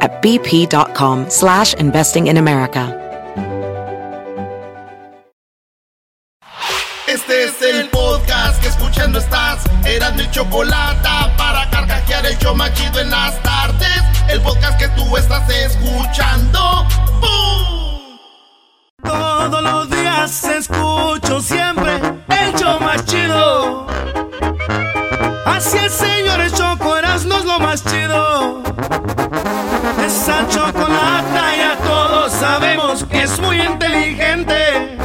at bp.com slash investing in America. Este es el podcast que escuchando estás. Eran mi chocolate para carcajear el yo machido en las tardes. El podcast que tú estás escuchando. ¡Bum! Todos los días escucho siempre el show más chido. Así es, señores, Choco Erasmo es lo más chido. Esa chocolata ya todos sabemos que es muy inteligente.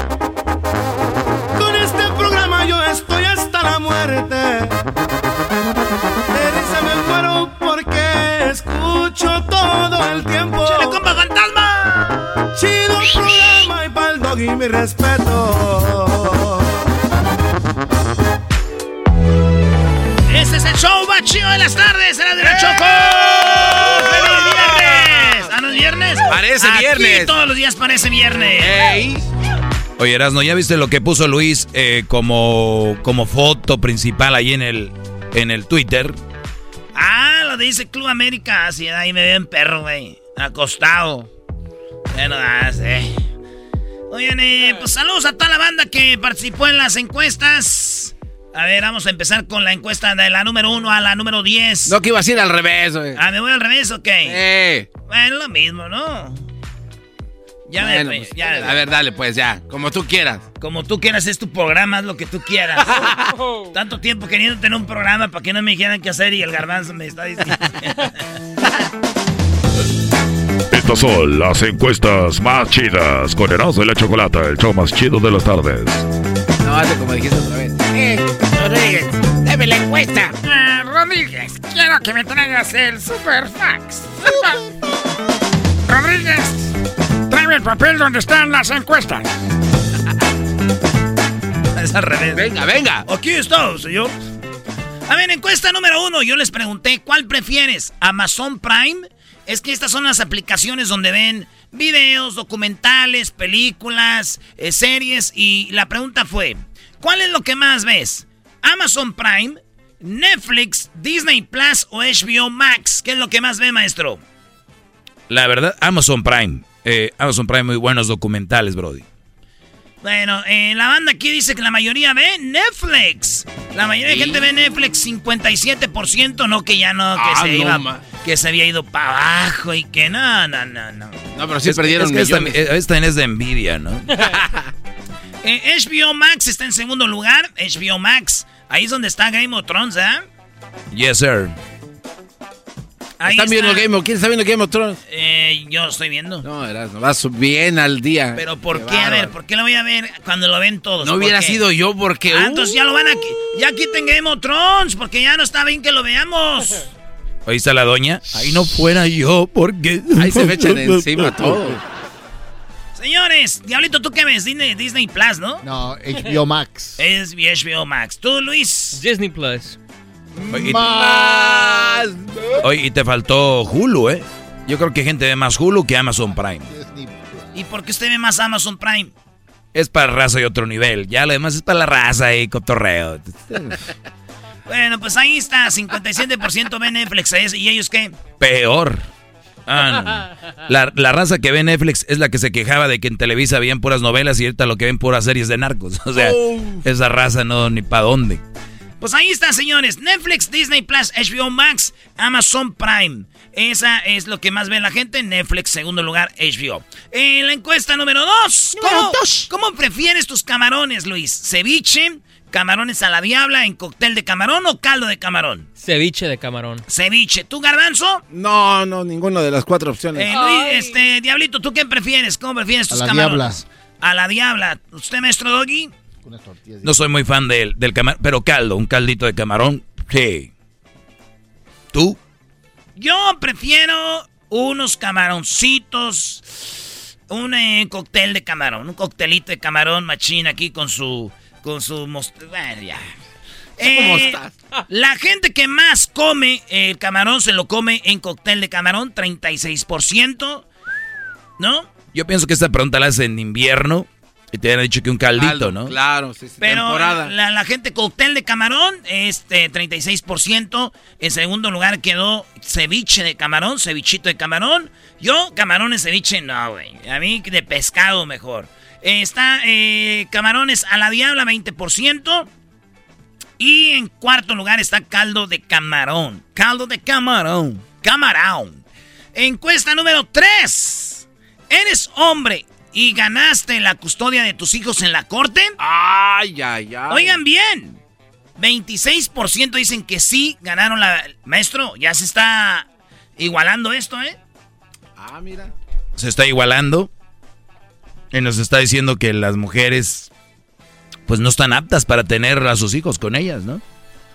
Con este programa yo estoy hasta la muerte. De risa me muero porque escucho todo el tiempo. ¡Chile, compa fantasma! Chido programa y pa'l dog y mi respeto. Este es el show más chido de las tardes, era de la Choco. Es viernes? Parece Aquí viernes. todos los días parece viernes. Ey. Oye, Erasno, ¿ya viste lo que puso Luis eh, como, como foto principal ahí en el, en el Twitter? Ah, lo dice Club América. Así, ahí me ven perro, güey. Acostado. Bueno, ah. Oigan, eh, pues saludos a toda la banda que participó en las encuestas. A ver, vamos a empezar con la encuesta de la número 1 a la número 10. No, que iba a ir al revés, güey. Ah, ¿me voy al revés o qué? Eh. Bueno, lo mismo, ¿no? Ya Bueno, pues, ya, a ver, dale, pues ya, como tú quieras. Como tú quieras, es tu programa, haz lo que tú quieras. Tanto tiempo queriendo tener un programa para que no me dijeran qué hacer y el garbanzo me está diciendo. Estas son las encuestas más chidas con Erasmo y la Chocolata, el show más chido de las tardes. No, hazle como dijiste otra vez. Eh, Rodríguez, deme la encuesta. Ah, Rodríguez, quiero que me traigas el Superfax. Rodríguez, tráeme el papel donde están las encuestas. Es al revés. Venga, venga. Aquí está, señor. A ver, encuesta número uno. Yo les pregunté, ¿cuál prefieres? ¿Amazon Prime? Es que estas son las aplicaciones donde ven videos, documentales, películas, eh, series. Y la pregunta fue, ¿cuál es lo que más ves? ¿Amazon Prime, Netflix, Disney Plus o HBO Max? ¿Qué es lo que más ve, maestro? La verdad, Amazon Prime. Eh, Amazon Prime, muy buenos documentales, Brody. Bueno, eh, la banda aquí dice que la mayoría ve Netflix. La mayoría de gente ve Netflix, 57%, no que ya no, que Ah, se no, iba, ma. que se había ido para abajo y que no, no, no, no. No, pero sí Es perdieron es que esta- millones. Esta es de envidia, ¿no? Eh, HBO Max está en segundo lugar, HBO Max. Ahí es donde está Game of Thrones, ¿eh? yes, sir. Ahí ¿Están viendo está. Game of ¿Quién está viendo Game of Thrones? Eh, yo estoy viendo. No, Erasmo, vas bien al día. Pero ¿por qué? Qué A ver. ¿por qué lo voy a ver cuando lo ven todos? No ¿Por hubiera qué? sido yo porque... Ah, entonces ya lo van a... Ya quiten Game of Thrones, porque ya no está bien que lo veamos. Ahí está la doña. Ahí no fuera yo, porque... Ahí se me echan encima todo. Señores, Diablito, ¿tú qué ves? Disney, Disney Plus, ¿no? No, HBO Max. Es HBO Max. ¿Tú, Luis? Disney Plus. Oye, y- Más. Oye, y te faltó Hulu, ¿eh? Yo creo que gente ve más Hulu que Amazon Prime. ¿Y por qué usted ve más Amazon Prime? Es para raza y otro nivel. Ya lo demás es para la raza y cotorreo. Bueno, pues ahí está, 57% ve Netflix. ¿eh? ¿Y ellos qué? Peor. Ah, no. la, la raza que ve Netflix es la que se quejaba de que en Televisa veían puras novelas y ahorita lo que ven puras series de narcos. O sea, esa raza no ni para dónde. Pues ahí está, señores. Netflix, Disney Plus, HBO Max, Amazon Prime. Esa es lo que más ve la gente. Netflix, segundo lugar, HBO. En la encuesta número dos. ¿Cómo, ¿Cómo prefieres tus camarones, Luis? ¿Ceviche? ¿Camarones a la diabla en cóctel de camarón o caldo de camarón? Ceviche de camarón. Ceviche. ¿Tú, Garbanzo? No, no, ninguna de las cuatro opciones. Eh, Luis, este, Diablito, ¿tú qué prefieres? ¿Cómo prefieres tus camarones? A la diabla. ¿Usted, maestro Doggy? No soy muy fan del, del camarón, pero caldo, un caldito de camarón, sí. ¿Tú? Yo prefiero unos camaroncitos, un eh, cóctel de camarón, un coctelito de camarón machín aquí con su, con su bueno, ya. Eh, la gente que más come el camarón se lo come en cóctel de camarón, 36%, ¿no? Yo pienso que esta pregunta la hacen en invierno y te habían dicho que un caldito, ¿no? Claro, sí, sí, Pero temporada. La, la gente cóctel de camarón, este 36%. En segundo lugar quedó ceviche de camarón, cevichito de camarón. Yo, camarones ceviche, no, güey. A mí de pescado mejor. Eh, está eh, camarones a la diabla, 20%. Y en cuarto lugar está caldo de camarón. Caldo de camarón. Camarón. Encuesta número 3. ¿Eres hombre y ganaste la custodia de tus hijos en la corte? Ay, ay, ay. Oigan bien. 26% dicen que sí ganaron la... Maestro, ya se está igualando esto, ¿eh? Ah, mira. Se está igualando. Y nos está diciendo que las mujeres pues no están aptas para tener a sus hijos con ellas, ¿no?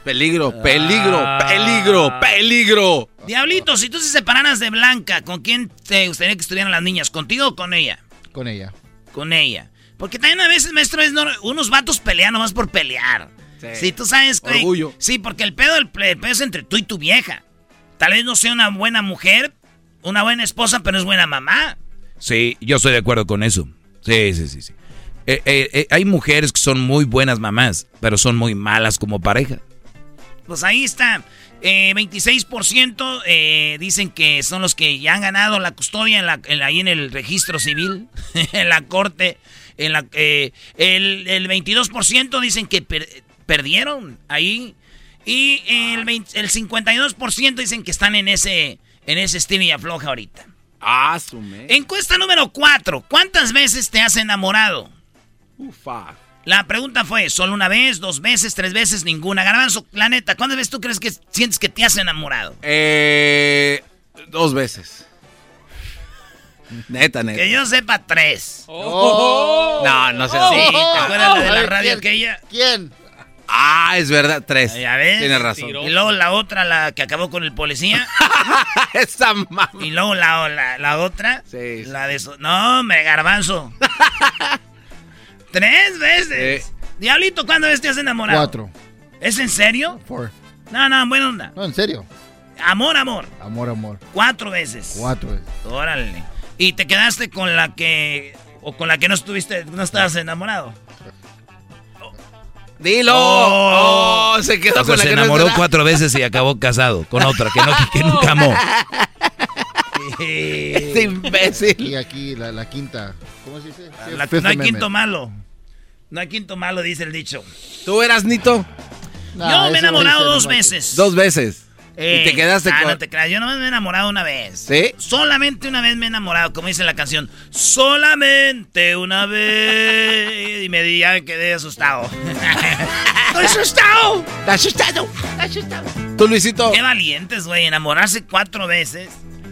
Peligro, peligro, Ah. peligro, peligro. Diablito, si tú se separaras de Blanca, ¿con quién te gustaría que estuvieran las niñas? ¿Contigo o con ella? Con ella. Con ella. Porque también a veces, maestro, es no- unos vatos pelean nomás por pelear. Sí. Sí, tú sabes, güey. Orgullo. Sí, porque el pedo, el, pedo es entre tú y tu vieja. Tal vez no sea una buena mujer, una buena esposa, pero es buena mamá. Sí, yo estoy de acuerdo con eso. Sí, sí, sí, sí. Eh, eh, eh, hay mujeres que son muy buenas mamás, pero son muy malas como pareja. Pues ahí está. Eh, 26% eh, dicen que son los que ya han ganado la custodia en la, en la- ahí en el registro civil, en la corte. En la, eh, el, el 22% dicen que per- perdieron ahí. Y el, 20 el 52% dicen que están en ese, en ese estilo y afloja ahorita. Ah. Encuesta número 4. ¿Cuántas veces te has enamorado? Ufa. La pregunta fue, ¿solo una vez, dos veces, tres veces, ninguna? Garbanzo, la neta, ¿cuántas veces tú crees que sientes que te has enamorado? Eh, dos veces. Neta, neta. Que yo sepa, tres. No, no sé. Sí, ¿te acuerdas la de la radio ¿quién? aquella? ¿Quién? Ah, es verdad, tres. Ya ves. Tienes razón. Y luego la otra, la que acabó con el policía. Esa mamá. Y luego la, la, la otra. Sí, sí. La de... so- No, me garbanzo. tres veces. Sí. Diablito, ¿cuántas veces te has enamorado? Cuatro. ¿Es en serio? Four. No, no, buena onda. No, en serio. Amor, amor. Amor, amor. Cuatro veces. Cuatro veces. Órale. ¿Y te quedaste con la que... o con la que no estuviste, no estabas enamorado? Dilo. Oh. Oh, se quedó O sea, con la se que enamoró cuatro veces y acabó casado con otra que, no, que nunca amó. Este imbécil. Y aquí la, la quinta. ¿Cómo se dice? La- no hay quinto malo. No hay quinto malo, dice el dicho. ¿Tú eras Nito? Nah, Yo me he enamorado dos veces. Dos veces. Eh, y te quedaste ah, con... no te creas, yo nomás me he enamorado una vez. ¿Sí? Solamente una vez me he enamorado, como dice la canción. Solamente una vez. Y me di, ya quedé asustado. ¡Estoy asustado! ¡Está asustado! ¡Está asustado! ¿Tú, Luisito? Qué valientes, güey, enamorarse cuatro veces.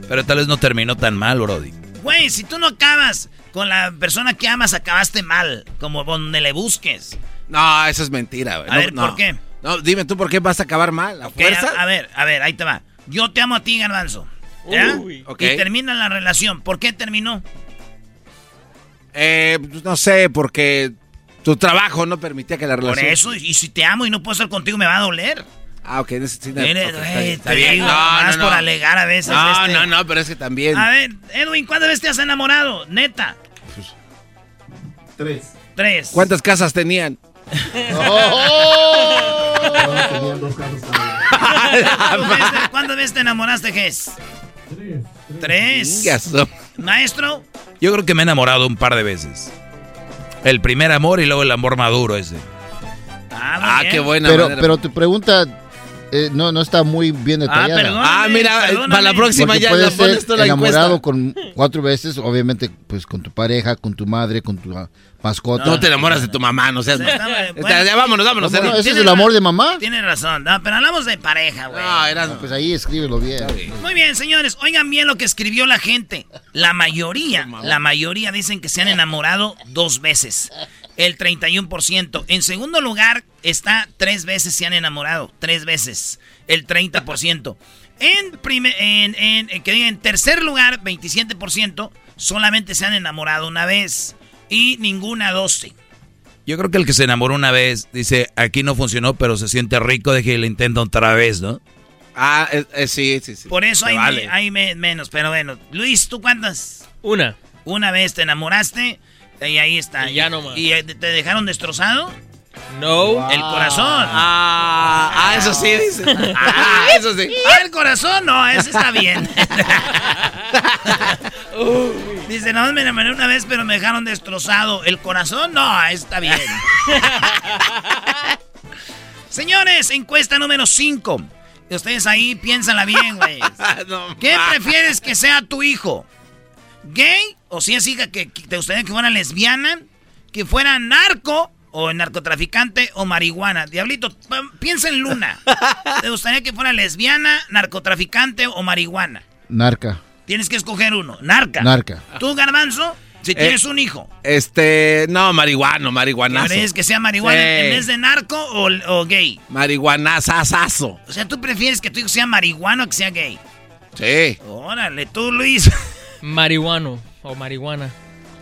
Pero tal vez no terminó tan mal, Brody. Güey, si tú no acabas con la persona que amas, acabaste mal. Como donde le busques. No, eso es mentira, güey. A No, ver, no. ¿por qué? No, dime tú por qué vas a acabar mal. ¿A fuerza? a, a ver, a ver, ahí te va. Yo te amo a ti, Garbanzo. ¿Ya? Uy. Ok. Y termina la relación. ¿Por qué terminó? Eh, pues, no sé, porque tu trabajo no permitía que la Por relación... eso, y si te amo y no puedo estar contigo, me va a doler. Ah, ok. ese sí, no, Eres, ok, está güey, bien, está te bien. digo, No, no, por no. alegar a veces. No, este. no, no, pero es que también... A ver, Edwin, ¿cuántas veces te has enamorado? Neta. Tres. Tres. ¿Cuántas casas tenían? Tenían dos casas también. ¿Cuántas veces, te enamoraste, Ges? Tres. No. Maestro, Yo creo que me he enamorado un par de veces. El primer amor y luego el amor maduro ese. Ah, Ah, Ah, qué buena Pero, manera. pero tu pregunta eh, no, no está muy bien detallada. perdón. Ah, mira, Perdóname. para la próxima Porque ya puedes la pones ser tú la enamorado encuesta. con cuatro veces, obviamente, pues con tu pareja, con tu madre, con tu ah, mascota. No te enamoras de tu mamá, no seas... Sí, está. Está- Bueno. ya vámonos, vámonos. No, no, Erasmo. ese es el amor de mamá. Tienes razón, no, pero hablamos de pareja, güey. No, Erasmo. Pues ahí escríbelo bien. Muy bien, señores, oigan bien lo que escribió la gente. La mayoría, la mayoría dicen que se han enamorado dos veces. El 31%. En segundo lugar está tres veces se han enamorado. Tres veces. El 30%. En, prime- en, en, en- que diga, en tercer lugar, 27%, solamente se han enamorado una vez. Y ninguna 12. Yo creo que el que se enamoró una vez dice, aquí no funcionó, pero se siente rico, de que lo intenta otra vez, ¿no? Ah, eh, eh, sí, sí, sí. Por eso hay, vale. me- hay me- menos. Pero bueno, Luis, ¿tú cuántas? Una. Una vez te enamoraste y ahí está. Y ya no más. ¿Y eh, te dejaron destrozado? No. El corazón. Ah, ah, eso sí, dice. Ah, eso sí. Ah, el corazón, no, ese está bien. Dice, no, me enamoré una vez, pero me dejaron destrozado. El corazón, no, está bien. Señores, encuesta número 5. Ustedes ahí piénsanla bien, güey. ¿Qué prefieres que sea tu hijo? ¿Gay? ¿O si es hija que, que te gustaría que fuera lesbiana? ¿Que fuera narco? ¿O narcotraficante? ¿O marihuana? Diablito, piensa en Luna. ¿Te gustaría que fuera lesbiana, narcotraficante o marihuana? Narca. Tienes que escoger uno. Narca. Narca. ¿Tú, Garbanzo? Si Eh, tienes un hijo. Este, no, marihuano, marihuanazo. ¿Prefieres que sea marihuana Sí. en vez de narco o, o gay? Marihuanazazazo. O sea, ¿tú prefieres que tu hijo sea marihuana o que sea gay? Sí. Órale, tú, Luis. Marihuano o marihuana.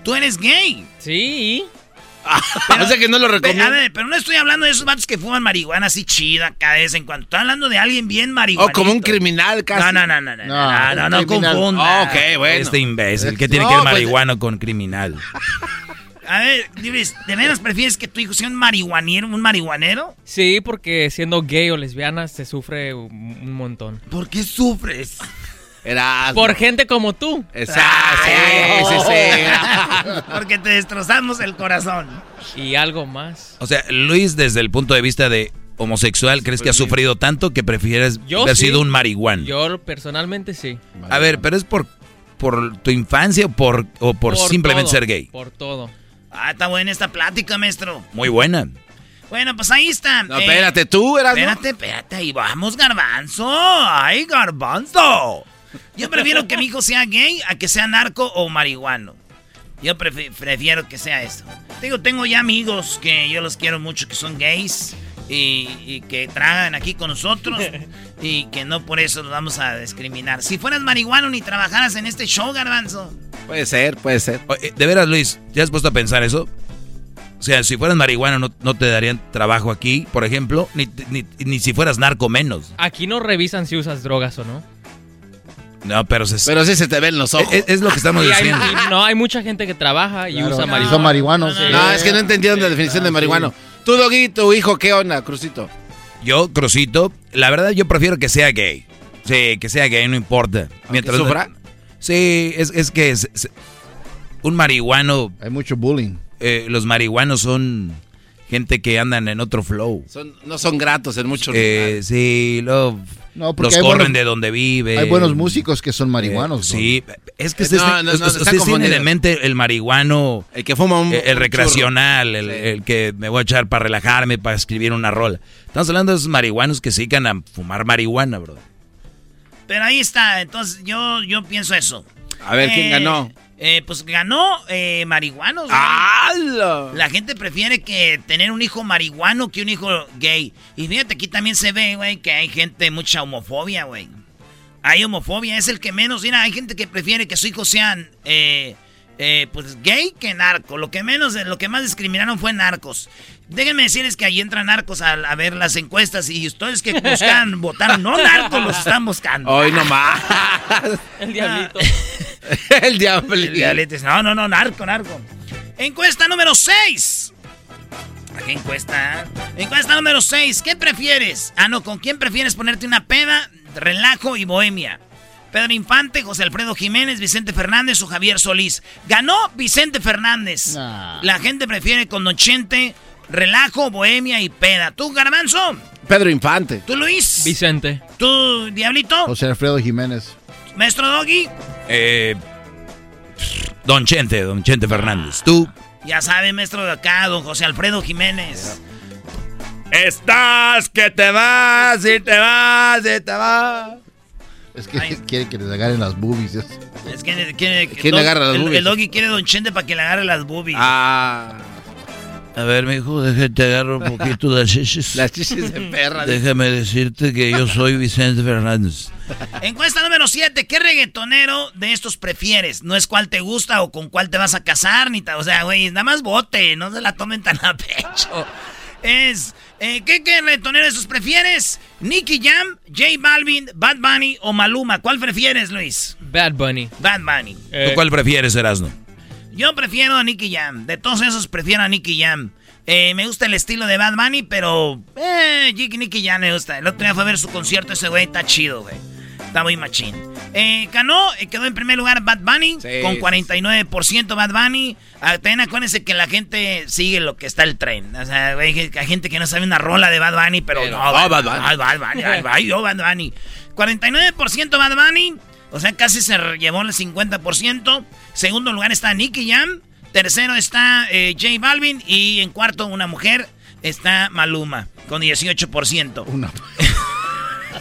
Tú eres gay. Sí. o sea que no lo recomiendo. A ver, pero no estoy hablando de esos vatos que fuman marihuana así chida cada vez en cuando. Estoy hablando de alguien bien marihuana. O como un criminal casi. No, no, no, no, no, no, No, no, confunda. Ok, bueno. Este imbécil, ¿qué tiene No, que ver pues- marihuano con criminal? A ver, Luis, ¿de veras prefieres que tu hijo sea un marihuanero, un marihuanero? Sí, porque siendo gay o lesbiana se sufre un, un montón. ¿Por qué sufres? Era. Por gente como tú. Exacto. Sí, sí, sí. Porque te destrozamos el corazón. Y algo más. O sea, Luis, desde el punto de vista de homosexual, ¿crees que ha sufrido tanto que prefieres Yo haber sí. sido un marihuano? Yo personalmente sí. A ver, pero es por, por tu infancia o por, o por, simplemente todo, ser gay. Por todo. Ah, está buena esta plática, maestro. Muy buena. Bueno, pues ahí está. No, Eh, espérate, tú eras. Espérate, espérate, ahí vamos, garbanzo. Ay, garbanzo. Yo prefiero que mi hijo sea gay a que sea narco o marihuano. Yo prefi- prefiero que sea eso. Digo, tengo ya amigos que yo los quiero mucho que son gays y, y que trabajan aquí con nosotros y que no por eso los vamos a discriminar. Si fueras marihuano ni trabajaras en este show, garbanzo. Puede ser, puede ser. Oye, De veras, Luis, ¿ya has puesto a pensar eso? O sea, si fueras marihuana no, no te darían trabajo aquí, por ejemplo, ni, ni, ni si fueras narco menos. Aquí no revisan si usas drogas o no. No, pero se- Pero sí se te ven los ojos. es, es lo que estamos diciendo. no, hay mucha gente que trabaja y Claro, usa y marihuana. son marihuanos. No, No, es que no entendieron la definición de Ah, marihuano. sí. Tú, Doggy, tu hijo, ¿qué onda, Crucito? Yo, Crucito, la verdad yo prefiero que sea gay. Sí, que sea gay, no importa. Mientras sufra. Sí, es, es que es- es- un marihuano, Hay mucho bullying. eh, los marihuanos son gente que andan en otro flow. Son, no son gratos en muchos Eh, lugares. sí, lo, No, porque los corren buenos- de donde vive. Hay buenos músicos que son marihuanos. Eh, sí, es que ustedes, no, no, no, ustedes tienen en mente el marihuano, El que fuma un. eh, el un recreacional, el, que me voy a echar para relajarme, para escribir una rola. Estamos hablando de esos marihuanos que se dedican a fumar marihuana, bro. Pero ahí está, entonces yo, yo pienso eso. A ver, ¿quién Eh, ganó? Eh, pues ganó eh, marihuanos. La gente prefiere que tener un hijo marihuano que un hijo gay. Y fíjate, aquí también se ve, güey, que hay gente, mucha homofobia, güey. Hay homofobia, es el que menos. Mira, hay gente que prefiere que su hijo sean, eh, eh, pues, gay que narco. Lo que menos, lo que más discriminaron fue narcos. Déjenme decirles que ahí entran narcos a, a ver las encuestas y ustedes que buscan votar no narcos los están buscando. Hoy nomás. El diablito. el diablo. El diabetes. No, no, no, narco, narco. Encuesta número 6. ¿Qué encuesta? Encuesta número 6. ¿Qué prefieres? Ah, no, ¿con quién prefieres ponerte una peda, relajo y bohemia? Pedro Infante, José Alfredo Jiménez, Vicente Fernández o Javier Solís. Ganó Vicente Fernández. Nah. La gente prefiere con Don Chente relajo, bohemia y peda. ¿Tú, Garbanzo? Pedro Infante. ¿Tú, Luis? Vicente. ¿Tú, Diablito? José Alfredo Jiménez. ¿Maestro Doggy? Eh, don Chente, don Chente Fernández. ¿Tú? Ya sabe, maestro de acá, don José Alfredo Jiménez. Estás que te vas y te vas y te vas. Es que quiere que le agarren las boobies. Es, es que quiere que ¿Quién le agarra las el, boobies? El Doggy quiere don Chente para que le agarre las boobies. Ah. A ver, mijo, déjate agarro un poquito de las chichis. Las chichis de perra. Déjame decirte que yo soy Vicente Fernández. Encuesta número 7. ¿Qué reggaetonero de estos prefieres? No es cuál te gusta o con cuál te vas a casar, ni ta- O sea, güey, nada más vote, no se la tomen tan a pecho. Es, eh, ¿qué, ¿qué reggaetonero de estos prefieres? ¿Nicky Jam, J Balvin, Bad Bunny o Maluma? ¿Cuál prefieres, Luis? Bad Bunny. Bad Bunny. ¿Tú cuál prefieres, Erasno? Yo prefiero a Nicky Jam. De todos esos prefiero a Nicky Jam. Eh, me gusta el estilo de Bad Bunny, pero... Eh, Nicky Jam me gusta. El otro día fue a ver su concierto, ese güey está chido, güey. Está muy machín. Eh, ganó, eh, quedó en primer lugar Bad Bunny, Sí, con sí, 49% Bad Bunny. Ah, También acuérdense que la gente sigue lo que está el tren. O sea, hay gente que no sabe una rola de Bad Bunny, pero, Pero, no, oh, Bad, Bad Bunny. Bad Bunny, Bad Bunny, Bad Bunny. 49% Bad Bunny, o sea, casi se llevó el 50%. Segundo lugar está Nicky Jam. Tercero está eh, J Balvin. Y en cuarto, una mujer, está Maluma, con 18%. una.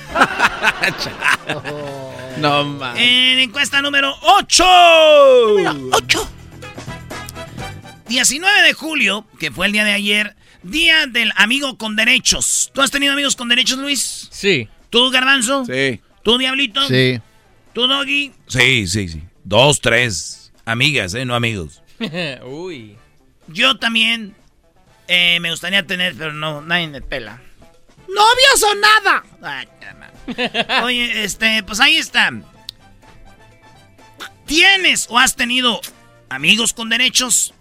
No mames. En encuesta número 8. Número 8. 19 de julio, que fue el día de ayer, día del amigo con derechos. ¿Tú has tenido amigos con derechos, Luis? Sí. ¿Tú, Garbanzo? Sí. ¿Tú, Diablito? Sí. ¿Tú, Doggy? Sí, sí, sí. Dos, tres. Amigas, ¿eh? No amigos. Uy. Yo también eh, me gustaría tener, pero no, nadie me pela. ¡Novios o nada! Ay. Oye, este, pues ahí está. ¿Tienes o has tenido amigos con derechos?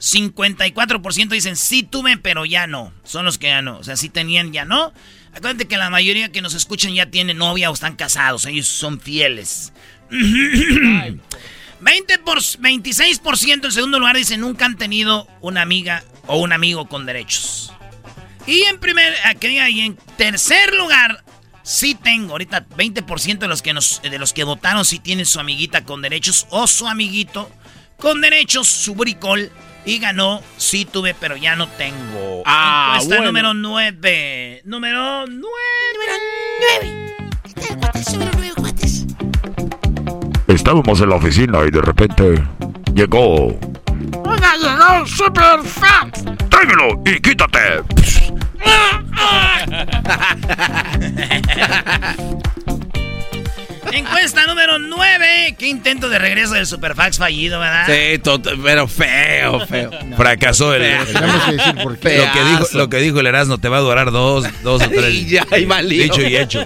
54% dicen sí tuve, pero ya no. Son los que ya no. O sea, sí tenían, ya no. Acuérdate que la mayoría que nos escuchan ya tienen novia o están casados. Ellos son fieles. 20 por, 26% en segundo lugar dicen nunca han tenido una amiga o un amigo con derechos. Y en primer, ah, y en tercer lugar, sí tengo, ahorita 20% de los que nos, de los que votaron sí tienen su amiguita con derechos o su amiguito con derechos, su bricol. Y ganó, sí tuve, pero ya no tengo. Ah, Encuesta bueno. número 9. Número 9. Estábamos en la oficina y de repente llegó. Oiga, llegó Super Fat. ¡Tráemelo y quítate! Encuesta número 9. Qué intento de regreso del Superfax fallido, ¿verdad? Sí, pero feo, feo. Fracasó el. Tenemos que decir por qué. Lo que, dijo, Pedazo. lo que dijo el Erasmo te va a durar dos, dos o tres. Y ya, y. Dicho y hecho.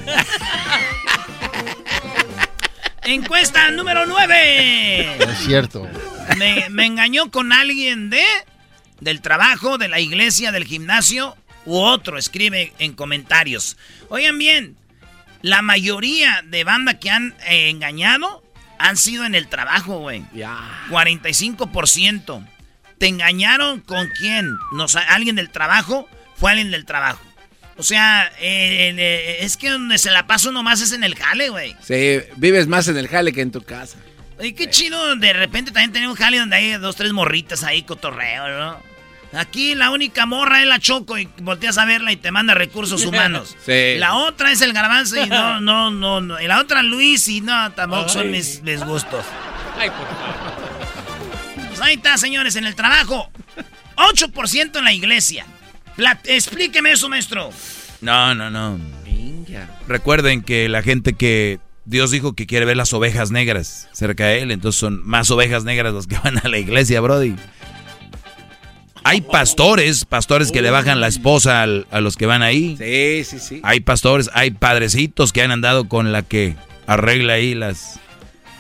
Encuesta número 9. Es cierto. Me, me engañó con alguien de del trabajo, de la iglesia, del gimnasio u otro. Escribe en comentarios. Oigan bien, la mayoría de banda que han eh, engañado han sido en el trabajo, güey. Ya. 45%. ¿Te engañaron con quién? No, sé, ¿Alguien del trabajo? Fue alguien del trabajo. O sea, eh, eh, es que donde se la pasa uno más es en el jale, güey. Sí, vives más en el jale que en tu casa. Oye, qué chido, de repente también tenemos un jale donde hay dos, tres morritas ahí, cotorreo, ¿no? Aquí la única morra es la Choco y volteas a verla y te manda recursos humanos. Sí. La otra es el garbanzo y no, no, no, no. Y la otra Luis y no, tampoco son mis, mis gustos. Ay, por favor. Pues ahí está, señores, en el trabajo. 8% en la iglesia. Explíqueme eso, maestro. No, no, no. Recuerden que la gente que Dios dijo que quiere ver las ovejas negras cerca de él, entonces son más ovejas negras los que van a la iglesia, Brody. Hay pastores, pastores que le bajan la esposa al- a los que van ahí. Sí, sí, sí. Hay pastores, hay padrecitos que han andado con la que arregla ahí las,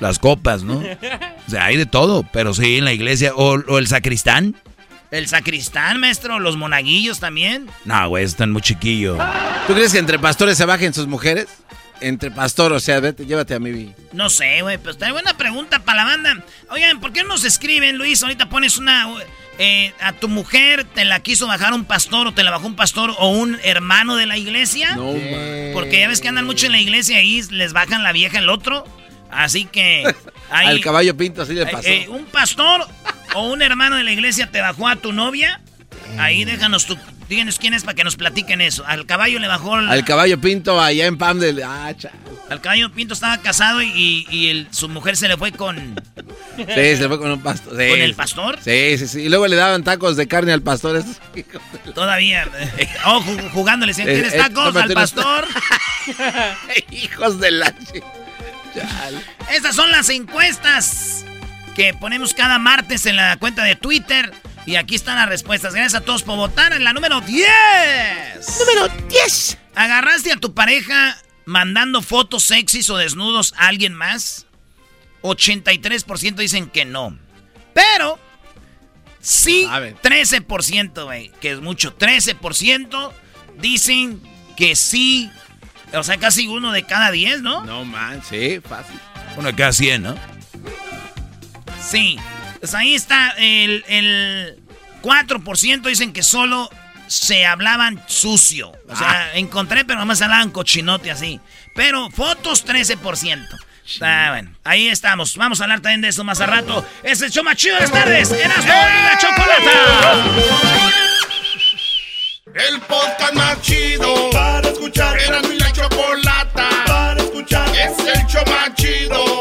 las copas, ¿no? O sea, hay de todo, pero sí en la iglesia. O, o el sacristán. El sacristán, maestro. Los monaguillos también. No, güey, están muy chiquillos. ¿Tú crees que entre pastores se bajen sus mujeres? Entre pastor, o sea, vete, llévate a mi... No sé, güey, pero está buena pregunta para la banda. Oigan, ¿por qué no nos escriben, Luis? Ahorita pones una... eh, a tu mujer te la quiso bajar un pastor o te la bajó un pastor o un hermano de la iglesia. No, Porque ya ves que andan mucho en la iglesia y les bajan la vieja el otro. Así que... Al caballo pinto así le pasó. Eh, un pastor o un hermano de la iglesia te bajó a tu novia. Ahí déjanos tu, Díganos quién es para que nos platiquen eso. Al caballo le bajó. Al caballo Pinto allá en Pam del. Ah, Al caballo Pinto estaba casado y, su mujer se le fue con. Sí, se le fue con un pastor. ¿Con el pastor? Sí, sí, sí. Y luego le daban tacos de carne al pastor. Todavía. Oh, jugándole. ¿Tienes tacos al pastor? Hijos de la. Estas son las encuestas que ponemos cada martes en la cuenta de Twitter. Y aquí están las respuestas. Gracias a todos por votar en la número 10. Número 10. ¿Agarraste a tu pareja mandando fotos sexys o desnudos a alguien más? 83% dicen que no. Pero sí, 13%, güey, que es mucho. 13% dicen que sí. O sea, casi uno de cada 10, ¿no? No, man, sí, fácil. Uno de cada 100, ¿no? Sí. Pues ahí está el, el 4% dicen que solo se hablaban sucio. O sea, ah. encontré, pero nomás hablaban cochinote así. Pero fotos 13%. Ah, bueno, ahí estamos. Vamos a hablar también de eso más a rato. Es el show más chido de las tardes. Erasmo y la Chocolata. El podcast más chido para escuchar. Erasmo y la Chocolata para escuchar. Es el show más chido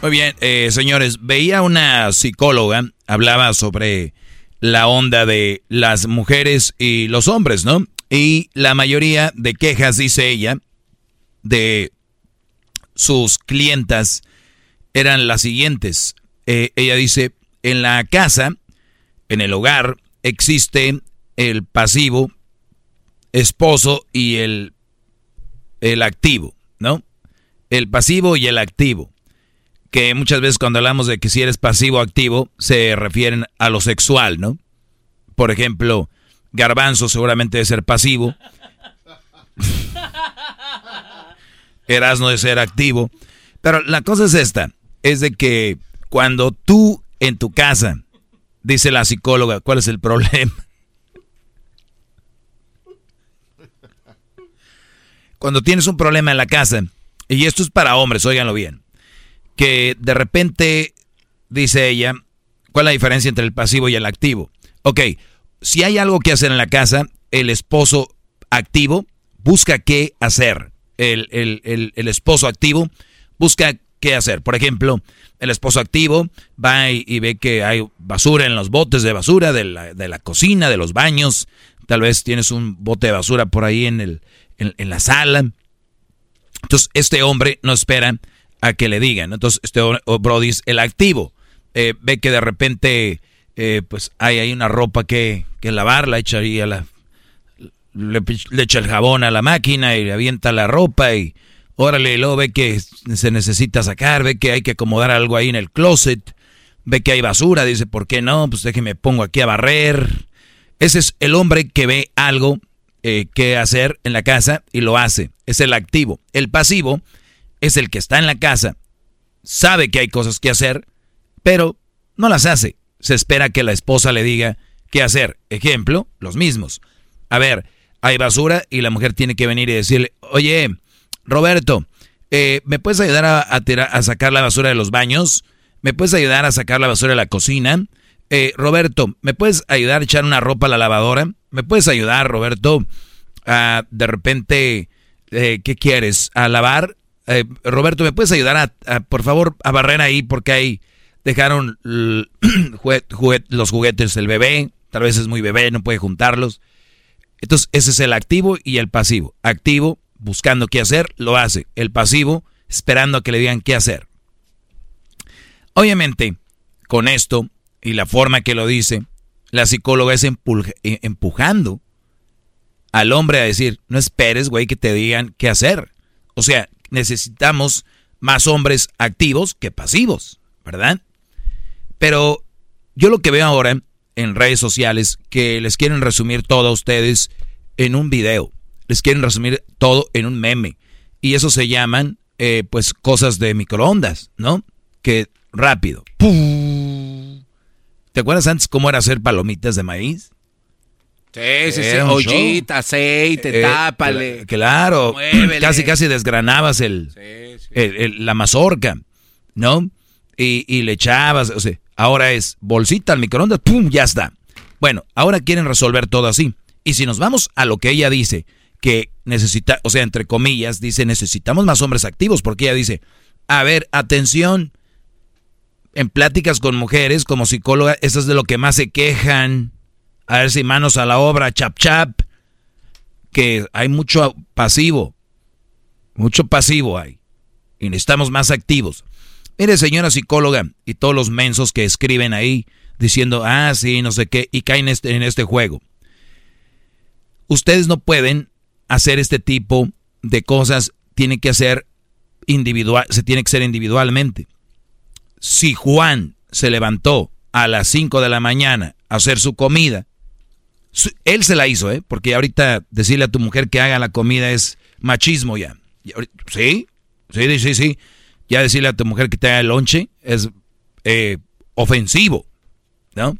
Muy bien, eh, señores, veía una psicóloga, hablaba sobre la onda de las mujeres y los hombres, ¿no? Y la mayoría de quejas, dice ella, de sus clientas eran las siguientes. Eh, ella dice, en la casa, en el hogar, existe el pasivo, esposo y el, el activo, ¿no? El pasivo y el activo que muchas veces cuando hablamos de que si eres pasivo o activo, se refieren a lo sexual, ¿no? Por ejemplo, Garbanzo seguramente debe ser pasivo. Erasmo de ser activo. Pero la cosa es esta, es de que cuando tú en tu casa, dice la psicóloga, ¿cuál es el problema? Cuando tienes un problema en la casa, y esto es para hombres, óiganlo bien que de repente, dice ella, ¿cuál es la diferencia entre el pasivo y el activo? Ok, si hay algo que hacer en la casa, el esposo activo busca qué hacer. El, esposo activo busca qué hacer. Por ejemplo, el esposo activo va y, ve que hay basura en los botes de basura de la, de la, cocina, de los baños. Tal vez tienes un bote de basura por ahí en, el, en la sala. Entonces, este hombre no espera a que le digan. Entonces, este Brody es el activo. Eh, ve que de repente, eh, pues hay ahí una ropa que, que lavar, la echa ahí a la. Le, echa el jabón a la máquina y le avienta la ropa y órale, luego ve que se necesita sacar, ve que hay que acomodar algo ahí en el closet, ve que hay basura, dice, ¿por qué no? Pues déjeme pongo aquí a barrer. Ese es el hombre que ve algo eh, que hacer en la casa y lo hace. Es el activo. El pasivo es el que está en la casa, sabe que hay cosas que hacer, pero no las hace. Se espera que la esposa le diga qué hacer. Ejemplo, los mismos. A ver, hay basura y la mujer tiene que venir y decirle, oye, Roberto, eh, ¿me puedes ayudar a, a, sacar la basura de los baños? ¿Me puedes ayudar a sacar la basura de la cocina? Eh, Roberto, ¿me puedes ayudar a echar una ropa a la lavadora? ¿Me puedes ayudar, Roberto, a de repente, eh, ¿qué quieres? ¿A lavar? Eh, Roberto, ¿me puedes ayudar a, por favor, a barrer ahí? Porque ahí dejaron los juguetes del bebé. Tal vez es muy bebé, no puede juntarlos. Entonces, ese es el activo y el pasivo. Activo, buscando qué hacer, lo hace. El pasivo, esperando a que le digan qué hacer. Obviamente, con esto y la forma que lo dice, la psicóloga es eh, empujando al hombre a decir, no esperes, güey, que te digan qué hacer. O sea, necesitamos más hombres activos que pasivos, ¿verdad? Pero yo lo que veo ahora en redes sociales, que les quieren resumir todo a ustedes en un video, les quieren resumir todo en un meme. Y eso se llaman, eh, pues, cosas de microondas, ¿no? Que rápido. ¿Te acuerdas antes cómo era hacer palomitas de maíz? Sí, sí, sí. Ollita, aceite, eh, tápale. Claro. Casi, casi desgranabas el, la mazorca, ¿no? Y, y, le echabas, o sea, ahora es bolsita al microondas, ¡pum! Ya está. Bueno, ahora quieren resolver todo así. Y si nos vamos a lo que ella dice, que necesita, o sea, entre comillas, dice, necesitamos más hombres activos, porque ella dice, a ver, atención, en pláticas con mujeres como psicóloga, eso es de lo que más se quejan. A ver si manos a la obra, chap chap. Que hay mucho pasivo. Mucho pasivo hay. Y necesitamos más activos. Mire, señora psicóloga, y todos los mensos que escriben ahí diciendo, ah, sí, no sé qué, y caen este, en este juego. Ustedes no pueden hacer este tipo de cosas, que hacer individual, se tiene que ser individualmente si Juan se levantó a las 5 de la mañana a hacer su comida, él se la hizo, ¿eh? Porque ahorita decirle a tu mujer que haga la comida es machismo ya. ¿Sí? Sí, sí, sí. Ya decirle a tu mujer que te haga el lonche es eh, ofensivo, ¿no?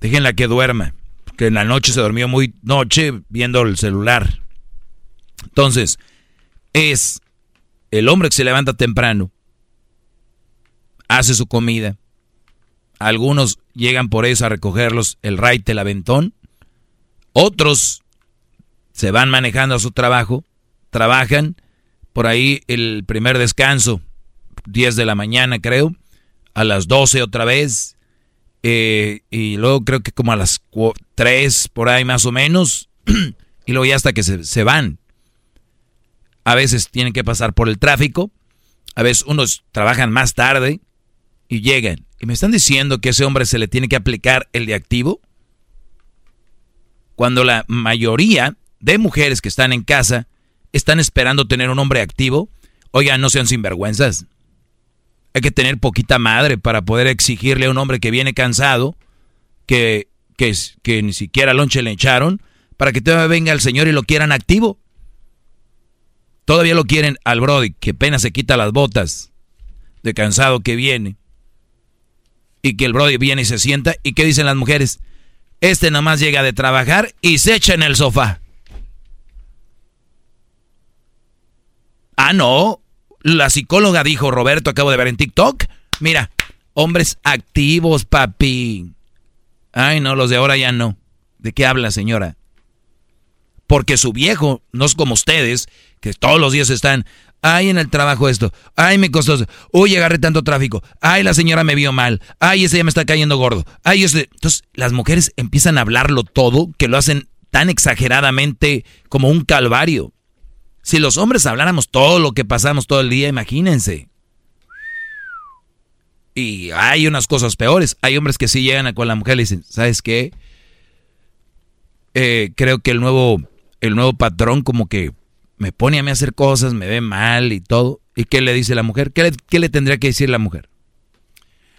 Déjenla que duerma, que en la noche se durmió muy noche viendo el celular. Entonces, es el hombre que se levanta temprano, hace su comida. Algunos llegan por eso a recogerlos el raite, el aventón. Otros se van manejando a su trabajo, trabajan por ahí el primer descanso, 10 de la mañana creo, a las 12 otra vez, eh, y luego creo que como a las 3 por ahí más o menos, y luego ya hasta que se, se van. A veces tienen que pasar por el tráfico, a veces unos trabajan más tarde, y llegan y me están diciendo que a ese hombre se le tiene que aplicar el de activo, cuando la mayoría de mujeres que están en casa están esperando tener un hombre activo, oigan, no sean sinvergüenzas. Hay que tener poquita madre para poder exigirle a un hombre que viene cansado, que, que, que ni siquiera lonche le echaron, para que todavía venga el señor y lo quieran activo. Todavía lo quieren al Brody, que apenas se quita las botas de cansado que viene y que el Brody viene y se sienta. ¿Y qué dicen las mujeres? Este nomás llega de trabajar y se echa en el sofá. Ah, no. La psicóloga dijo, Roberto, acabo de ver en TikTok. Mira, hombres activos, papi. Ay, no, los de ahora ya no. ¿De qué habla, señora? Porque su viejo no es como ustedes, que todos los días están, Ay, en el trabajo esto. Ay, me costó. Uy, agarré tanto tráfico. Ay, la señora me vio mal. Ay, ese ya me está cayendo gordo. Ay, ese. Entonces, las mujeres empiezan a hablarlo todo, que lo hacen tan exageradamente como un calvario. Si los hombres habláramos todo lo que pasamos todo el día, imagínense. Y hay unas cosas peores. Hay hombres que sí llegan con la mujer y dicen, ¿sabes qué? Eh, creo que el nuevo, el nuevo patrón como que me pone a mí a hacer cosas, me ve mal y todo. ¿Y qué le dice la mujer? ¿Qué le, tendría que decir la mujer?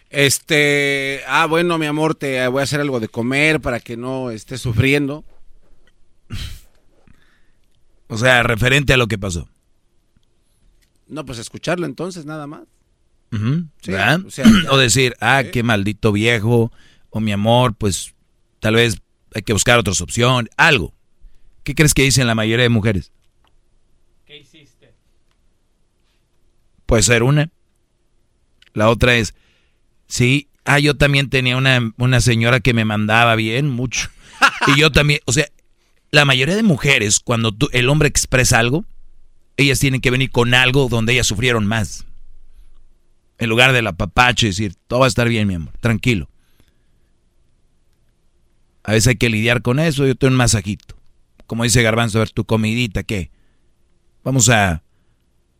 Este, ah, bueno, mi amor, te voy a hacer algo de comer para que no estés sufriendo. o sea, referente a lo que pasó. No, pues escucharlo entonces, nada más. o, decir, ah, qué maldito viejo, o mi amor, pues tal vez hay que buscar otras opciones, algo. ¿Qué crees que dicen la mayoría de mujeres? Puede ser una. La otra es, sí, ah, yo también tenía una, una señora que me mandaba bien, mucho. Y yo también, o sea, la mayoría de mujeres, cuando tú, el hombre expresa algo, ellas tienen que venir con algo donde ellas sufrieron más. En lugar de la papache decir, todo va a estar bien, mi amor, tranquilo. A veces hay que lidiar con eso, yo tengo un masajito. Como dice Garbanzo, a ver, tu comidita, ¿qué? Vamos a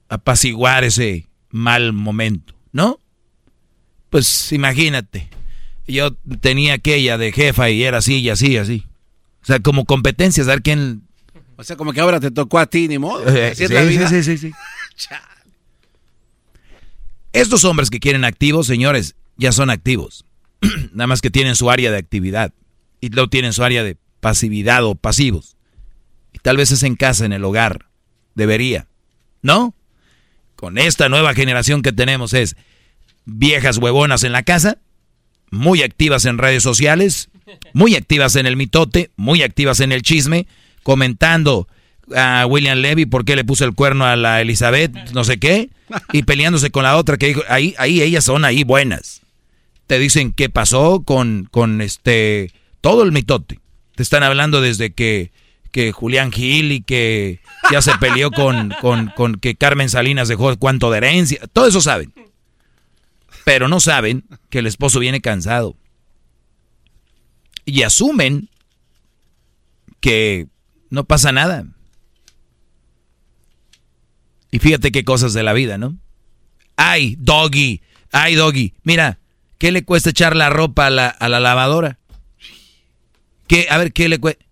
apaciguar ese mal momento, ¿no? Pues imagínate, yo tenía aquella de jefa y era así y así, así. O sea, como competencia, ver quién... O sea, como que ahora te tocó a ti, ni modo. Eh, sí, sí, sí, sí. Estos hombres que quieren activos, señores, ya son activos. Nada más que tienen su área de actividad. Y luego tienen su área de pasividad o pasivos. Y tal vez es en casa, en el hogar. Debería. ¿No? Con esta nueva generación que tenemos es viejas huevonas en la casa, muy activas en redes sociales, muy activas en el mitote, muy activas en el chisme, comentando a William Levy por qué le puso el cuerno a la Elizabeth, no sé qué, y peleándose con la otra que dijo, ahí, ahí ellas son ahí buenas. Te dicen qué pasó con, con este, todo el mitote. Te están hablando desde que, que Julián Gil y que ya se peleó con, con, con que Carmen Salinas dejó cuánto de herencia, todo eso saben. Pero no saben que el esposo viene cansado. Y asumen que no pasa nada. Y fíjate qué cosas de la vida, ¿no? Ay, doggy, ay, doggy. Mira, ¿qué le cuesta echar la ropa a la, a la lavadora? ¿Qué? A ver, ¿qué le cuesta?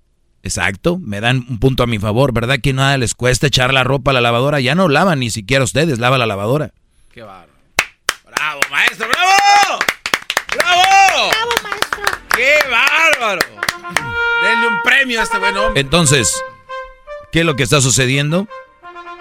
Exacto, me dan un punto a mi favor, ¿verdad? Que nada les cuesta echar la ropa a la lavadora. Ya no lavan ni siquiera ustedes, lava la lavadora. Qué bárbaro. ¡Bravo, maestro! ¡Bravo! ¡Bravo! ¡Bravo, maestro! ¡Qué bárbaro! Denle un premio a este buen hombre. Entonces, ¿qué es lo que está sucediendo?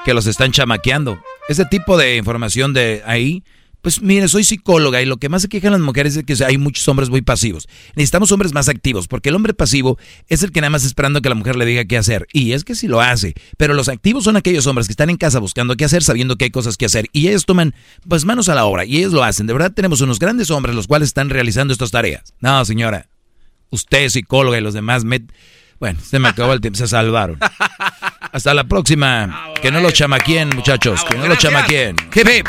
Que los están chamaqueando. Ese tipo de información de ahí pues mire, soy psicóloga y lo que más se quejan las mujeres es que hay muchos hombres muy pasivos. Necesitamos hombres más activos, porque el hombre pasivo es el que nada más está esperando que la mujer le diga qué hacer. Y es que sí lo hace. Pero los activos son aquellos hombres que están en casa buscando qué hacer, sabiendo que hay cosas que hacer. Y ellos toman pues manos a la obra y ellos lo hacen. De verdad tenemos unos grandes hombres los cuales están realizando estas tareas. No, señora. Usted, psicóloga y los demás, bueno, se me acabó el tiempo, se salvaron. Hasta la próxima. que no lo chamaquien, muchachos. que no lo chamaquien. Hip, hip.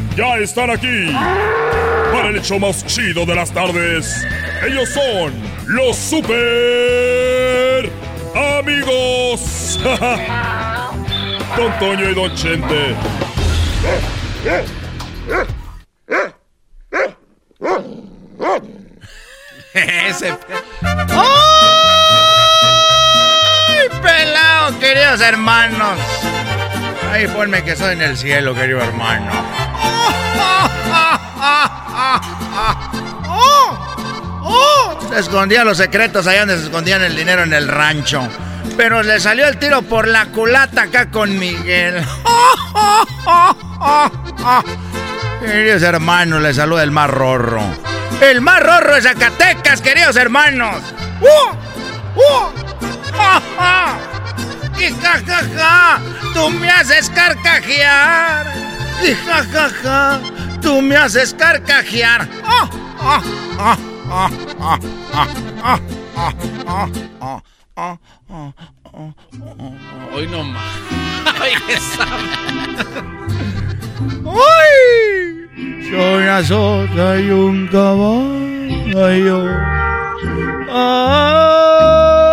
ya están aquí para el hecho más chido de las tardes. Ellos son los super amigos. Don Toño y Don Chente. Ese. ¡Ay, pelado, queridos hermanos! Ahí ponme que soy en el cielo, querido hermano. Se escondían los secretos allá donde se escondían el dinero en el rancho. Pero le salió el tiro por la culata acá con Miguel. Queridos hermanos, le saluda el más rorro. El más rorro de Zacatecas, queridos hermanos. ¡Uh! ¡Uh! ¡Ja, ja! y jajaja, ja, ja, tú me haces carcajear. Y jajaja, ja, tú me haces carcajear. Oh, oh, oh, Hoy no más. Ay, qué ¡Uy! Soy una sota y un caballo. ¡Ah!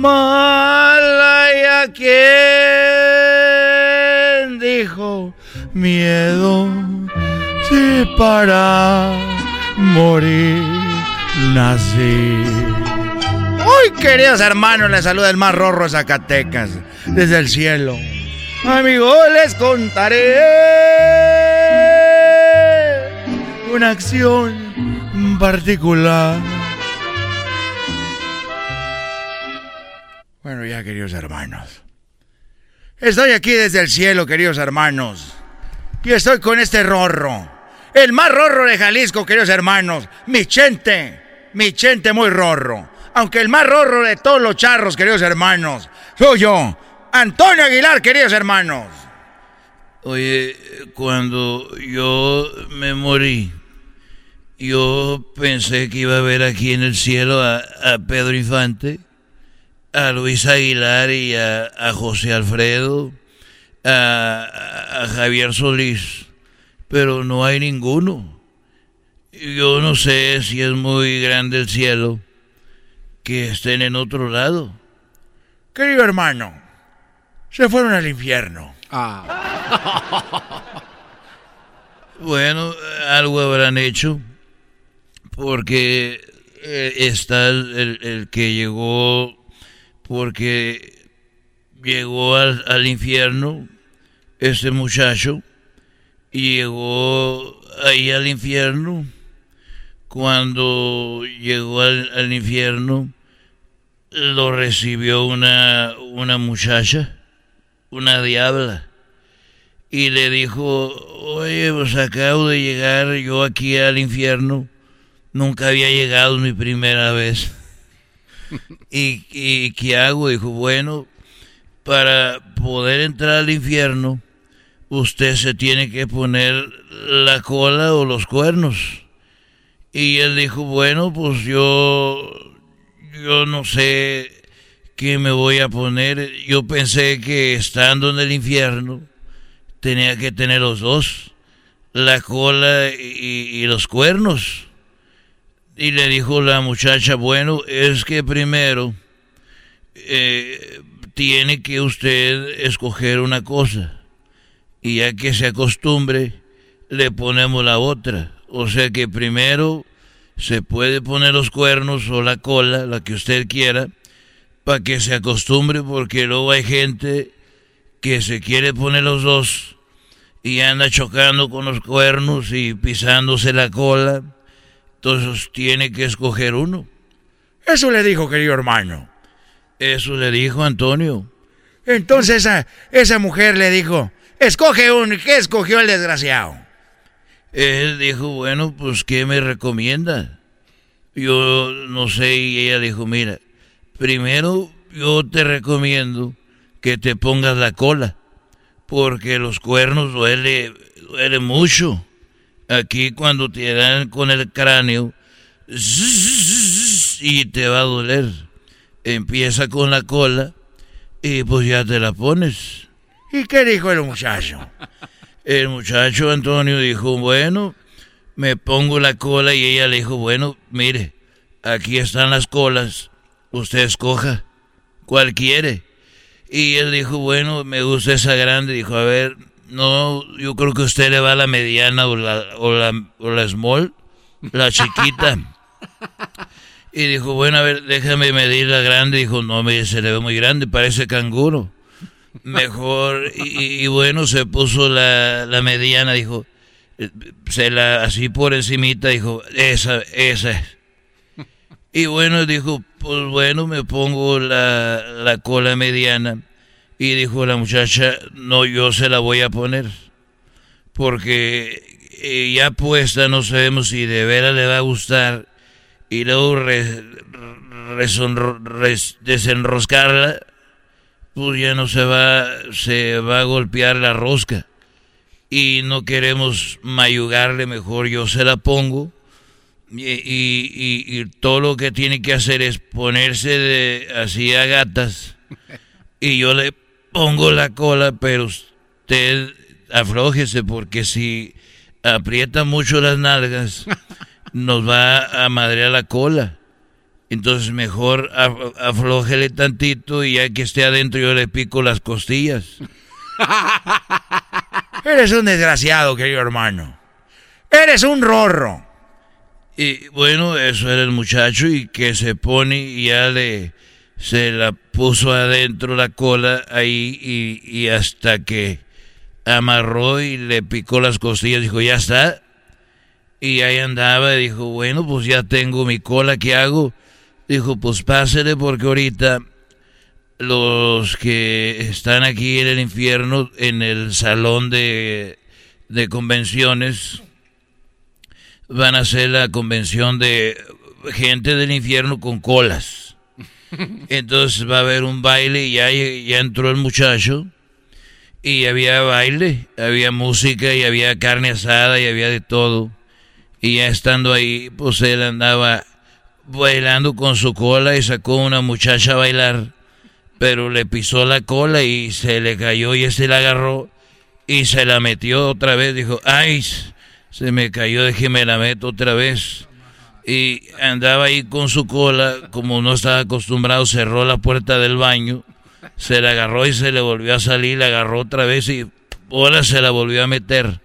Mala quien dijo miedo si para morir nací. Hoy, queridos hermanos, les saluda el más rorro Zacatecas, desde el cielo. Amigo, les contaré una acción particular. Bueno, ya, queridos hermanos. Estoy aquí desde el cielo, queridos hermanos. Y estoy con este rorro. El más rorro de Jalisco, queridos hermanos. Mi chente. Mi chente muy rorro. Aunque el más rorro de todos los charros, queridos hermanos. Soy yo. Antonio Aguilar, queridos hermanos. Oye, cuando yo me morí, yo pensé que iba a ver aquí en el cielo a, a Pedro Infante, a Luis Aguilar y a, a José Alfredo, a, a Javier Solís, pero no hay ninguno. Yo no sé si es muy grande el cielo que estén en otro lado. Querido hermano, se fueron al infierno. Bueno, algo habrán hecho, porque eh, está el, el que llegó, porque llegó al, al infierno, este muchacho, y llegó ahí al infierno. Cuando llegó al, al infierno, lo recibió una, una muchacha, una diabla, y le dijo, oye, pues acabo de llegar yo aquí al infierno, nunca había llegado mi primera vez. ¿Y, y qué hago? Dijo, bueno, para poder entrar al infierno, usted se tiene que poner la cola o los cuernos. Y él dijo, bueno, pues yo, yo no sé qué me voy a poner. Yo pensé que estando en el infierno tenía que tener los dos, la cola y, y los cuernos. Y le dijo la muchacha, bueno, es que primero eh, tiene que usted escoger una cosa. Y ya que se acostumbre, le ponemos la otra. O sea que primero se puede poner los cuernos o la cola, la que usted quiera, para que se acostumbre, porque luego hay gente que se quiere poner los dos y anda chocando con los cuernos y pisándose la cola. Entonces tiene que escoger uno. Eso le dijo, querido hermano. Eso le dijo Antonio. Entonces esa, esa mujer le dijo, escoge uno. ¿Y qué escogió el desgraciado? Él dijo, bueno, pues ¿qué me recomienda? Yo no sé, y ella dijo, mira, primero yo te recomiendo que te pongas la cola, porque los cuernos duele, duele mucho. Aquí cuando te dan con el cráneo, y te va a doler. Empieza con la cola y pues ya te la pones. ¿Y qué dijo el muchacho? El muchacho Antonio dijo, bueno, me pongo la cola y ella le dijo, bueno, mire, aquí están las colas, usted escoja, ¿cuál quiere? Y él dijo, bueno, me gusta esa grande, dijo, a ver, no, yo creo que usted le va a la mediana o la, o la, o la small, la chiquita. Y dijo, bueno, a ver, déjame medir la grande. Dijo, no, me se le ve muy grande, parece canguro mejor. Y, y bueno, se puso la, la, mediana, dijo, se la, así por encimita, dijo, esa, esa. Y bueno, dijo, pues bueno, me pongo la, la cola mediana. Y dijo la muchacha, no, yo se la voy a poner. Porque ya puesta, no sabemos si de veras le va a gustar. Y luego re, desenroscarla pues ya no se va, se va a golpear la rosca. Y no queremos mayugarle, mejor yo se la pongo. Y, todo lo que tiene que hacer es ponerse de, así a gatas. Y yo le pongo la cola, pero usted aflójese porque si aprieta mucho las nalgas, nos va a madrear la cola. Entonces mejor aflójele tantito y ya que esté adentro yo le pico las costillas. Eres un desgraciado, querido hermano. Eres un rorro. Y bueno, eso era el muchacho y que se pone y ya le se la puso adentro la cola ahí y, hasta que amarró y le picó las costillas, dijo, ya está. Y ahí andaba y dijo, bueno, pues ya tengo mi cola, ¿qué hago? Dijo, pues pásele porque ahorita los que están aquí en el infierno, en el salón de, de convenciones, van a hacer la convención de gente del infierno con colas. Entonces va a haber un baile y ya, ya entró el muchacho y había baile, había música y había carne asada y había de todo. Y ya estando ahí, pues él andaba bailando con su cola y sacó una muchacha a bailar, pero le pisó la cola y se le cayó y ese la agarró y se la metió otra vez. Dijo, ay, se me cayó, déjeme la meto otra vez. Y andaba ahí con su cola, como no estaba acostumbrado, cerró la puerta del baño se la agarró y se le volvió a salir, la agarró otra vez y ahora se la volvió a meter.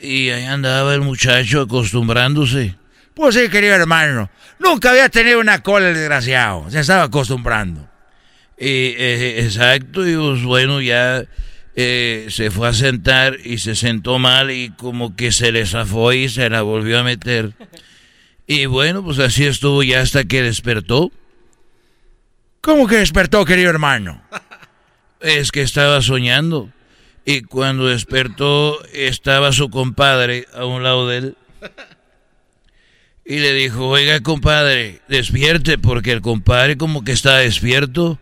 Y ahí andaba el muchacho acostumbrándose. Pues sí, querido hermano, nunca había tenido una cola el desgraciado, se estaba acostumbrando. Y, eh, exacto, y pues bueno, ya eh, se fue a sentar y se sentó mal y como que se le zafó y se la volvió a meter. Y bueno, pues así estuvo ya hasta que despertó. ¿Cómo que despertó, querido hermano? Es que estaba soñando. Y cuando despertó estaba su compadre a un lado de él. Y le dijo, oiga compadre, despierte, porque el compadre como que estaba despierto,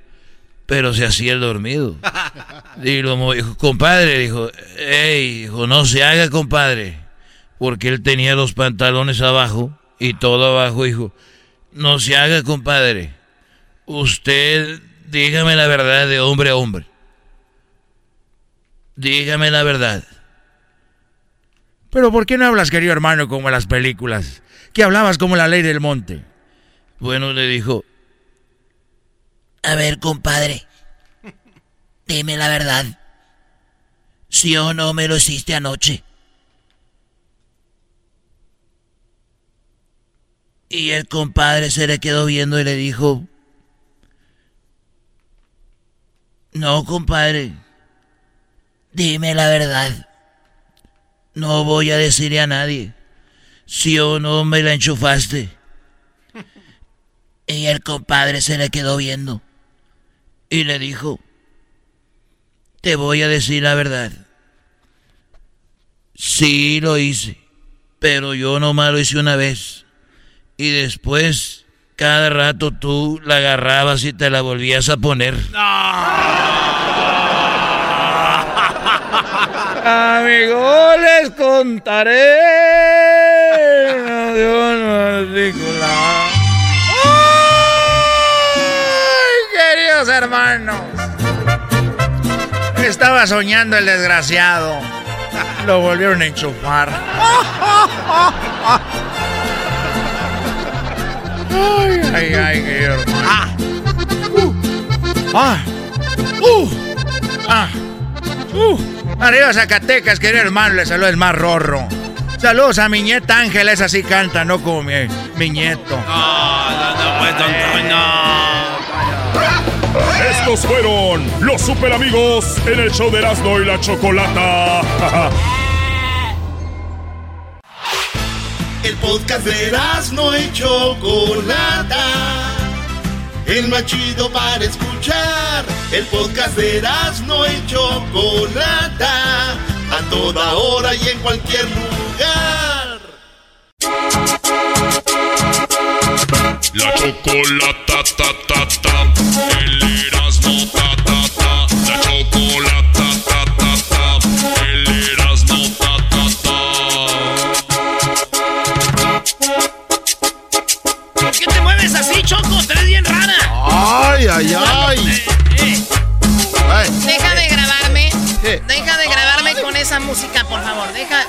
pero se hacía el dormido. Y lo dijo, compadre, dijo, hey, dijo, no se haga compadre, porque él tenía los pantalones abajo y todo abajo, dijo, no se haga compadre Usted, dígame la verdad de hombre a hombre. Dígame la verdad. Pero ¿por qué no hablas, querido hermano, como en las películas? Que hablabas como la ley del monte. Bueno, le dijo, a ver, compadre, dime la verdad. Si o no me lo hiciste anoche. Y el compadre se le quedó viendo y le dijo, No, compadre. Dime la verdad. No voy a decirle a nadie. Si o no me la enchufaste. Y el compadre se le quedó viendo. Y le dijo, te voy a decir la verdad. Sí lo hice, pero yo nomás lo hice una vez. Y después cada rato tú la agarrabas y te la volvías a poner. Amigo, les contaré. Dios ¡Ay, queridos hermanos! Estaba soñando el desgraciado. Lo volvieron a enchufar. Ay, ay, ay, qué hermano. Ah. Uh. Ah. Uh. Ah. Uh. Arriba Zacatecas, querido hermano, le saluda el más rorro. Saludos a mi nieta Ángela, esa sí canta, no como mi, mi nieto. No, no, no, pues, no. Estos fueron los super amigos en el show de Erasmo y la Chocolata. El podcast de no y Chocolata. El más chido para escuchar. El podcast de no y Chocolata. A toda hora y en cualquier lugar. La chocolata ta ta ta. Ta ay, ay, ay. Deja de grabarme. Deja de grabarme con esa música, por favor. Deja.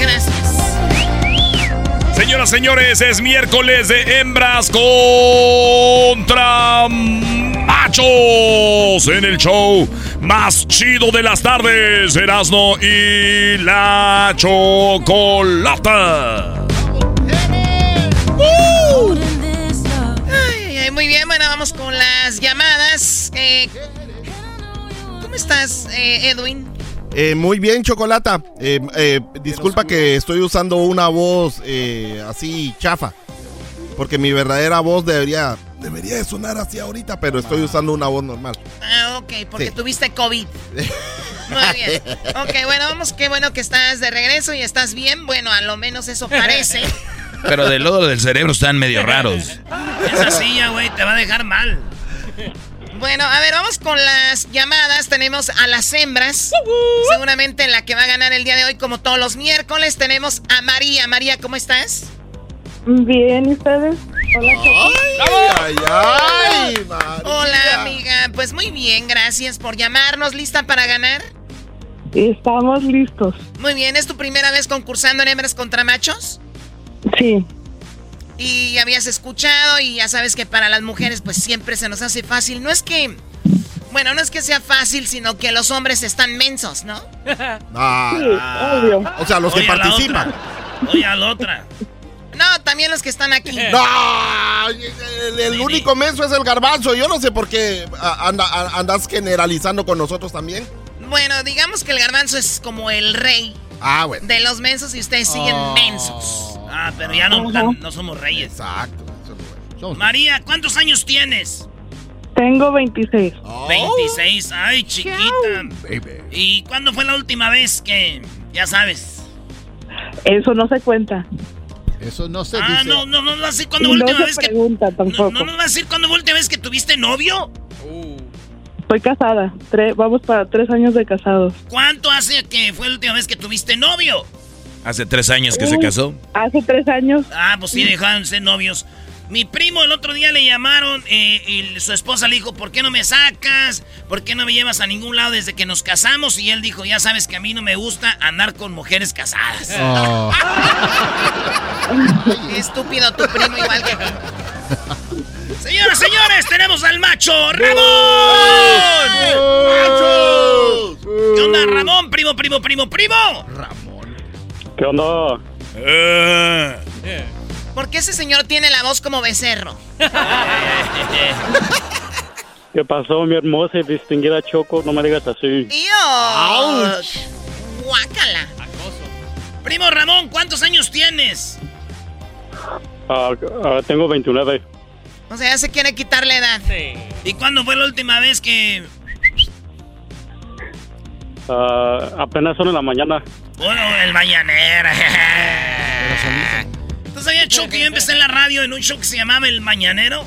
Gracias. Señoras, señores, es miércoles de hembras contra machos en el show más chido de las tardes, Erasno y la Chocolata. Muy bien, bueno, vamos con las llamadas. Eh, ¿Cómo estás, eh, Edwin? Eh, muy bien, Chocolata. Eh, eh, disculpa que estoy usando una voz eh, así chafa. Porque mi verdadera voz debería, debería de sonar así ahorita, pero estoy usando una voz normal. Ah, ok, porque Sí. tuviste COVID. Muy bien. Ok, bueno, vamos, qué bueno que estás de regreso y estás bien. Bueno, a lo menos eso parece. Pero del lodo del cerebro están medio raros. Esa silla, güey, te va a dejar mal. Bueno, a ver, vamos con las llamadas. Tenemos a las hembras. Seguramente la que va a ganar el día de hoy, como todos los miércoles, tenemos a María. María, ¿cómo estás? Bien, ¿y ustedes? Hola, ¡Ay, ay, María. Hola, amiga. Pues muy bien, gracias por llamarnos. ¿Lista para ganar? Estamos listos. Muy bien, ¿es tu primera vez concursando en hembras contra machos? Sí. Y habías escuchado y ya sabes que para las mujeres pues siempre se nos hace fácil. No es que, bueno, no es que sea fácil, sino que los hombres están mensos, ¿no? Ah, obvio. O sea, los que Oye, participan. Oye, a la otra. No, también los que están aquí. No, el, el único menso es el garbanzo. Yo no sé por qué anda- andas generalizando con nosotros también. Bueno, digamos que el garbanzo es como el rey Ah, bueno. de los mensos y ustedes siguen Oh. mensos. Ah, pero ya no, tan- no somos reyes. Exacto. María, ¿cuántos años tienes? Tengo 26. 26. Ay, chiquita. ¿Y cuándo fue la última vez que, ya sabes? Eso no se cuenta. Eso no se Ah, dice. no, no, no, no, así Y cuando fue la no última vez que... pregunta No, tampoco. no nos va a decir cuándo fue la última vez que tuviste novio. Estoy casada. Tre- vamos para tres años de casados. ¿Cuánto hace que fue la última vez que tuviste novio? Hace tres años que se casó. Hace tres años. Ah, pues sí, dejaron de ser novios. Mi primo el otro día le llamaron eh, y su esposa le dijo, ¿por qué no me sacas? ¿Por qué no me llevas a ningún lado desde que nos casamos? Y él dijo, ya sabes que a mí no me gusta andar con mujeres casadas. Oh. Estúpido tu primo igual que tú. Señoras, señores, tenemos al macho Ramón. ¿Qué onda, Ramón? Primo, primo, primo, primo. ¿Qué onda? Eh. ¿Por qué ese señor tiene la voz como becerro? ¿Qué pasó, mi hermosa y distinguida Choco? No me digas así. ¡Dios! ¡Guácala! Primo Ramón, ¿cuántos años tienes? Ah, ah, tengo 29. O sea, ya se quiere quitar la edad. ¿Y cuándo fue la última vez que... Ah, apenas son en la mañana. Bueno, el mañanero. ¿Tú sabías, Choco, que yo empecé en la radio en un show que se llamaba El Mañanero?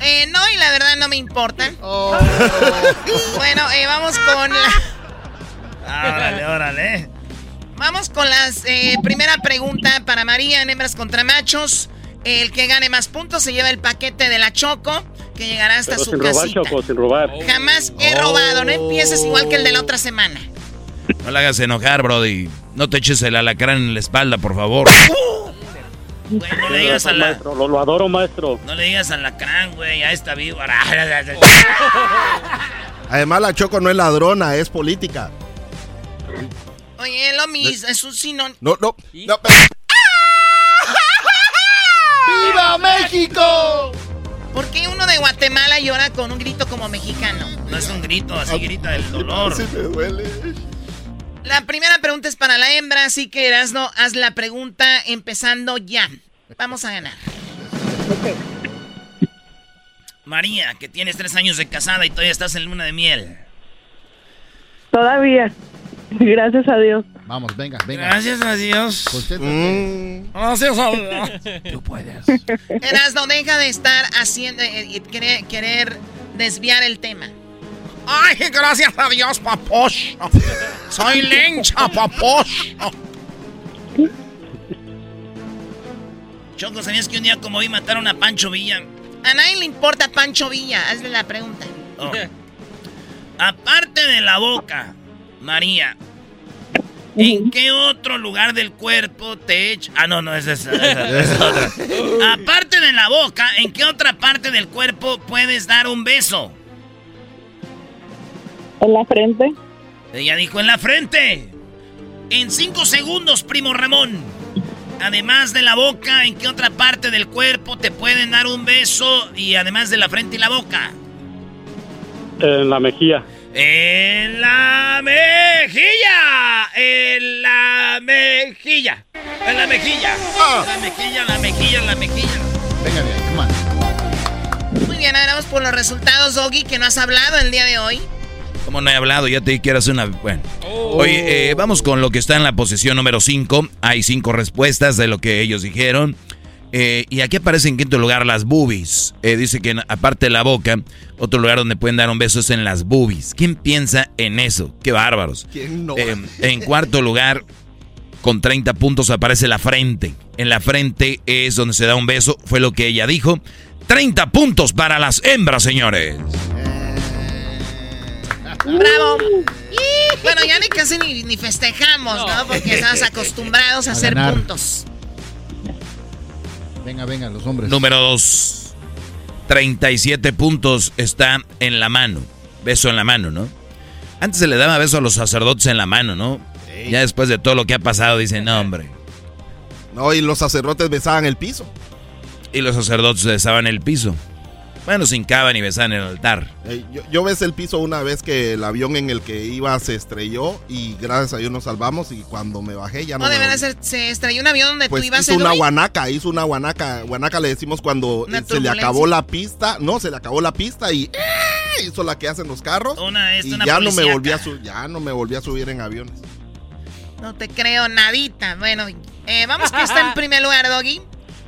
Eh, no, y la verdad no me importa. bueno, eh, vamos con la... Órale, órale. Vamos con la primera pregunta para María en hembras contra machos. El que gane más puntos se lleva el paquete de la Choco, que llegará hasta Pero su sin robar. Choco, sin robar. Jamás he robado, no empieces igual que el de la otra semana. No la hagas enojar, Brody. No te eches el alacrán en la espalda, por favor. Güey, no le digas a la... Maestro, lo, lo adoro, maestro. No le digas al lacrán, güey, ya está vivo. Además, la Choco no es ladrona, es política. Oye, lo mismo, es un sinónimo. No, no, no. ¡Viva México! ¿Por qué uno de Guatemala llora con un grito como mexicano? No es un grito, así grita el dolor. Sí me duele. La primera pregunta es para la hembra, así que Erasno, haz la pregunta empezando ya. Vamos a ganar. María, que tienes tres años de casada y todavía estás en luna de miel. Todavía. Gracias a Dios. Vamos, venga, venga. Gracias a Dios. Concéntrate. Gracias a Dios. Tú puedes. Erasno, deja de estar haciendo, eh, eh, querer, querer desviar el tema. Ay, gracias a Dios, paposh. Soy lencha, paposh. Choco, ¿sabías que un día como hoy mataron a Pancho Villa? A nadie le importa Pancho Villa, hazle la pregunta. Oh. Aparte de la boca, María, ¿en qué otro lugar del cuerpo te echas? Ah, no, no, es esa, esa, es otra. Aparte de la boca, ¿en qué otra parte del cuerpo puedes dar un beso? En la frente. Ella dijo en la frente. En cinco segundos, primo Ramón. Además de la boca, ¿en qué otra parte del cuerpo te pueden dar un beso? Y además de la frente y la boca. En la mejilla. En la mejilla. En la mejilla. En la mejilla. En la mejilla, en la mejilla, en la mejilla. Venga, bien, come on. Muy bien, ahora vamos por los resultados, Doggy, que no has hablado el día de hoy. ¿Cómo no he hablado? Ya te que eras una... Bueno. Oye, eh, vamos con lo que está en la posición número 5. Hay cinco respuestas de lo que ellos dijeron. Eh, y aquí aparece en quinto lugar las boobies. Eh, dice que aparte de la boca, otro lugar donde pueden dar un beso es en las boobies. ¿Quién piensa en eso? ¡Qué bárbaros! ¿Quién no? Eh, en cuarto lugar, con 30 puntos aparece la frente. En la frente es donde se da un beso, fue lo que ella dijo. 30 puntos para las hembras, señores. ¡Bravo! Bueno, ya ni casi ni, ni festejamos, ¿no? Porque estamos acostumbrados a, A hacer ganar. puntos. Venga, venga, los hombres. Número 2. 37 puntos está en la mano. Beso en la mano, ¿no? Antes se le daba beso a los sacerdotes en la mano, ¿no? Ya después de todo lo que ha pasado, dicen, no, hombre. No, y los sacerdotes besaban el piso. Y los sacerdotes besaban el piso. Bueno, se hincaban y besaban el altar. Eh, yo, yo besé el piso una vez que el avión en el que iba se estrelló y gracias a Dios nos salvamos y cuando me bajé ya no No, de me verdad se, se estrelló un avión donde Pues tú ibas hizo una Edwin? guanaca, hizo una guanaca. Guanaca le decimos cuando Una eh, se le acabó la pista. No, se le acabó la pista y ¡eh! hizo la que hacen los carros. Una, y una ya no me volví a su- ya no me volví a subir en aviones. No te creo nadita. Bueno, eh, vamos que está en primer lugar, Doggy.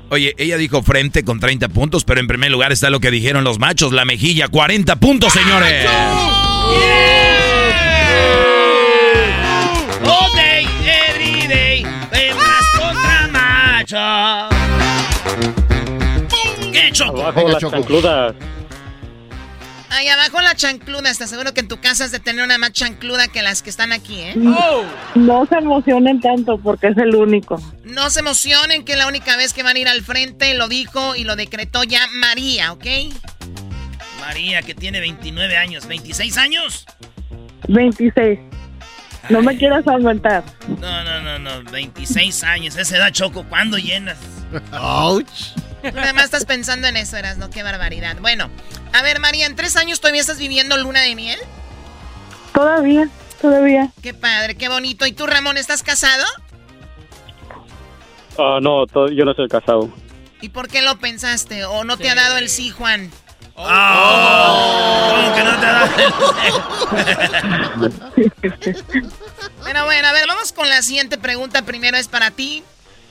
Oye, ella dijo frente con 30 puntos, pero en primer lugar está lo que dijeron los machos, la mejilla, 40 puntos, señores. All day, every day, hembras contra machos. ¿Qué, Choco? Abajo las chancludas. Ahí abajo la chancluda. ¿Estás seguro que en tu casa has de tener una más chancluda que las que están aquí, eh? No se emocionen tanto porque es el único. No se emocionen que es la única vez que van a ir al frente lo dijo y lo decretó ya María, ¿ok? María, que tiene 29 años. ¿26 años? 26. No me quieras aumentar. No, no, no, no. 26 años. Esa edad, Choco. ¿Cuándo llenas? Ouch. Tú nada más estás pensando en eso, Eras, ¿no? Qué barbaridad. Bueno, a ver, María, ¿en tres años todavía estás viviendo luna de miel? Todavía, todavía. Qué padre, qué bonito. ¿Y tú, Ramón, estás casado? Ah, no, yo no estoy casado. ¿Y por qué lo pensaste? ¿O no te ha dado el sí, Juan? ¿Cómo que no te da Bueno, bueno, a ver, vamos con la siguiente pregunta. Primero es para ti.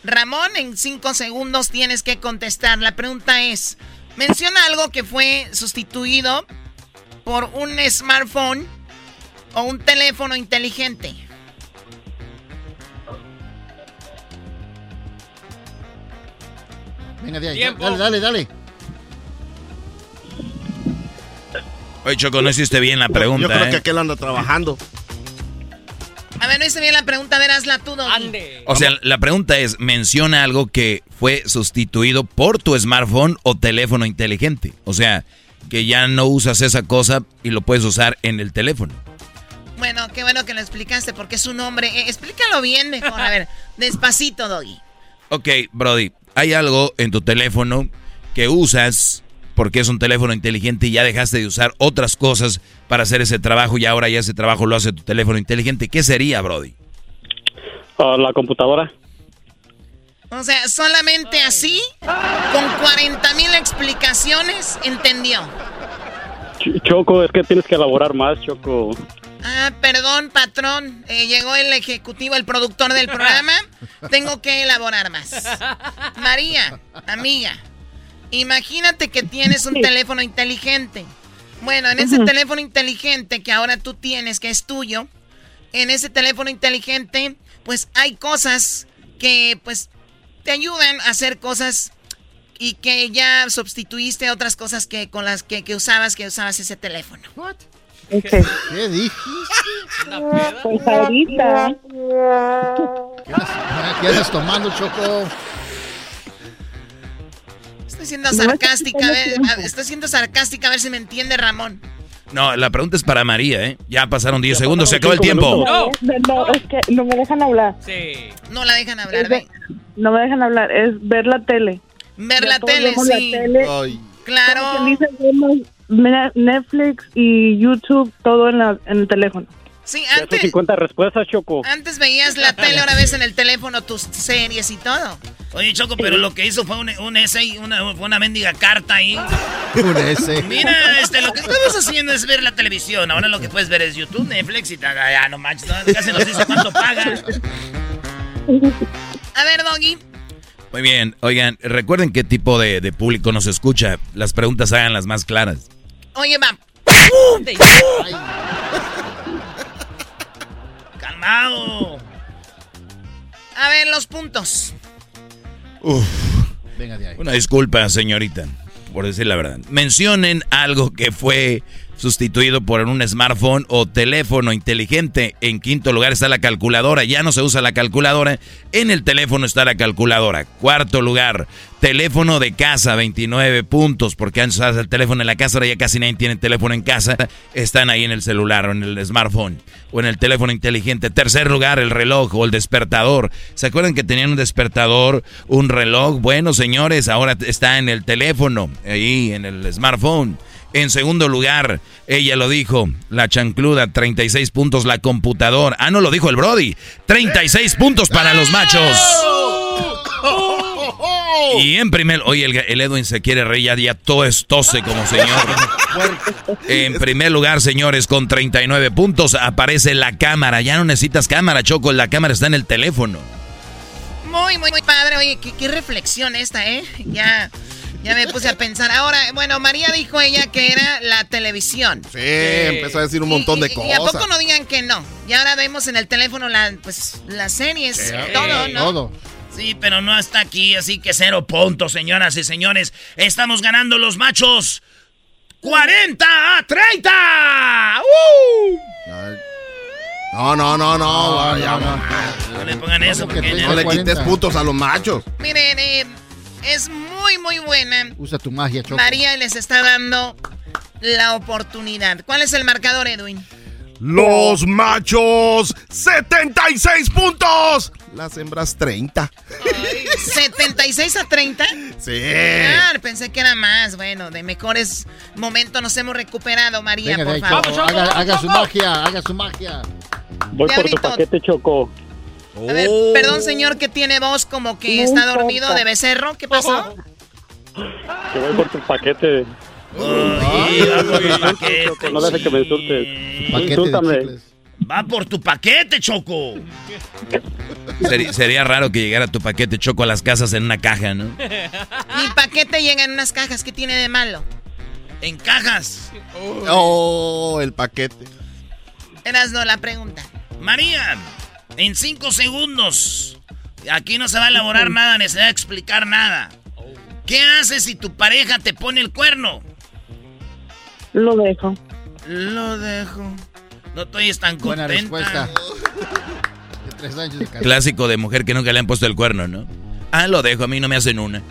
Ramón, en cinco segundos tienes que contestar. La pregunta es, menciona algo que fue sustituido por un smartphone o un teléfono inteligente. Venga, de ahí. Tiempo. Dale, dale, dale. Oye, Choco, no hiciste bien la pregunta, Yo creo ¿eh? que aquel anda trabajando. A ver, no hice bien la pregunta, verásla tú, Doggy. Ande. O sea, la pregunta es, menciona algo que fue sustituido por tu smartphone o teléfono inteligente. O sea, que ya no usas esa cosa y lo puedes usar en el teléfono. Bueno, qué bueno que lo explicaste porque es un hombre. Eh, explícalo bien mejor. A ver, despacito, Doggy. Ok, Brody, hay algo en tu teléfono que usas porque es un teléfono inteligente y ya dejaste de usar otras cosas para hacer ese trabajo y ahora ya ese trabajo lo hace tu teléfono inteligente. ¿Qué sería, Brody? Ah, la computadora. O sea, solamente así, con 40 mil explicaciones, entendió. Ch- Choco, es que tienes que elaborar más, Choco. Ah, perdón, patrón. Eh, llegó el ejecutivo, el productor del programa. Tengo que elaborar más. María, amiga, imagínate que tienes un teléfono inteligente. Bueno, en ese teléfono inteligente que ahora tú tienes, que es tuyo, en ese teléfono inteligente, pues hay cosas que, pues, te ayudan a hacer cosas y que ya sustituiste otras cosas que con las que, que usabas, que usabas ese teléfono. ¿Qué dijiste? Pues ahorita. ¿Qué andas tomando, Choco? Estoy siendo sarcástica, a ver, a- estoy siendo sarcástica, a ver si me entiende Ramón. No, la pregunta es para María, ¿eh? Ya pasaron 10 segundos, se acabó el tiempo. minutos. No, es que no me dejan hablar. Sí. No la dejan hablar, de- No me dejan hablar, es ver la tele. Ver Ya la tele, sí. La tele. Claro. Vemos Ne- Netflix y YouTube, todo en, la, en el teléfono. Sí, antes, 50 respuestas, Choco. antes veías la tele, ahora ves en el teléfono tus series y todo. Oye, Choco, pero lo que hizo fue un, un essay, una, fue una mendiga carta ahí. Un S. Mira, este, lo que estamos haciendo es ver la televisión. Ahora lo que puedes ver es YouTube, Netflix y tal. Ya, no manches, no, casi nos dice cuánto paga. A ver, Doggy. Muy bien, oigan, recuerden qué tipo de, de público nos escucha. Las preguntas hagan las más claras. Oye, va. Calmado. A ver, los puntos. Uf. Venga de ahí. Una disculpa, señorita, por decir la verdad. Mencionen algo que fue sustituido por un smartphone o teléfono inteligente. En quinto lugar está la calculadora. Ya no se usa la calculadora. En el teléfono está la calculadora. Cuarto lugar, teléfono de casa, 29 puntos. Porque antes usabas el teléfono en la casa, ahora ya casi nadie tiene teléfono en casa. Están ahí en el celular o en el smartphone o en el teléfono inteligente. Tercer lugar, el reloj o el despertador. ¿Se acuerdan que tenían un despertador, un reloj? Bueno, señores, ahora está en el teléfono, ahí en el smartphone. En segundo lugar, ella lo dijo, la chancluda, 36 puntos, la computadora. Ah, no lo dijo el Brody. 36 puntos para los machos. Y en primer, oye, el, el Edwin se quiere reír, ya, ya todo es tose como señor. En primer lugar, señores, con 39 puntos aparece la cámara. Ya no necesitas cámara, Choco, la cámara está en el teléfono. Muy, muy, muy padre. Oye, qué, qué reflexión esta, ¿eh? Ya, ya me puse a pensar. Ahora, bueno, María dijo ella que era la televisión. Sí, empezó a decir un montón de Y a cosas. poco no digan que no. Y ahora vemos en el teléfono la, pues, las series, todo, ¿no? Sí, pero no está aquí, así que cero puntos, señoras y señores. Estamos ganando los machos. 40 a 30. ¡Uh! No, no, no, no. ya, No le pongan eso porque No le quites puntos a los machos. Miren, eh, es muy, muy buena. Usa tu magia, Choco. María les está dando la oportunidad. ¿Cuál es el marcador, Edwin? Los machos, 76 puntos. Las hembras, 30. ¿76 a 30? Sí. Ah, pensé que era más. Bueno, de mejores momentos nos hemos recuperado, María, Venga por favor. Choco. Haga, haga su magia, haga su magia. Voy por tu paquete, Choco. A ver, perdón, señor, que tiene voz como que No está dormido importa. de becerro. ¿Qué pasó? Que voy por tu paquete. Choco, no dejes que me insultes. Insúltame. Va por tu paquete, Choco. Sería raro que llegara tu paquete Choco a las casas en una caja, ¿no? Mi paquete llega en unas cajas. ¿Qué tiene de malo? En cajas. Oh, el paquete. Eras no la pregunta. María, en cinco segundos. Aquí no se va a elaborar nada, ni se va a explicar nada. ¿Qué haces si tu pareja te pone el cuerno? Lo dejo. Lo dejo. No estoy tan Buena contenta. respuesta. De tres años de. Clásico de mujer que nunca le han puesto el cuerno, ¿no? Ah, lo dejo, a mí no me hacen una.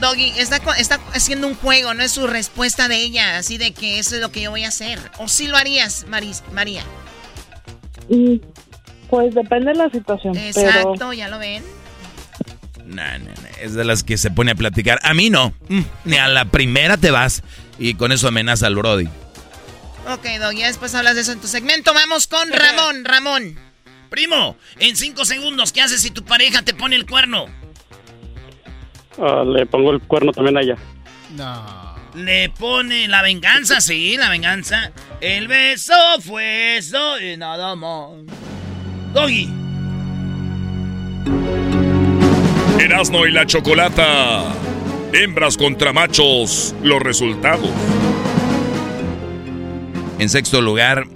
Doggy, está, está haciendo un juego, no es su respuesta de ella, así de que eso es lo que yo voy a hacer. ¿O sí lo harías, Maris- María? Pues depende de la situación. Exacto, Pero ya lo ven. Nah, nah, nah, Es de las que se pone a platicar. A mí no. Mm, Ni a la primera te vas. Y con eso amenaza al Brody. Ok, Doggy, ya después hablas de eso en tu segmento. Vamos con Ramón, Ramón. Primo, en cinco segundos, ¿qué haces si tu pareja te pone el cuerno? Ah, le pongo el cuerno también a ella. No. Le pone la venganza, sí, la venganza. El beso fue eso y nada más. Doggy. Erasno y la chocolata. Hembras contra machos. Los resultados. En sexto lugar,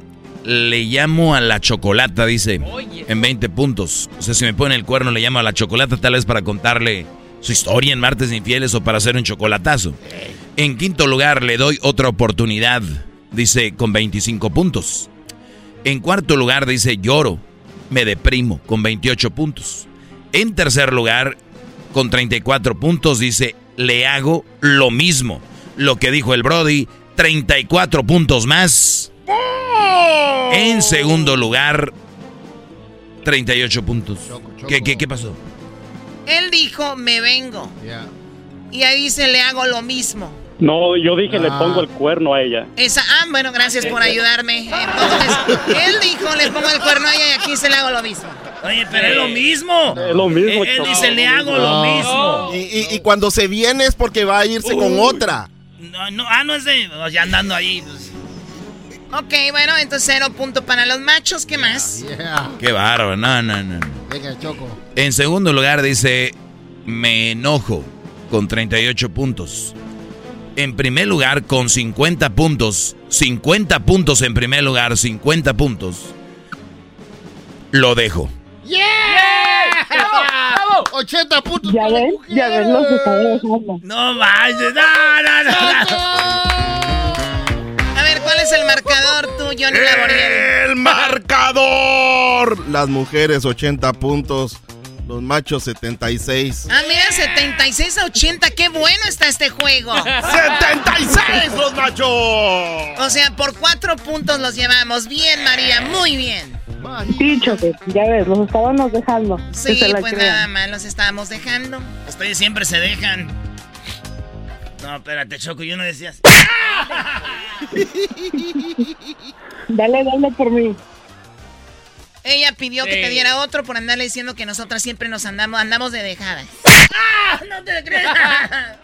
le llamo a la chocolata, dice. En 20 puntos. O sea, si me pone el cuerno, le llamo a la chocolata, tal vez para contarle su historia en Martes Infieles o para hacer un chocolatazo. En quinto lugar, le doy otra oportunidad. dice con 25 puntos. En cuarto lugar dice lloro, me deprimo con 28 puntos. En tercer lugar, con 34 puntos, dice le hago lo mismo. Lo que dijo el Brody, 34 puntos más. En segundo lugar, 38 puntos. ¿Qué, qué, qué pasó? Él dijo, me vengo. Y ahí dice, le hago lo mismo. No, yo dije, le Ah. pongo el cuerno a ella. Esa, ah, bueno, gracias por ayudarme. Entonces, él dijo, le pongo el cuerno a ella y aquí se le hago lo mismo. Oye, pero es lo mismo. Es lo mismo, Él, él dice, le hago lo mismo. Y, y- y cuando se viene es porque va a irse con otra. No, no, ah, no es de. o Ya andando ahí. pues. Ok, bueno, entonces cero punto para los machos. ¿Qué más? Qué bárbaro, no, no, no. no. Venga, Choco. En segundo lugar dice, me enojo con 38 puntos. En primer lugar con 50 puntos, 50 puntos en primer lugar, 50 puntos. Lo dejo. ¡Yeah! ¡Bravo! 80 puntos. Ya ves, ya ves, los dejando. No manches, no, no, no. A ver, ¿cuál es el marcador tú, Johnny Laboriel? ¡El marcador! Las mujeres 80 puntos, los machos 76. Ah, mira, 76 a 80. ¡Qué bueno está este juego! ¡76 los machos! O sea, por cuatro puntos los llevamos. Bien, María, muy bien. Choco, ya ves, los estábamos dejando. Sí, pues crean. nada más los estábamos dejando. Ustedes siempre se dejan. No, espérate, Choco, yo no decías. Dale, dale por mí. Ella pidió que te diera otro por andarle diciendo que nosotras siempre nos andamos, andamos de dejadas. ¡Ah! ¡No te creas!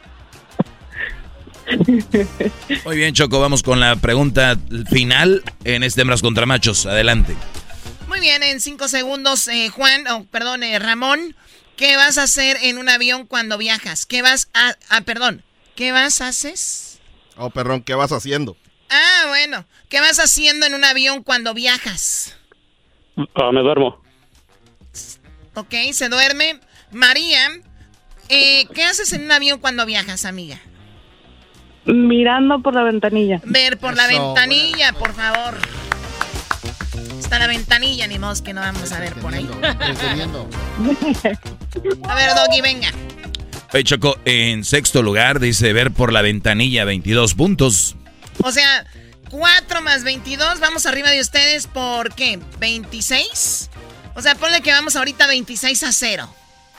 Muy bien, Choco, vamos con la pregunta final en este Hembras contra Machos. Adelante. Muy bien, en cinco segundos, eh, Juan, oh, perdón, eh, Ramón, ¿qué vas a hacer en un avión cuando viajas? ¿Qué vas a, ah, perdón, ¿qué vas a hacer? Oh, perrón, ¿qué vas haciendo? Ah, bueno, ¿qué vas haciendo en un avión cuando viajas? Ah, me duermo. Ok, se duerme. María, eh, ¿qué haces en un avión cuando viajas, amiga? Mirando por la ventanilla. Ver por la ventanilla, por favor. Está la ventanilla, ni modo que no vamos a ver por ahí. A ver, Doggy, venga. Oye, Choco, en sexto lugar dice ver por la ventanilla 22 puntos. O sea, 4 más 22, vamos arriba de ustedes por qué? ¿26? O sea, ponle que vamos ahorita 26 a 0.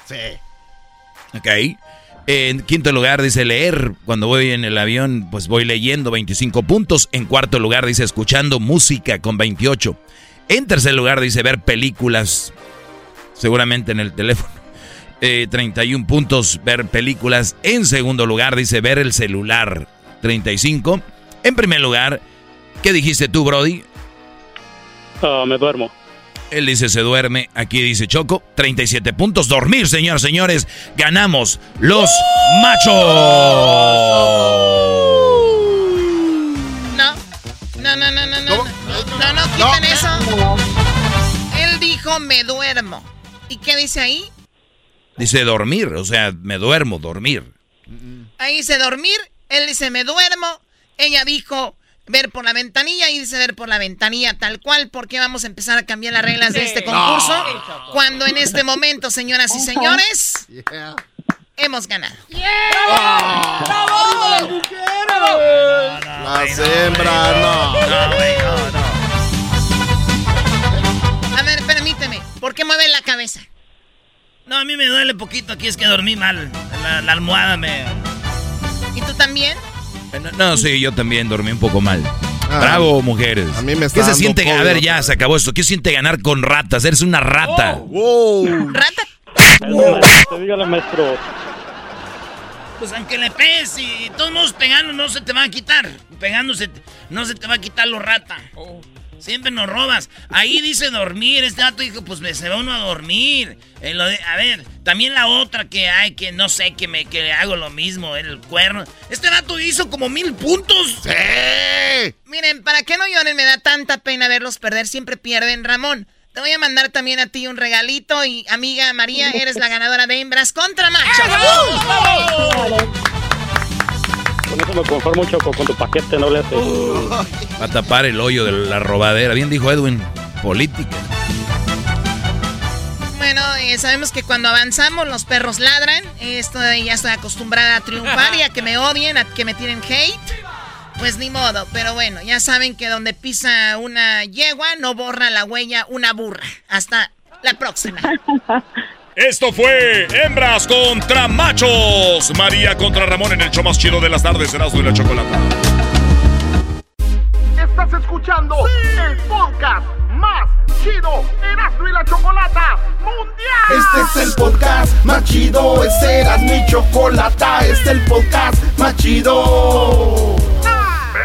Sí. Ok. En quinto lugar dice leer. Cuando voy en el avión, pues voy leyendo 25 puntos. En cuarto lugar dice escuchando música con 28. En tercer lugar dice ver películas. Seguramente en el teléfono. Eh, 31 puntos ver películas. En segundo lugar dice ver el celular. 35. En primer lugar, ¿qué dijiste tú, Brody? Ah, me duermo. Él dice se duerme. Aquí dice Choco. 37 puntos. Dormir, señores, señores. Ganamos los machos. No, no, no, no, no, no. No, no, quiten eso. Él dijo me duermo. ¿Y qué dice ahí? Dice dormir. O sea, me duermo, dormir. Ahí dice dormir, él dice me duermo, ella dijo ver por la ventanilla y dice ver por la ventanilla tal cual, porque vamos a empezar a cambiar las reglas de este concurso cuando en este momento, señoras y señores, hemos ganado. ¡Bravo! las mujeres! Las hembras, no. No, no. A ver, permíteme, ¿por qué mueve la cabeza? No, a mí me duele poquito aquí, es que dormí mal. La, la almohada me. ¿Y tú también? No, no, sí, yo también dormí un poco mal. Ah, Bravo, mujeres. a mí me está ¿Qué se siente? COVID A ver, ya se acabó esto. ¿Qué se siente ganar con ratas? Eres una rata. Wow. ¿Rata? Te dígale, maestro. Pues aunque le pegues y todos modos pegando no se te va a quitar. Pegándose no se te va a quitar lo rata. Siempre nos robas. Ahí dice dormir. Este dato dijo, pues me se va uno a dormir. Eh, lo de- a ver, también la otra que hay, que no sé, que me que hago lo mismo, el cuerno. Este dato hizo como mil puntos. ¡Sí! Miren, para que no lloren, me da tanta pena verlos perder, siempre pierden. Ramón, te voy a mandar también a ti un regalito y amiga María, eres la ganadora de hembras contra machos. Con eso me conformo, Choco, con tu paquete no le hace. Va a tapar el hoyo de la robadera. Bien dijo Edwin, política. Bueno, eh, sabemos que cuando avanzamos los perros ladran. Esto ya estoy acostumbrada a triunfar y a que me odien, a que me tiren hate. Pues ni modo, pero bueno, ya saben que donde pisa una yegua no borra la huella una burra. Hasta la próxima. Esto fue Hembras contra Machos. María contra Ramón en el show más chido de las tardes, Erasmo y la Chocolata. Estás escuchando el podcast más chido Erasmo y la Chocolata Mundial. Este es el podcast más chido, es Erasmo y Chocolata, este es el podcast más chido.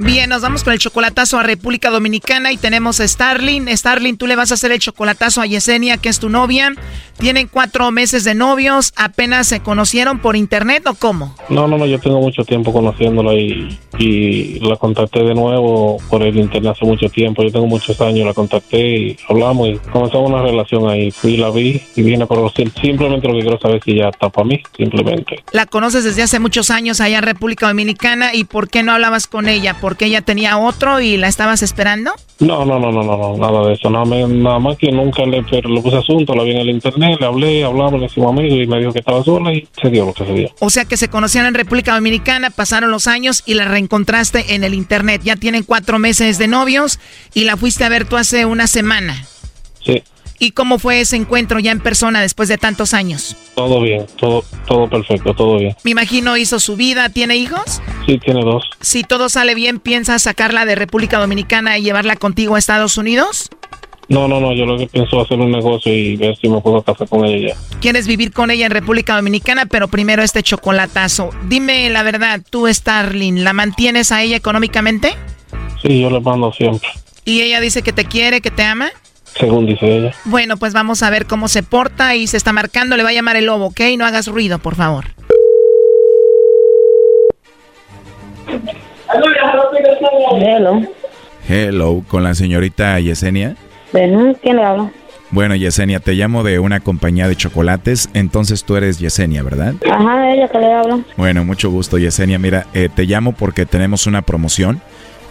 Bien, nos vamos con el chocolatazo a República Dominicana y tenemos a Starling. Starling, tú le vas a hacer el chocolatazo a Yesenia, que es tu novia. Tienen cuatro meses de novios, apenas se conocieron por internet o cómo? No, no, no, yo tengo mucho tiempo conociéndola y, y la contacté de nuevo por el internet hace mucho tiempo. Yo tengo muchos años, la contacté y hablamos y comenzamos una relación ahí. Fui, la vi y vine a conocer. Simplemente lo que quiero saber es si ya está para mí, simplemente. La conoces desde hace muchos años allá en República Dominicana y ¿por qué no hablabas con ella? ¿Porque ella tenía otro y la estabas esperando? No, no, no, no, no, no nada de eso. Nada, más- nada más que nunca le, puse asunto, la vi en el internet, le hablé, hablamos, le hicimos amigos y me dijo que estaba sola y se dio lo que se dio. O sea que se conocieron en República Dominicana, pasaron los años y la reencontraste en el internet. Ya tienen cuatro meses de novios y la fuiste a ver tú hace una semana. Sí, ¿Y cómo fue ese encuentro ya en persona después de tantos años? todo bien, todo, todo perfecto, todo bien. Me imagino hizo su vida, ¿tiene hijos? Sí, tiene dos. Si todo sale bien, ¿piensas sacarla de República Dominicana y llevarla contigo a Estados Unidos? No, no, no, yo lo que pienso es hacer un negocio y ver si me puedo casar con ella ya. Quieres vivir con ella en República Dominicana, pero primero este chocolatazo. Dime la verdad, tú, Starling, ¿la mantienes a ella económicamente? Sí, yo le mando siempre, ¿Y ella dice que te quiere, que te ama? Según dice ella. Bueno, pues vamos a ver cómo se porta y se está marcando. Le va a llamar el lobo, ¿ok? No hagas ruido, por favor. Hello. Hello, con la señorita Yesenia. Bueno, ¿quién le habla? Bueno, Yesenia, te llamo de una compañía de chocolates, entonces tú eres Yesenia, ¿verdad? Ajá, ella que le habla. Bueno, mucho gusto, Yesenia. Mira, eh, te llamo porque tenemos una promoción.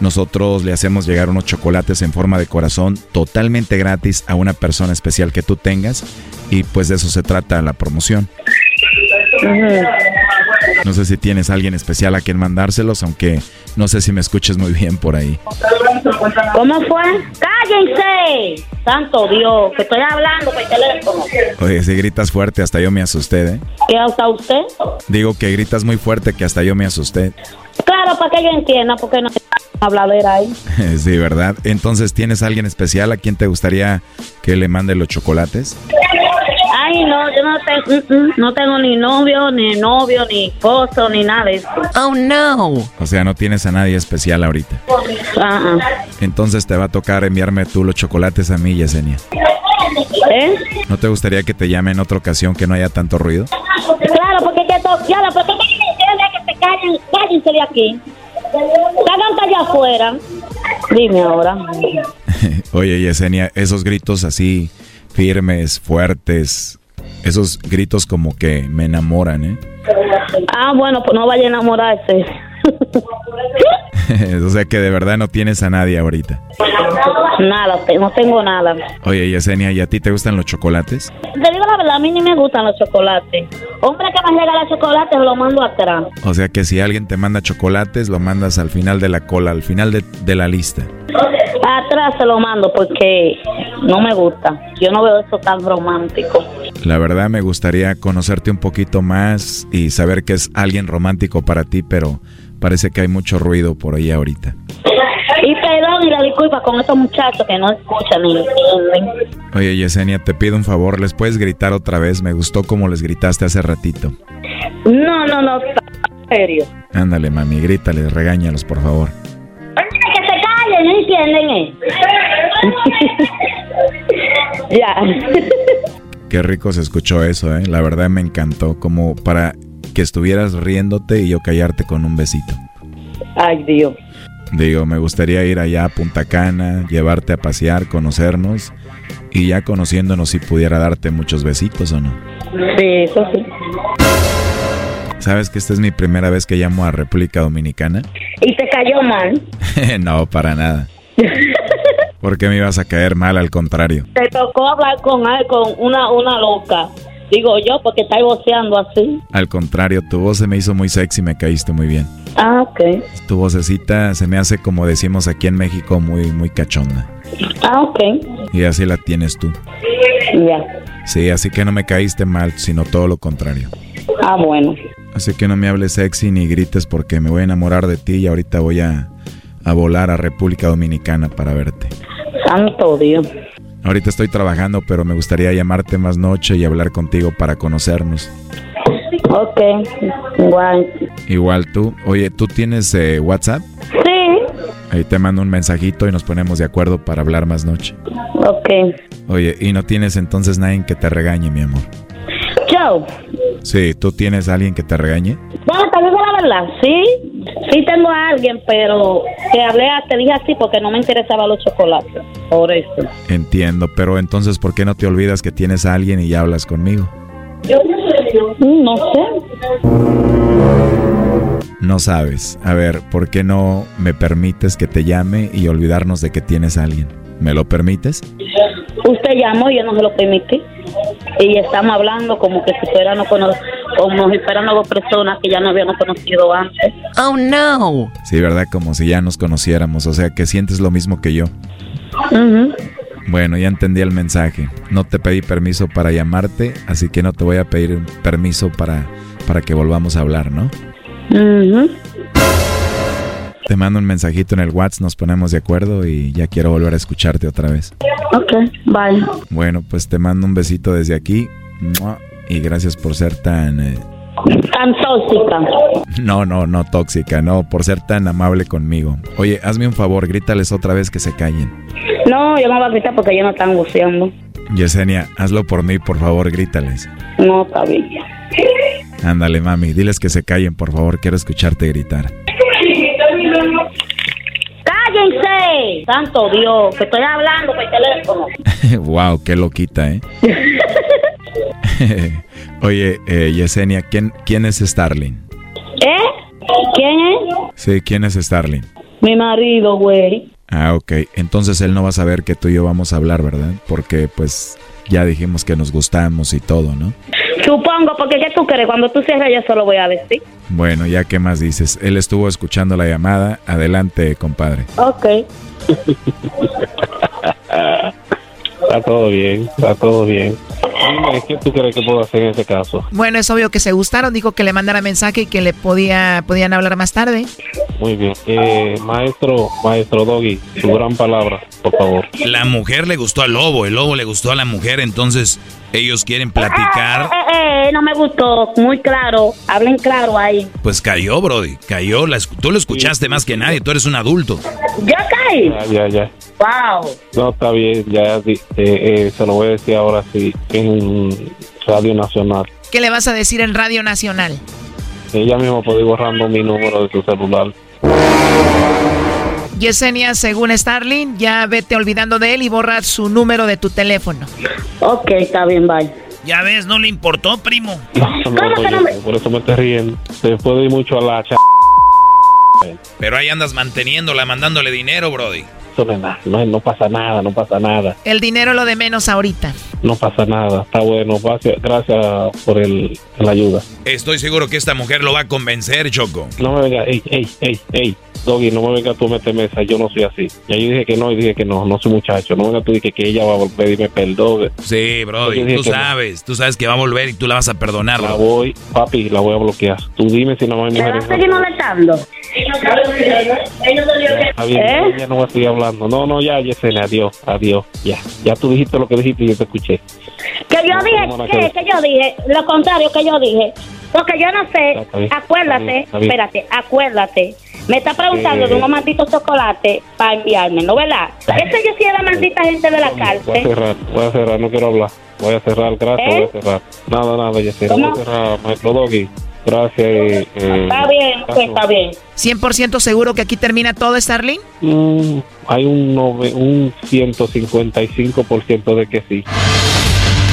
Nosotros le hacemos llegar unos chocolates en forma de corazón totalmente gratis a una persona especial que tú tengas y pues de eso se trata la promoción. No sé si tienes a alguien especial a quien mandárselos, aunque No sé si me escuches muy bien por ahí. ¿Cómo fue? ¡Cállense! Santo Dios, que estoy hablando por teléfono. Oye, si gritas fuerte, hasta yo me asusté, ¿eh? ¿Qué hasta usted? Digo que gritas muy fuerte que hasta yo me asusté. Claro, para que yo entienda, porque no habladera ahí. sí, ¿verdad? Entonces, ¿tienes alguien especial a quien te gustaría que le mande los chocolates? Ay, no, yo no tengo, mm, mm, no tengo ni novio, ni novio, ni esposo, ni nada de eso. Oh, no. O sea, no tienes a nadie especial ahorita. Ah, ah. Entonces te va a tocar enviarme tú los chocolates a mí, Yesenia. ¿Eh? ¿No te gustaría que te llame en otra ocasión que no haya tanto ruido? Claro, porque que to- claro, porque que se callen, cállense de aquí. Salgan allá afuera. Dime ahora. Oye, Yesenia, esos gritos así firmes, fuertes, esos gritos como que me enamoran, ¿eh? Ah, bueno, pues no vaya a enamorarse. o sea que de verdad no tienes a nadie ahorita. Nada, no tengo nada. Oye, Yesenia, ¿y a ti te gustan los chocolates? Te digo la verdad, a mí ni me gustan los chocolates. Hombre que me regala chocolates, lo mando atrás. O sea que si alguien te manda chocolates, lo mandas al final de la cola, al final de, de la lista. Atrás se lo mando porque no me gusta. Yo no veo eso tan romántico. La verdad me gustaría conocerte un poquito más y saber que es alguien romántico para ti, pero parece que hay mucho ruido por ahí ahorita. Y perdón y la disculpa con estos muchachos que no escuchan ni entienden. Oye, Yesenia, te pido un favor, ¿les puedes gritar otra vez? Me gustó como les gritaste hace ratito. No, no, no, en serio. Ándale, mami, grítales, regáñalos, por favor. Entienden? eh? ya. Qué rico se escuchó eso, ¿eh? La verdad me encantó, como para que estuvieras riéndote y yo callarte con un besito. Ay, Dios. Digo, me gustaría ir allá a Punta Cana, llevarte a pasear, conocernos y ya conociéndonos si pudiera darte muchos besitos o no. Sí, eso sí. ¿Sabes que esta es mi primera vez que llamo a República Dominicana? Y te cayó mal. no, para nada. ¿Por qué me ibas a caer mal? Al contrario. Te tocó hablar con él, con una, una loca. Digo yo, porque estáis voceando así. Al contrario, tu voz se me hizo muy sexy, me caíste muy bien. Ah, ok. Tu vocecita se me hace como decimos aquí en México, muy, muy cachonda. Ah, ok. Y así la tienes tú. Ya. Sí, así que no me caíste mal, sino todo lo contrario. Ah, bueno. Así que no me hables sexy ni grites porque me voy a enamorar de ti y ahorita voy a, a volar a República Dominicana para verte. Santo Dios. Ahorita estoy trabajando, pero me gustaría llamarte más noche y hablar contigo para conocernos. Ok. Igual. Igual tú. Oye, ¿tú tienes eh, WhatsApp? Sí. Ahí te mando un mensajito y nos ponemos de acuerdo para hablar más noche. Ok. Oye, ¿y no tienes entonces nadie que te regañe, mi amor? Chao. Sí, ¿tú tienes alguien que te regañe? Bueno, te digo la verdad, sí. Sí tengo a alguien, pero te hablé, te dije así porque no me interesaban los chocolates. Por eso. Entiendo, pero entonces ¿por qué no te olvidas que tienes a alguien y ya hablas conmigo? No sé. No sabes. A ver, ¿por qué no me permites que te llame y olvidarnos de que tienes a alguien? ¿Me lo permites? Usted llamó y yo no se lo permití. Y estamos hablando como que si fuéramos cono- como si fuéramos dos personas que ya no habíamos conocido antes. Oh, no. Sí, ¿verdad? Como si ya nos conociéramos, o sea, que sientes lo mismo que yo. Ujú. Bueno, ya entendí el mensaje. No te pedí permiso para llamarte, así que no te voy a pedir permiso para, para que volvamos a hablar, ¿no? Ujú. Te mando un mensajito en el WhatsApp, nos ponemos de acuerdo y ya quiero volver a escucharte otra vez. Ok, bye. Bueno, pues te mando un besito desde aquí. Y gracias por ser tan... eh, Tan tóxica. No, no, no tóxica, no, por ser tan amable conmigo. Oye, hazme un favor, grítales otra vez que se callen. No, yo no voy a gritar porque ellos no están buceando. Yesenia, hazlo por mí, por favor, grítales. No, bien. Ándale, mami, diles que se callen, por favor, quiero escucharte gritar. ¡Cállense! Santo Dios, que estoy hablando por teléfono. wow, qué loquita, ¿eh? Oye, eh, Yesenia, ¿quién, ¿quién es Starling? ¿Eh? ¿Quién es? Sí, ¿quién es Starling? Mi marido, güey. Ah, ok. Entonces él no va a saber que tú y yo vamos a hablar, ¿verdad? Porque pues ya dijimos que nos gustamos y todo, ¿no? Supongo, porque ¿qué tú crees? Cuando tú cierres yo solo voy a decir. Bueno, ya qué más dices. Él estuvo escuchando la llamada. Adelante, compadre. Ok. Está todo bien, está todo bien. Dime, ¿qué tú crees que puedo hacer en ese caso? Bueno, es obvio que se gustaron. Dijo que le mandara mensaje y que le podía, podían hablar más tarde. Muy bien. Eh, maestro, maestro Doggy, su gran palabra, por favor. La mujer le gustó al lobo, el lobo le gustó a la mujer, entonces ellos quieren Eh, platicar. eh, eh, no me gustó. Muy claro. Hablen claro ahí. Pues cayó, Brody, cayó. La esc- tú lo escuchaste más que nadie, tú eres un adulto. ¿Ya caí? Ya, ya, ya. Wow. No, está bien, ya eh, eh, se lo voy a decir ahora sí, en Radio Nacional. ¿Qué le vas a decir en Radio Nacional? Ella misma puede ir borrando mi número de su celular. Yesenia, según Starling, ya vete olvidando de él y borra su número de tu teléfono. Ok, está bien, bye. Ya ves, no le importó, primo. No, no, oye, Por eso me estoy riendo. Se puede ir mucho a la ch... Pero ahí andas manteniéndola, mandándole dinero, Brody. No, es nada, no, no pasa nada, no pasa nada. El dinero lo de menos ahorita. No pasa nada, está bueno. Gracias, gracias por el, la ayuda. Estoy seguro que esta mujer lo va a convencer, Choco. No me venga, ey, ey, ey, ey. Doggy, no me venga tú a meter mesa, yo no soy así. Ya yo dije que no y dije que no, no soy muchacho. No venga tú y que, que ella va a volver y me perdone. Sí, dije tú que no. sabes, tú sabes que va a volver y tú la vas a perdonar. La voy, papi, la voy a bloquear. Tú dime si no hay ¿Me vas a seguir molestando? ¿Eh? ya no voy a seguir hablando. No, no, ya, Yesenia, adiós, adiós. Ya, ya tú dijiste lo que dijiste y yo te escuché. Que yo No, dije, que- Que yo dije, lo contrario que yo dije. Porque yo no sé, está acuérdate, bien, está bien. espérate, acuérdate. Me está preguntando Eh. de unos malditos chocolates para enviarme, ¿no verdad? Ese yo sí era maldita gente de la Voy a cárcel. cerrar, voy a cerrar, no quiero hablar. Voy a cerrar, gracias, ¿Eh? voy a cerrar. Nada, nada, Yesenia, voy a cerrar, maestro Doggy. Gracias. eh, eh, Está bien, está bien. 100% seguro que aquí termina todo, Starling. Mm, hay un, nove- un 155% de que sí.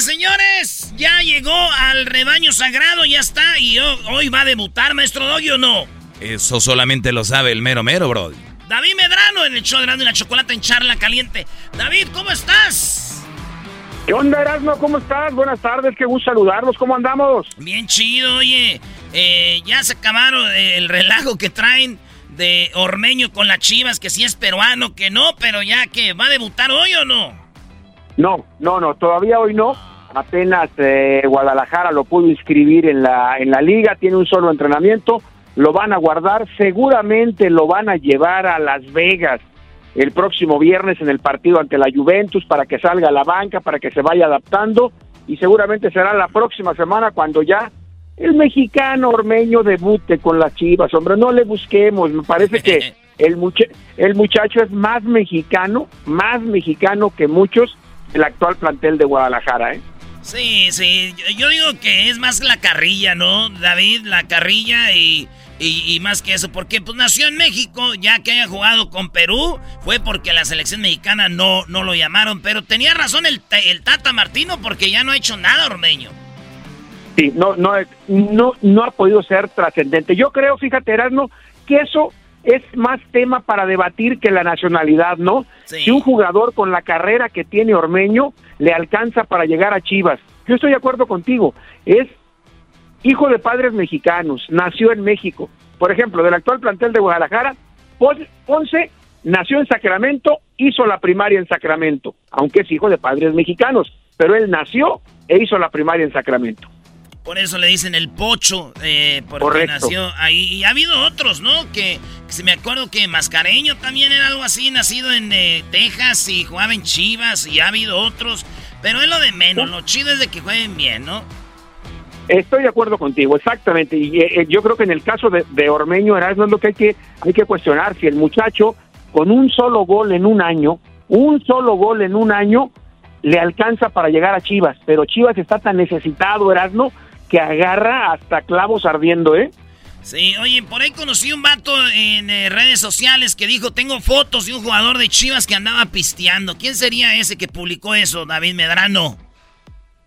Señores, señores, ya llegó al rebaño sagrado, ya está. Y ho- hoy va a debutar, maestro Doggy, ¿o no? Eso solamente lo sabe el mero mero, Brody. David Medrano en el show de Erasmo y la Chocolata en Charla Caliente. David, ¿cómo estás? ¿Qué onda, Erasmo? ¿Cómo estás? Buenas tardes, qué gusto saludarlos. ¿Cómo andamos? Bien chido, oye. eh, ya se acabaron eh, el relajo que traen de Ormeño con las Chivas, que sí es peruano, que no, pero ya que va a debutar hoy o no. No, no, no, todavía hoy no. Apenas eh, Guadalajara lo pudo inscribir en la, en la liga, tiene un solo entrenamiento, lo van a guardar, seguramente lo van a llevar a Las Vegas el próximo viernes en el partido ante la Juventus para que salga a la banca, para que se vaya adaptando y seguramente será la próxima semana cuando ya el mexicano ormeño debute con las Chivas. Hombre, no le busquemos, me parece que el, mucha- el muchacho es más mexicano, más mexicano que muchos del actual plantel de Guadalajara, ¿eh? Sí, sí, yo, digo que es más la carrilla, ¿no, David? La carrilla y, y, más que eso, porque pues nació en México, ya que haya jugado con Perú, fue porque la selección mexicana no, no lo llamaron, pero tenía razón el, el Tata Martino porque ya no ha hecho nada, Ormeño. Sí, no, no, no, no ha podido ser trascendente. Yo creo, fíjate, Erasmo, que eso es más tema para debatir que la nacionalidad, ¿no? Si un jugador con la carrera que tiene Ormeño le alcanza para llegar a Chivas. Yo estoy de acuerdo contigo. Es hijo de padres mexicanos, nació en México. Por ejemplo, del actual plantel de Guadalajara, Pon- Ponce nació en Sacramento, hizo la primaria en Sacramento, aunque es hijo de padres mexicanos, pero él nació e hizo la primaria en Sacramento. Por eso le dicen el pocho, eh, porque nació ahí. Y ha habido otros, ¿no? Que, se me acuerdo que Mascareño también era algo así, nacido en eh, Texas y jugaba en Chivas, y ha habido otros. Pero es lo de menos, lo chido es de que jueguen bien, ¿no? Estoy de acuerdo contigo, exactamente. Y eh, yo creo que en el caso de, de Ormeño Erasmo es lo que hay, que hay que cuestionar. Si el muchacho, con un solo gol en un año, un solo gol en un año, le alcanza para llegar a Chivas. Pero Chivas está tan necesitado, Erasmo, que agarra hasta clavos ardiendo, ¿eh? Sí, oye, por ahí conocí un vato en eh, redes sociales que dijo, tengo fotos de un jugador de Chivas que andaba pisteando. ¿Quién sería ese que publicó eso, David Medrano?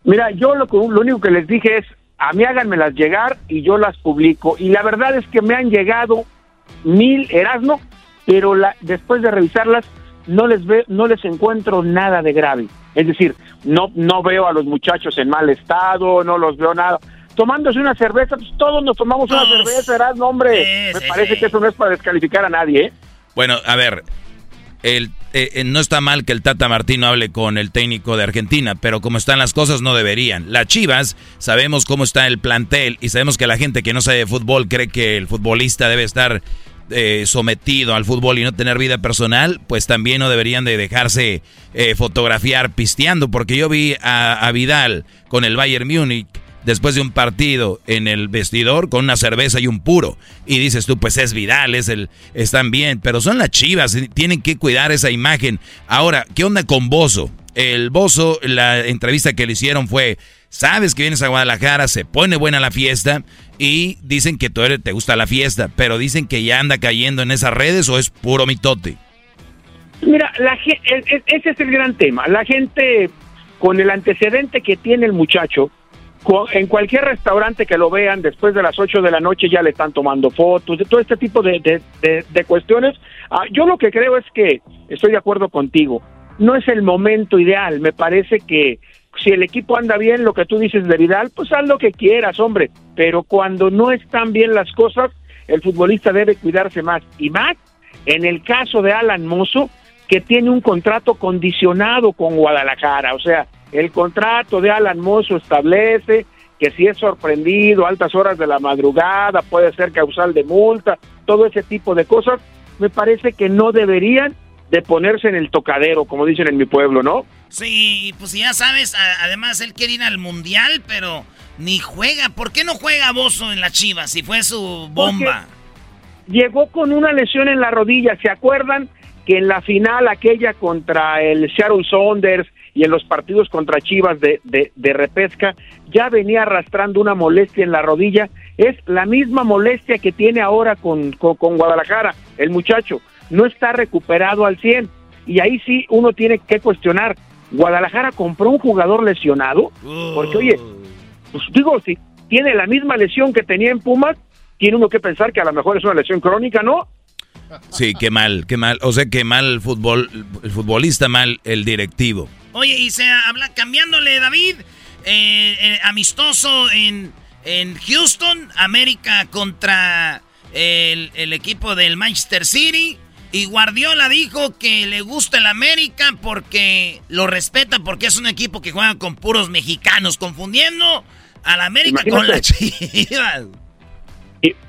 Mira, yo lo, lo único que les dije es, a mí háganmelas llegar y yo las publico. Y la verdad es que me han llegado mil Erasmo, pero la, después de revisarlas no les ve, no les encuentro nada de grave. Es decir, no, no veo a los muchachos en mal estado, no los veo nada. Tomándose una cerveza, pues todos nos tomamos una cerveza, ¿verdad? No, hombre, me parece que eso no es para descalificar a nadie, ¿eh? Bueno, a ver, el, eh, eh, no está mal que el Tata Martino hable con el técnico de Argentina, pero como están las cosas no deberían. Las Chivas, sabemos cómo está el plantel y sabemos que la gente que no sabe de fútbol cree que el futbolista debe estar eh, sometido al fútbol y no tener vida personal, pues también no deberían de dejarse eh, fotografiar pisteando, porque yo vi a, Vidal con el Bayern Múnich después de un partido en el vestidor con una cerveza y un puro. Y dices tú, pues es Vidal, es el, están bien, pero son las chivas, tienen que cuidar esa imagen. Ahora, ¿qué onda con Bozo? El Bozo, la entrevista que le hicieron fue, sabes que vienes a Guadalajara, se pone buena la fiesta y dicen que tú te gusta la fiesta, pero dicen que ya anda cayendo en esas redes o es puro mitote. Mira, la, ese es el gran tema. La gente, con el antecedente que tiene el muchacho, en cualquier restaurante que lo vean después de las 8 de la noche ya le están tomando fotos, de todo este tipo de, de cuestiones. Ah, yo lo que creo es que estoy de acuerdo contigo. No es el momento ideal. Me parece que si el equipo anda bien, lo que tú dices de Vidal, pues haz lo que quieras, hombre. Pero cuando no están bien las cosas, el futbolista debe cuidarse más. Y más en el caso de Alan Mozo, que tiene un contrato condicionado con Guadalajara. O sea, el contrato de Alan Mozo establece que si es sorprendido a altas horas de la madrugada, puede ser causal de multa, todo ese tipo de cosas, me parece que no deberían de ponerse en el tocadero, como dicen en mi pueblo, ¿no? Sí, pues ya sabes, además él quiere ir al mundial, pero ni juega. ¿Por qué no juega Bozo en la Chivas si fue su bomba? llegó con una lesión en la rodilla, ¿se acuerdan? Que en la final aquella contra el Seattle Saunders y en los partidos contra Chivas de, de, repesca, ya venía arrastrando una molestia en la rodilla. Es la misma molestia que tiene ahora con Guadalajara, el muchacho. No está recuperado al 100. Y ahí sí uno tiene que cuestionar Guadalajara compró un jugador lesionado, porque oye, pues digo, si tiene la misma lesión que tenía en Pumas, tiene uno que pensar que a lo mejor es una lesión crónica, ¿no? Sí, qué mal, qué mal. O sea, qué mal el fútbol, el futbolista, mal el directivo. Oye, y se habla, cambiándole, David, eh, eh, amistoso en, en Houston, América contra el, el equipo del Manchester City. Y Guardiola dijo que le gusta el América porque lo respeta porque es un equipo que juega con puros mexicanos, confundiendo al América con la Chivas.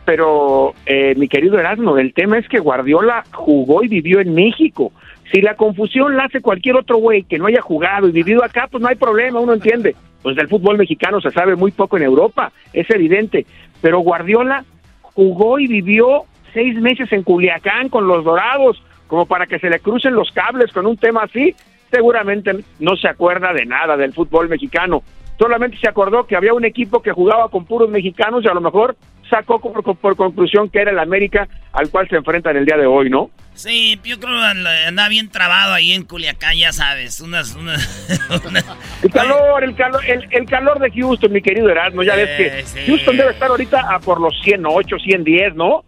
pero, eh, mi querido Erasmo, el tema es que Guardiola jugó y vivió en México. Si la confusión la hace cualquier otro güey que no haya jugado y vivido acá, pues no hay problema, uno entiende. Pues del fútbol mexicano se sabe muy poco en Europa, es evidente. Pero Guardiola jugó y vivió seis meses en Culiacán con los Dorados, como para que se le crucen los cables con un tema así, seguramente no se acuerda de nada del fútbol mexicano. Solamente se acordó que había un equipo que jugaba con puros mexicanos y a lo mejor sacó por, conclusión que era el América al cual se enfrenta en el día de hoy, ¿no? Sí, yo creo que anda bien trabado ahí en Culiacán, ya sabes, unas... El calor, el calor, el, calor de Houston, mi querido Erasmo, ya ves que Houston debe estar ahorita a por los 108, 110, ¿no?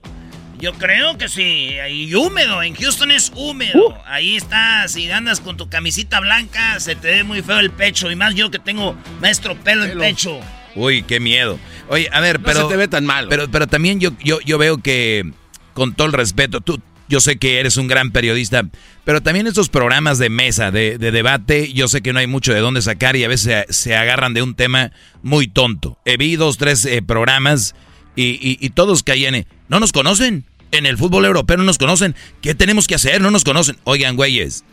Yo creo que sí. Y húmedo. En Houston es húmedo. Ahí está. Si andas con tu camisita blanca, se te ve muy feo el pecho. Y más yo que tengo maestro pelo, en pecho. Uy, qué miedo. Oye, a ver, pero. No se te ve tan mal. Pero, pero también yo, yo, yo veo que, con todo el respeto, tú, yo sé que eres un gran periodista, pero también estos programas de mesa, de, debate, yo sé que no hay mucho de dónde sacar y a veces se, agarran de un tema muy tonto. He vi dos, tres eh, programas y, y, todos caían no nos conocen. En el fútbol europeo no nos conocen. ¿Qué tenemos que hacer? No nos conocen. Oigan, güeyes,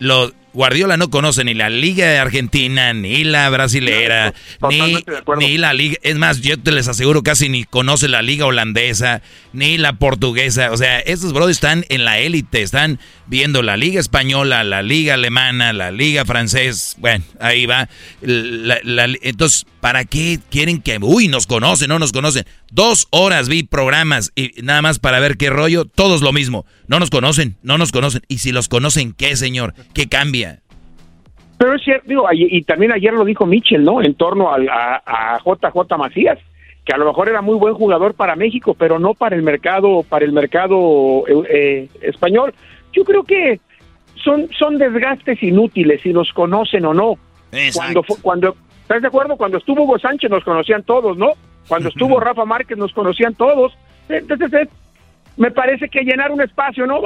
los Guardiola no conoce ni la Liga de Argentina, ni la brasilera, ni, ni, la Liga. Es más, yo te les aseguro casi ni conoce la Liga holandesa, ni la portuguesa. O sea, estos brothers están en la élite, están viendo la Liga española, la Liga alemana, la Liga francés. Bueno, ahí va. entonces, ¿para qué quieren que, uy, nos conocen, no nos conocen? Dos horas vi programas y nada más para ver qué rollo, todos lo mismo. No nos conocen, no nos conocen. Y si los conocen, ¿qué, señor? ¿Qué cambia? Pero es cierto, digo, y también ayer lo dijo Mitchell, ¿no? En torno a, a, JJ Macías, que a lo mejor era muy buen jugador para México, pero no para el mercado, para el mercado eh, español. Yo creo que son, son desgastes inútiles, si nos conocen o no. Cuando, cuando, ¿estás de acuerdo? Cuando estuvo Hugo Sánchez nos conocían todos, ¿no? Cuando estuvo Rafa Márquez nos conocían todos. Entonces, me parece que llenar un espacio, ¿no?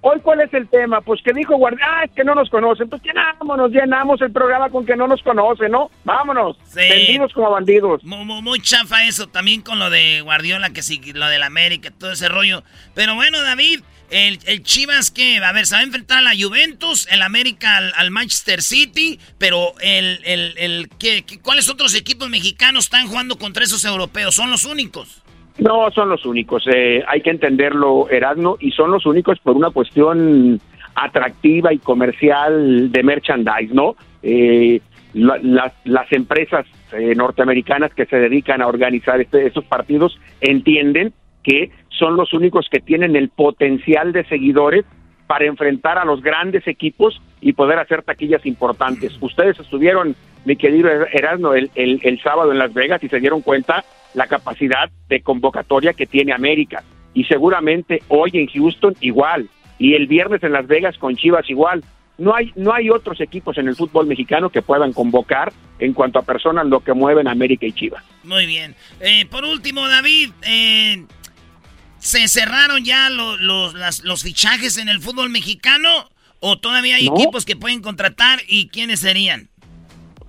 Hoy, ¿cuál es el tema? Pues que dijo Guardiola, ah, es que no nos conocen. Pues llenámonos, llenamos el programa con que no nos conocen, ¿no? Vámonos. Vendidos como bandidos. Muy, chafa eso, también con lo de Guardiola, que sí, lo del América, todo ese rollo. Pero bueno, David, el, Chivas que, a ver, se va a enfrentar a la Juventus, el América al, Manchester City, pero el, el, el ¿qué, ¿cuáles otros equipos mexicanos están jugando contra esos europeos? ¿Son los únicos? No, son los únicos. Eh, hay que entenderlo, Erasmo, y son los únicos por una cuestión atractiva y comercial de merchandise, ¿no? Eh, las, empresas eh, norteamericanas que se dedican a organizar este, estos partidos entienden que son los únicos que tienen el potencial de seguidores para enfrentar a los grandes equipos y poder hacer taquillas importantes. Ustedes estuvieron, mi querido Erasmo, el, el sábado en Las Vegas y se dieron cuenta la capacidad de convocatoria que tiene América. Y seguramente hoy en Houston igual. Y el viernes en Las Vegas con Chivas igual. No hay, no hay otros equipos en el fútbol mexicano que puedan convocar en cuanto a personas lo que mueven América y Chivas. Muy bien. Eh, por último, David, eh, ¿se cerraron ya los, los, fichajes en el fútbol mexicano? ¿O todavía hay equipos que pueden contratar y quiénes serían?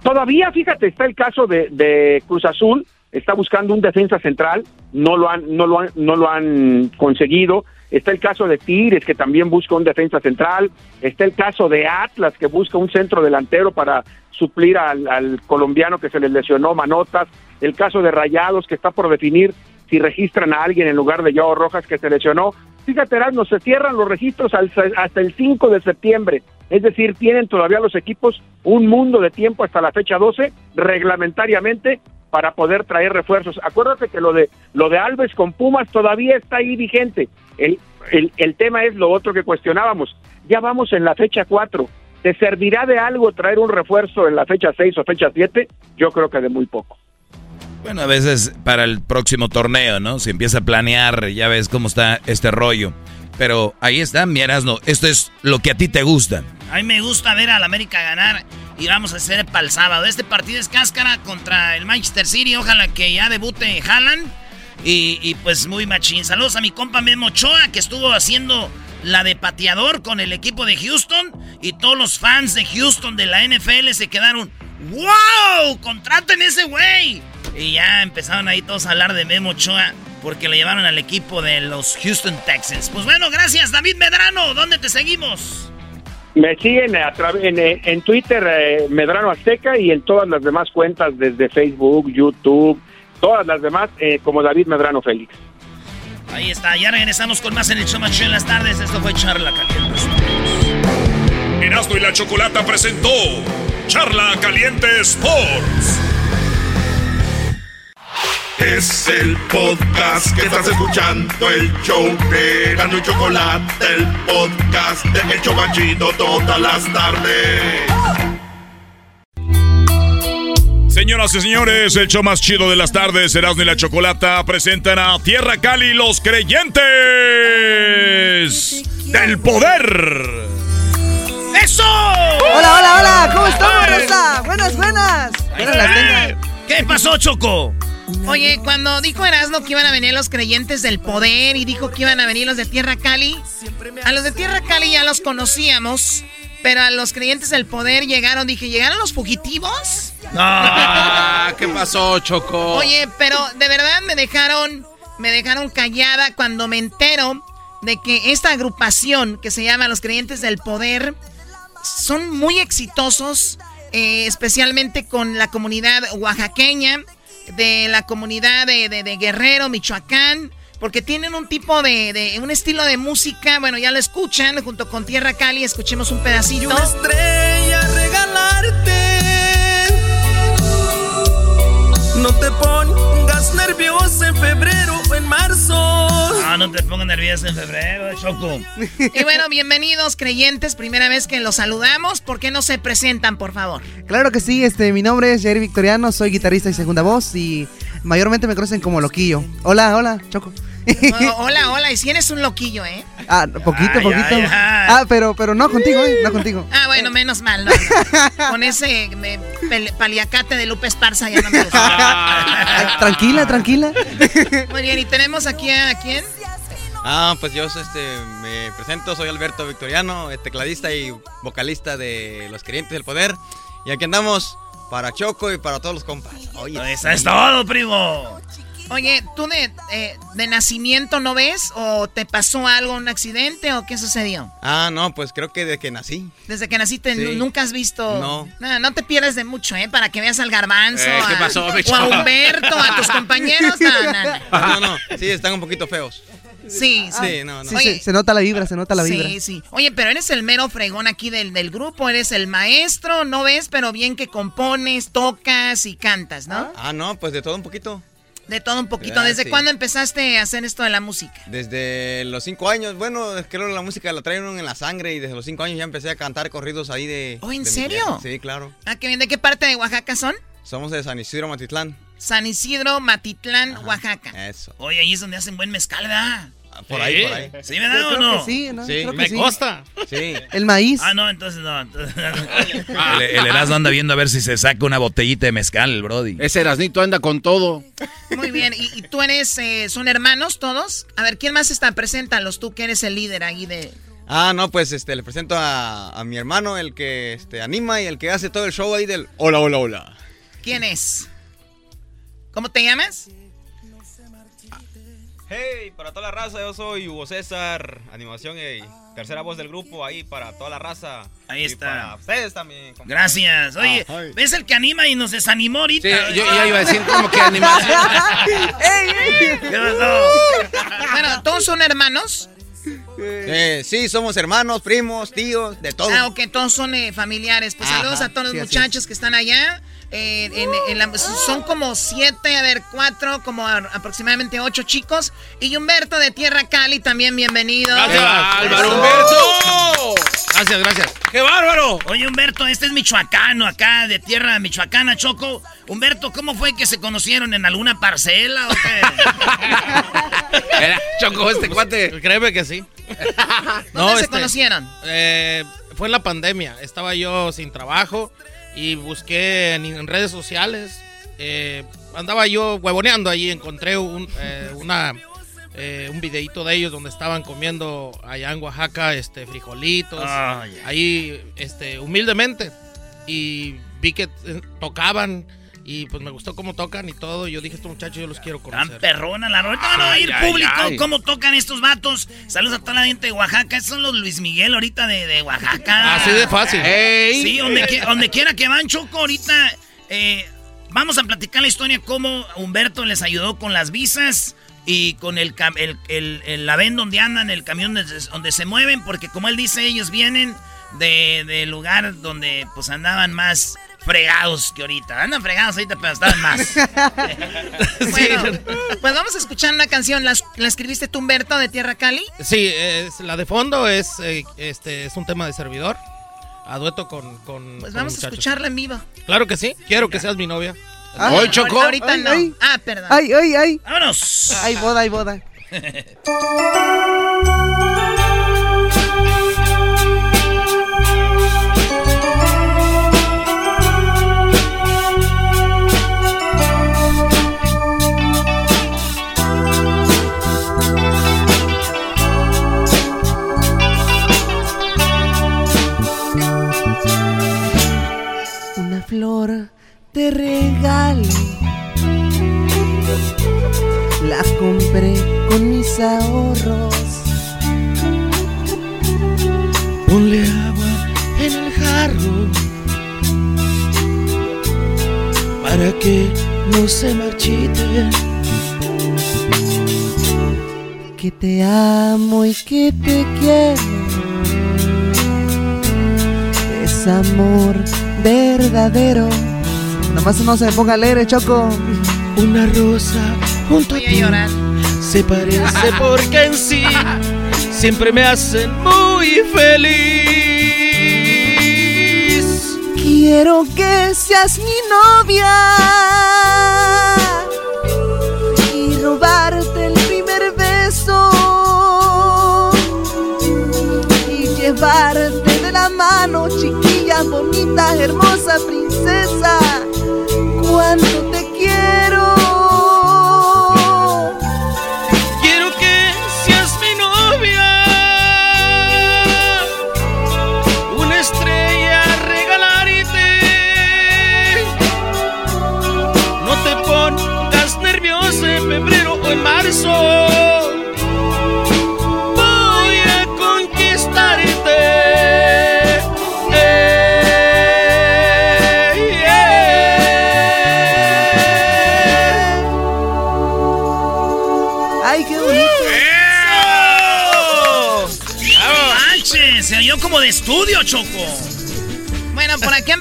Todavía, fíjate, está el caso de, de Cruz Azul, está buscando un defensa central, no lo han, no lo han, no lo han conseguido. Está el caso de Tigres, que también busca un defensa central. Está el caso de Atlas, que busca un centro delantero para suplir al, colombiano que se les lesionó, Manotas. El caso de Rayados, que está por definir si registran a alguien en lugar de Joao Rojas, que se lesionó. Fíjate, no se cierran los registros hasta el 5 de septiembre. Es decir, tienen todavía los equipos un mundo de tiempo hasta la fecha 12, reglamentariamente, para poder traer refuerzos. Acuérdate que lo de lo de Alves con Pumas todavía está ahí vigente. El, el, el tema es lo otro que cuestionábamos. Ya vamos en la fecha 4. ¿Te servirá de algo traer un refuerzo en la fecha 6 o fecha 7? Yo creo que de muy poco. Bueno, a veces para el próximo torneo, ¿no? Se empieza a planear, ya ves cómo está este rollo. Pero ahí está, mi no Esto es lo que a ti te gusta. A mí me gusta ver al América ganar y vamos a hacer para el sábado. Este partido es cáscara contra el Manchester City. Ojalá que ya debute Haaland. Y, pues muy machín. Saludos a mi compa Memo Ochoa que estuvo haciendo la de pateador con el equipo de Houston. Y todos los fans de Houston de la NFL se quedaron. ¡Wow! ¡Contraten ese güey! Y ya empezaron ahí todos a hablar de Memo Ochoa porque le llevaron al equipo de los Houston Texans. Pues bueno, gracias David Medrano. ¿Dónde te seguimos? Me siguen a en, en, Twitter eh, Medrano Azteca y en todas las demás cuentas desde Facebook, YouTube, todas las demás eh, como David Medrano Félix. Ahí está, ya regresamos con más en el show en las tardes. Esto fue Charla Caliente. Erasmo y la Chocolata presentó Charla Caliente Sports. Es el podcast que estás escuchando, el show de Gano y Chocolate, el podcast de El Chocachito todas las tardes. Señoras y señores, el show más chido de las tardes, Erasmo y la Chocolata, presentan a Tierra Cali los creyentes del poder. ¡Eso! Hola, hola, hola, ¿cómo estamos, Rosa? Buenas, buenas. ¿Qué pasó, Choco? Oye, cuando dijo Erasmo que iban a venir los creyentes del poder y dijo que iban a venir los de Tierra Cali, a los de Tierra Cali ya los conocíamos, pero a los creyentes del poder llegaron, dije, ¿llegaron los fugitivos? No, ¿qué pasó, Choco? Oye, pero de verdad me dejaron, me dejaron callada cuando me entero de que esta agrupación que se llama Los Creyentes del Poder son muy exitosos, eh, especialmente con la comunidad oaxaqueña, de la comunidad de, Guerrero, Michoacán, porque tienen un tipo de, un estilo de música, bueno, ya lo escuchan junto con Tierra Cali, escuchemos un pedacito. una regalarte. No te pongas nervioso en febrero o en marzo no te pongas nervioso en febrero, Choco. Y bueno, bienvenidos creyentes, primera vez que los saludamos. ¿Por qué no se presentan, por favor? Claro que sí, este, mi nombre es Jerry Victoriano, soy guitarrista y segunda voz y mayormente me conocen como Loquillo. Hola, hola, Choco. hola, hola, y si eres un loquillo, ¿eh? Ah, poquito, poquito. Ah, pero, pero no contigo, ¿eh? No contigo. Ah, bueno, menos mal, ¿no? Con ese paliacate de Lupe Esparza ya no me gusta. tranquila, tranquila. Muy bien, y tenemos aquí a quién? Ah, pues yo este, me presento, soy Alberto Victoriano, tecladista y vocalista de Los Creyentes del Poder. Y aquí andamos para Choco y para todos los compas. Oye, eso es todo, primo. Oye, ¿tú de, eh, de, nacimiento no ves? ¿O te pasó algo, un accidente o qué sucedió? Ah, no, pues creo que desde que nací. Desde que naciste nunca has visto... No. no. te pierdes de mucho, ¿eh? Para que veas al garbanzo, eh, ¿qué pasó, o a Humberto, a tus compañeros. No, no, no. Sí, están un poquito feos. Sí, sí, no, no. Sí, se, nota la vibra, se nota la vibra. Sí, sí. Oye, pero eres el mero fregón aquí del, del grupo, eres el maestro, no ves, pero bien que compones, tocas y cantas, ¿no? Ah, no, pues de todo un poquito. De todo un poquito. ¿Desde cuándo empezaste a hacer esto de la música? Desde los cinco años. Bueno, creo que la música la traen en la sangre y desde los cinco años ya empecé a cantar corridos ahí de... ¿Oh, en serio? Sí, claro. Ah, qué bien. ¿De qué parte de Oaxaca son? Somos de San Isidro, Matitlán. San Isidro, Matitlán, Oaxaca. Eso. Oye, ahí es donde hacen buen mezcal, ¿verdad? Por ahí, por ahí. ¿Sí me da o no? Sí, ¿no? sí. me costa. Sí. El maíz. Ah, no, entonces no. el, el Erasmo anda viendo a ver si se saca una botellita de mezcal, el Brody. Ese Erasnito anda con todo. Muy bien, ¿y, tú eres, eh, son hermanos todos? A ver, ¿quién más está? Preséntalos, tú que eres el líder ahí de... Ah, no, pues este, le presento a, a mi hermano, el que este, anima y el que hace todo el show ahí del hola, hola, hola. ¿Quién es? ¿Cómo te llamas? Hey, para toda la raza, yo soy Hugo César, animación y tercera voz del grupo, ahí para toda la raza. Ahí está. para ustedes también. Gracias. Oye, ¿ves el que anima y nos desanimó ahorita? Sí, yo ya iba a decir como que animación. ¿Qué Bueno, ¿todos son hermanos? Eh, sí, somos hermanos, primos, tíos, de todo. Ah, ok, todos son eh, familiares. Pues saludos a todos los muchachos que están allá. Eh, son como siete, a ver, cuatro, como aproximadamente ocho chicos. Y Humberto de Tierra Cali también, bienvenido. Gracias, Álvaro Humberto. Gracias, gracias. ¡Qué bárbaro! Oye, Humberto, este es michoacano acá, de tierra michoacana, Choco. Humberto, ¿cómo fue que se conocieron en alguna parcela o qué? Choco, este cuate. Créeme que sí. ¿Dónde se este, conocieron? Eh, fue en la pandemia. Estaba yo sin trabajo y busqué en, redes sociales. Eh, andaba yo huevoneando ahí, encontré un, eh, una, eh, un videito de ellos donde estaban comiendo allá en Oaxaca este, frijolitos, ahí este, humildemente. Y vi que tocaban y pues me gustó cómo tocan y todo. Y yo dije, estos muchachos yo los quiero conocer. Tan perrona la Ahorita van a oír público cómo tocan estos vatos. Saludos a toda la gente de Oaxaca. Estos son los Luis Miguel ahorita de, Oaxaca. Así de fácil. Sí, donde, quiera que van, Choco, ahorita eh, vamos a platicar la historia cómo Humberto les ayudó con las visas y con el, el, el, la ven donde andan, el camión donde, se mueven, porque como él dice, ellos vienen de, de lugar donde pues andaban más fregados que ahorita. Andan fregados ahorita, pero estaban más. bueno, pues vamos a escuchar una canción. ¿La, escribiste tú, Humberto, de Tierra Cali? Sí, es, la de fondo es, eh, este, es un tema de servidor. A dueto con. con pues vamos a escucharla en vivo. Claro que sí. Quiero que seas mi novia. Ah, ¿Hoy, Choco? Ahorita no. Ah, perdón. Ay, ay, ay. Vámonos. Ay, boda, ay, boda. te regale. Las compré con mis ahorros. Ponle agua en el jarro para que no se marchite. Que te amo y que te quiero. Es amor verdadero. Nomás no se ponga alegre, Choco. Una rosa junto a ti se parece porque en sí siempre me hacen muy feliz. Quiero que seas mi novia y robarte el primer beso y llevarte de la mano, chiquilla, bonita, hermosa princesa. Cuánto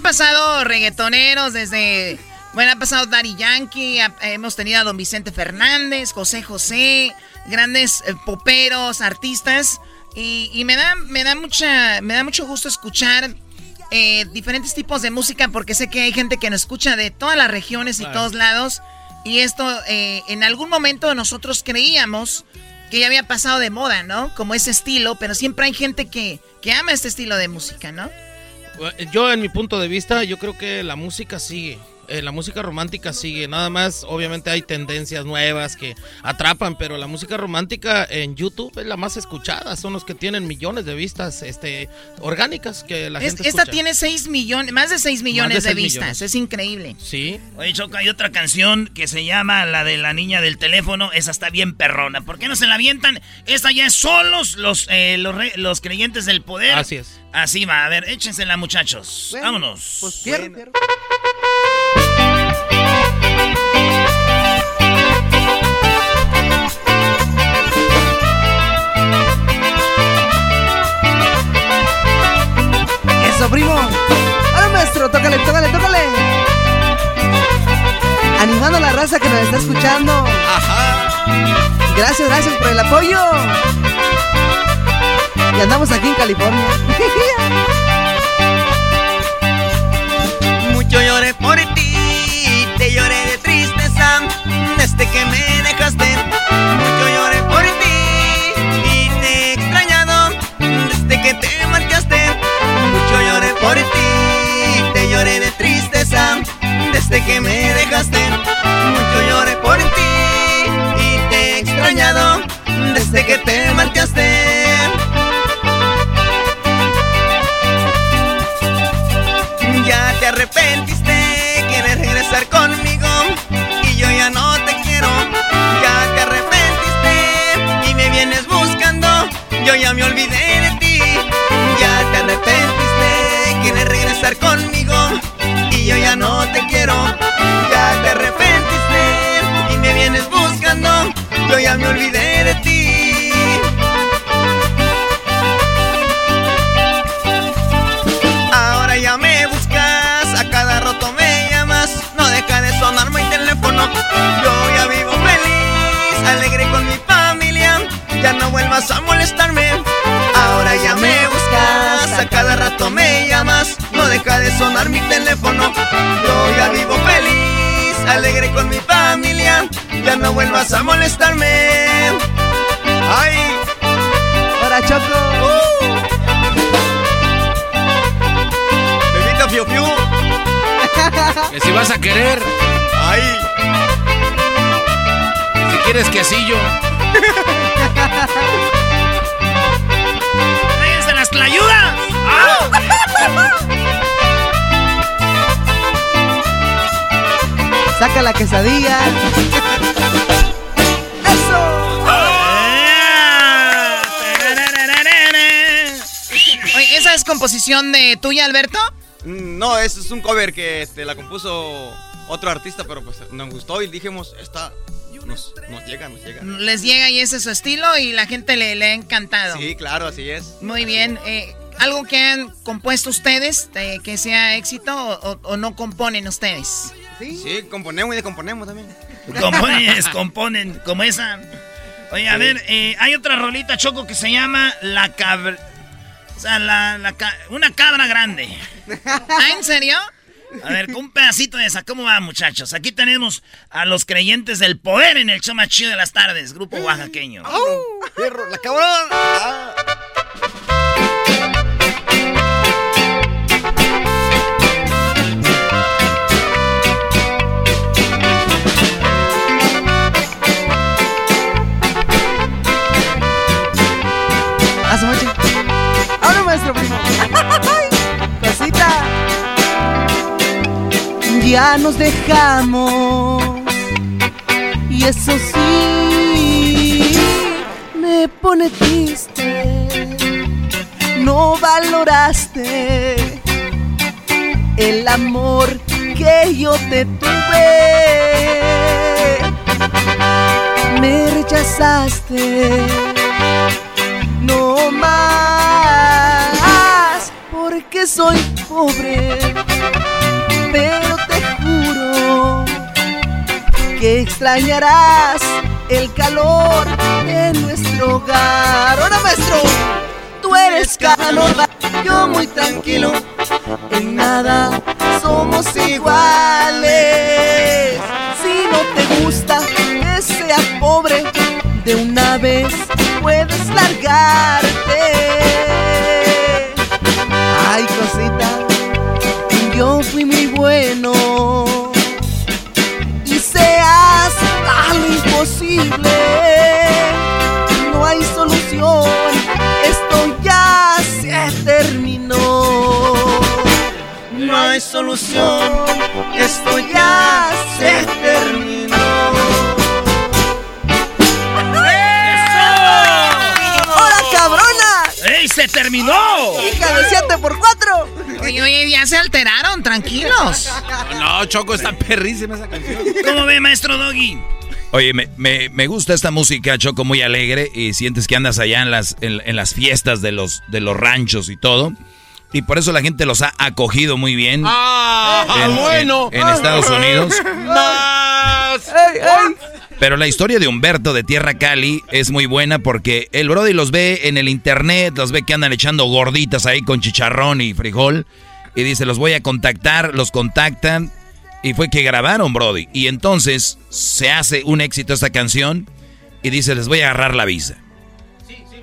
pasado reggaetoneros desde... Bueno, ha pasado Daddy Yankee, ha- hemos tenido a don Vicente Fernández, José José, grandes eh, poperos, artistas. Y, y me, da, me, da mucha, me da mucho gusto escuchar eh, diferentes tipos de música porque sé que hay gente que nos escucha de todas las regiones y Claro. todos lados. Y esto, eh, en algún momento nosotros creíamos que ya había pasado de moda, ¿no? Como ese estilo, pero siempre hay gente que, que ama este estilo de música, ¿no? Yo, en mi punto de vista, yo creo que la música sigue. Eh, la música romántica sigue. Nada más, obviamente hay tendencias nuevas que atrapan, pero la música romántica en YouTube es la más escuchada. Son los que tienen millones de vistas este, orgánicas que la Es- gente esta escucha. tiene 6 millones, más de 6 millones de, vistas. millones. Es increíble. Sí. Oye, Choco, hay otra canción que se llama la de la niña del teléfono. Esa está bien perrona. ¿Por qué no se la avientan? Esta ya es solos los, eh, los, re- los creyentes del poder. Así es. Así va. A ver, échensela, muchachos. Vámonos. Pues. Primo. Ahora, maestro, tócale, tócale, tócale. Animando a la raza que nos está escuchando. Gracias, gracias por el apoyo. Y andamos aquí en California. Mucho lloré por ti, te lloré de tristeza desde que me dejaste. Desde que me dejaste. Mucho lloré por ti y te he extrañado desde que te marchaste. Ya te arrepentiste, quieres regresar conmigo y yo ya no te quiero. Ya te arrepentiste y me vienes buscando, yo ya me olvidé de ti. Ya te arrepentiste, quieres regresar conmigo no te quiero. Ya te arrepentiste y me vienes buscando, yo ya me olvidé de ti. Ahora ya me buscas, a cada rato me llamas, no deja de sonar mi teléfono. Yo ya vivo feliz, alegre con mi familia, ya no vuelvas a molestarme. Sonar mi teléfono. Yo ya vivo feliz, alegre con mi familia, ya no vuelvas a molestarme. Ay, Ahora, Choco. bebita fiu fiu. Que si vas a querer. Ay. Si quieres quesillo. ¡Tráiganse las tlayudas! saca la quesadilla. ¡Eso! Oye, ¿esa es composición de tuya, Alberto? Mm, no, eso es un cover que este, la compuso otro artista, pero pues nos gustó y dijimos, esta nos, llega, nos llega. Les llega y ese es su estilo y la gente le, le ha encantado. Sí, claro, así es. Muy bien. Eh, ¿Algo que han compuesto ustedes eh, que sea éxito o no componen ustedes? Sí, componemos y descomponemos también. Componen, componen, como esa. Oye, a Sí. ver, eh, hay otra rolita, Choco, que se llama La Cabra. O sea, la, la ca- una cabra grande. ¿Ah, en serio? A ver, con un pedacito de esa. ¿Cómo va, muchachos? Aquí tenemos a los creyentes del poder en el show más chido de las tardes, grupo oaxaqueño. ¡Perro, la cabrón! A Cosita. Ya nos dejamos. Y eso sí me pone triste. No valoraste el amor que yo te tuve. Me rechazaste no más porque soy pobre pero te juro que extrañarás el calor de nuestro hogar ahora maestro tú eres Canova yo muy tranquilo en nada somos iguales si no te gusta que sea pobre de una vez puedes largarte. Solución, esto ya se terminó. ¡Hola, cabrona! ¡Ey, se terminó! ¡Hija de 7 por 4 Oye, oye, ya se alteraron, tranquilos. No, Choco, está perrísima esa canción. ¿Cómo ve, maestro Doggy? Oye, me, me- me gusta esta música, Choco, muy alegre. Y sientes que andas allá en las, en, en las fiestas de los, de los ranchos y todo. Y por eso la gente los ha acogido muy bien. ¡Ah, en, bueno! en- en Estados Unidos. ¡Más! Pero la historia de Humberto de Tierra Cali es muy buena porque el Brody los ve en el internet, los ve que andan echando gorditas ahí con chicharrón y frijol. Y dice, los voy a contactar, los contactan. Y fue que grabaron, Brody. Y entonces se hace un éxito esta canción. Y dice, les voy a agarrar la visa.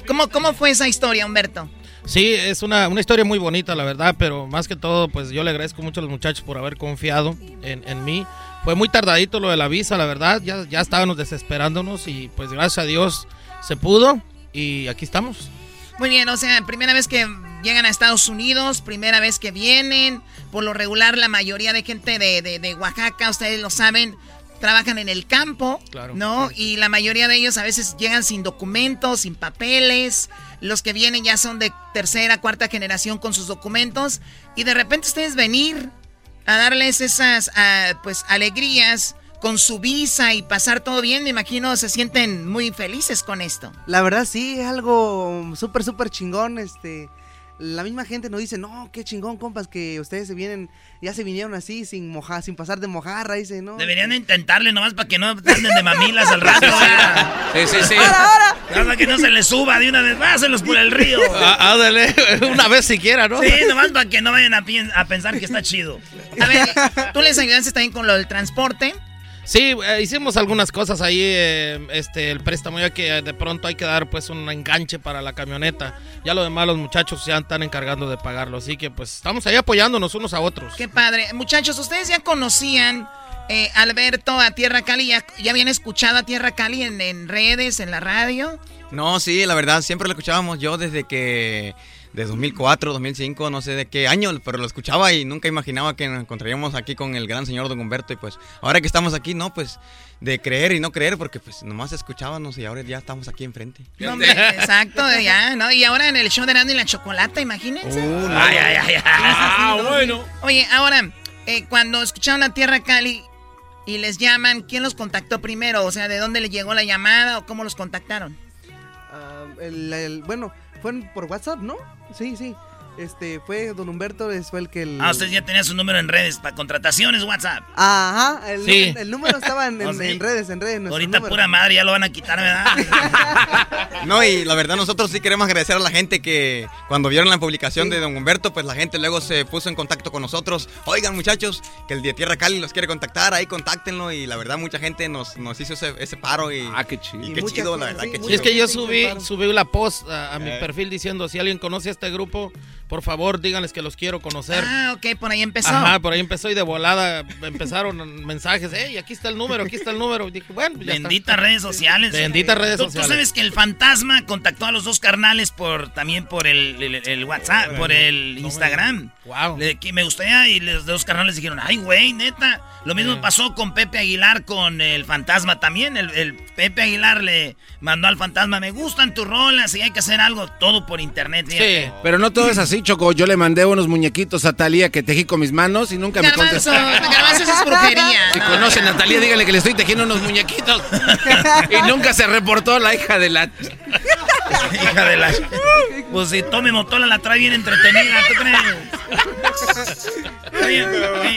¿Cómo, ¿Cómo fue esa historia, Humberto? Sí, es una, una historia muy bonita, la verdad, pero más que todo, pues yo le agradezco mucho a los muchachos por haber confiado en, en mí. Fue muy tardadito lo de la visa, la verdad, ya, ya estábamos desesperándonos y pues gracias a Dios se pudo y aquí estamos. Muy bien, o sea, primera vez que llegan a Estados Unidos, primera vez que vienen. Por lo regular, la mayoría de gente de, de- de Oaxaca, ustedes lo saben, trabajan en el campo, Claro. ¿no? Y la mayoría de ellos a veces llegan sin documentos, sin papeles. Los que vienen ya son de tercera, cuarta generación con sus documentos. Y de repente ustedes venir a darles esas, ah, pues, alegrías con su visa y pasar todo bien, me imagino se sienten muy felices con esto. La verdad sí, es algo súper, súper chingón, este... La misma gente nos dice, no, qué chingón, compas, que ustedes se vienen, ya se vinieron así, sin mojar, sin pasar de mojarra, dice, ¿no? Deberían de intentarle nomás para que no anden de mamilas al rato. Sí, sí, sí. Nada más que no se les suba de una vez, váselos por el río. Ah, Ándale, una vez siquiera, ¿no? Sí, nomás para que no vayan a, a pensar que está chido. A ver, tú les ayudaste también con lo del transporte. Sí, eh, hicimos algunas cosas ahí, eh, este, el préstamo, ya que eh, de pronto hay que dar pues un enganche para la camioneta. Ya lo demás los muchachos ya están encargando de pagarlo, así que pues estamos ahí apoyándonos unos a otros. Qué padre. Muchachos, ¿ustedes ya conocían eh, Alberto a Tierra Cali? ¿Ya, ya habían escuchado a Tierra Cali en, en redes, en la radio? No, sí, la verdad, siempre lo escuchábamos yo desde que de 2004, 2005, no sé de qué año, pero lo escuchaba y nunca imaginaba que nos encontraríamos aquí con el gran señor Don Humberto y pues ahora que estamos aquí, no, pues de creer y no creer porque pues nomás escuchábamos y ahora ya estamos aquí enfrente. No, hombre, exacto, ya, ¿no? Y ahora en el show de Erasmo y la Chocolata, imagínense. Uh, no. ay, ay, ay, ay. Ah, bueno. Oye, ahora, eh, cuando escucharon la Tierra Cali y les llaman, ¿quién los contactó primero? O sea, ¿de dónde les llegó la llamada o cómo los contactaron? Ah, el- el- bueno, fue en- por WhatsApp, ¿no? Sí, sí. Este, fue Don Humberto, es- fue el que el... Ah, usted ya tenía su número en redes para contrataciones, WhatsApp. Ajá, el, Sí. el- el número estaba en, en- en redes, en redes. Ahorita número. pura madre ya lo van a quitar, ¿verdad? No, y la verdad nosotros sí queremos agradecer a la gente que cuando vieron la publicación de Don Humberto, pues la gente luego se puso en contacto con nosotros. Oigan muchachos, que el de Tierra Cali los quiere contactar, ahí contáctenlo y la verdad mucha gente nos, nos hizo ese, ese paro y, ah, qué chido. Y qué la verdad, sí, qué muchas chido. Es que yo subí, subí la post a, a mi Eh. perfil diciendo, si alguien conoce a este grupo, por favor díganles que los quiero conocer. Ah, ok, por ahí empezó. Ajá, por ahí empezó y de volada empezaron mensajes, hey, aquí está el número, aquí está el número. Y dije, bueno, ya está. Benditas redes sociales. Benditas redes Tú- sociales. Tú sabes que el fantasma contactó a los dos carnales por también por el, el- el WhatsApp, por el Instagram. Wow. Le- que me gustaría y los dos carnales dijeron, ay, güey, neta. Lo mismo pasó con Pepe Aguilar con el fantasma también. El, el Pepe Aguilar le mandó al fantasma, me gustan tus rolas y hay que hacer algo, todo por internet. fíjate. Pero no todo es así, Choco. Yo le mandé unos muñequitos a Talía que tejí con mis manos y nunca me Garbanzo, contestó. Garbanzo, eso es brujería. Si No. conocen a Talía, díganle que le estoy tejiendo unos muñequitos. y nunca se reportó la hija de la... Hija de la... Pues si Tommy Motola la trae bien entretenida, ¿tú crees? Oye,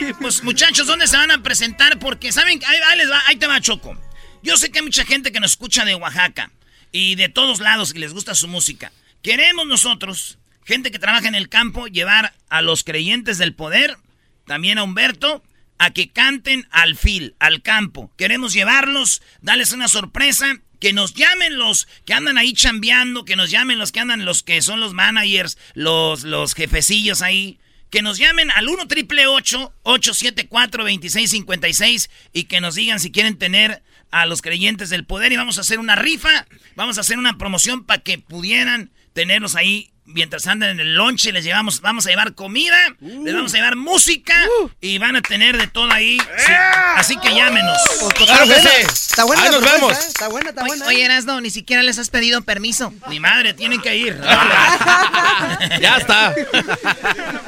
eh, pues muchachos, ¿dónde se van a presentar? Porque, ¿saben? Ahí, ahí les va, ahí te va, Choco. Yo sé que hay mucha gente que nos escucha de Oaxaca y de todos lados y les gusta su música. Queremos nosotros, gente que trabaja en el campo, llevar a los creyentes del poder, también a Humberto, a que canten al fil, al campo. Queremos llevarlos, darles una sorpresa, que nos llamen los que andan ahí chambeando, que nos llamen los que andan, los que son los managers, los, los jefecillos ahí. Que nos llamen al 1 triple 874 2656 y que nos digan si quieren tener a los creyentes del poder. Y vamos a hacer una rifa, vamos a hacer una promoción para que pudieran tenerlos ahí mientras andan en el lonche. Les llevamos, vamos a llevar comida, les vamos a llevar música y van a tener de todo ahí. Sí, Así que llámenos. Claro que sí. Está buena la propuesta, ¿eh? Está buena, está Oye, buena. oye, Erasno, ni siquiera les has pedido permiso. Mi madre, tienen que ir. ya está.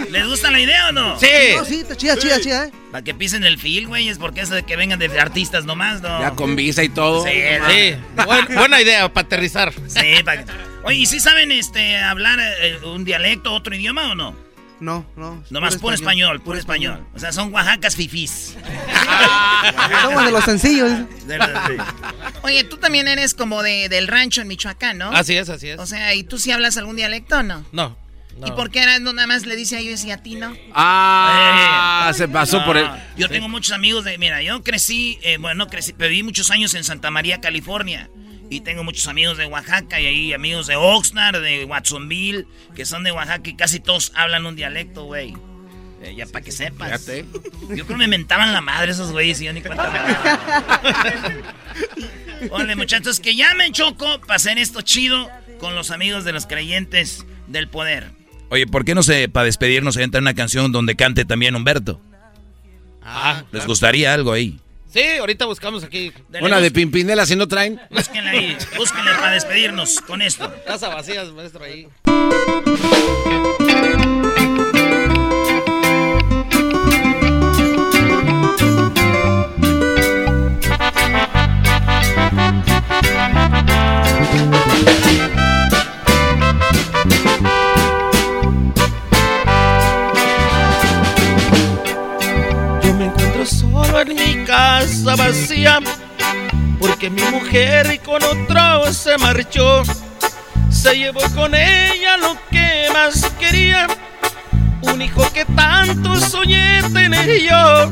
¿Les gusta la idea o no? Sí. No, sí, está chida, chida, chida, ¿eh? Para que pisen el fil, güey, es porque eso de que vengan de artistas nomás, ¿no? Ya con visa y todo. Sí, Sí, buen- buena idea para aterrizar. Sí, pa- Oye, ¿y si saben este hablar eh, un dialecto, otro idioma o no? No, no. Nomás puro español, puro español. O sea, son Oaxacas fifís. Somos de los sencillos. Oye, tú también eres como de, del rancho en Michoacán, ¿no? Así es, así es. O sea, ¿y tú sí hablas algún dialecto o no? No. no. ¿Y por qué Erasno nada más le dice a ellos y a ti no? Ah, se pasó No, por él. Yo tengo muchos amigos de. Mira, yo crecí, eh, bueno, no crecí, pero viví muchos años en Santa María, California. Y tengo muchos amigos de Oaxaca y ahí amigos de Oxnard, de Watsonville, que son de Oaxaca y casi todos hablan un dialecto, güey. Eh, ya para que sepas. Fíjate. Yo creo que me mentaban la madre esos güeyes y yo ni cuenta me. Ole, muchachos, que llamen Choco para hacer esto chido con los amigos de los creyentes del poder. Oye, ¿por qué no se, para despedirnos, se entra una canción donde cante también Humberto? Ah, ¿Les gustaría algo ahí? Sí, ahorita buscamos aquí. Una de Pimpinela, si no traen. Búsquenla ahí, búsquenla para despedirnos con esto. Casa vacías, maestro, ahí. Casa vacía porque mi mujer y con otro se marchó. Se llevó con ella lo que más quería, un hijo que tanto soñé tener yo.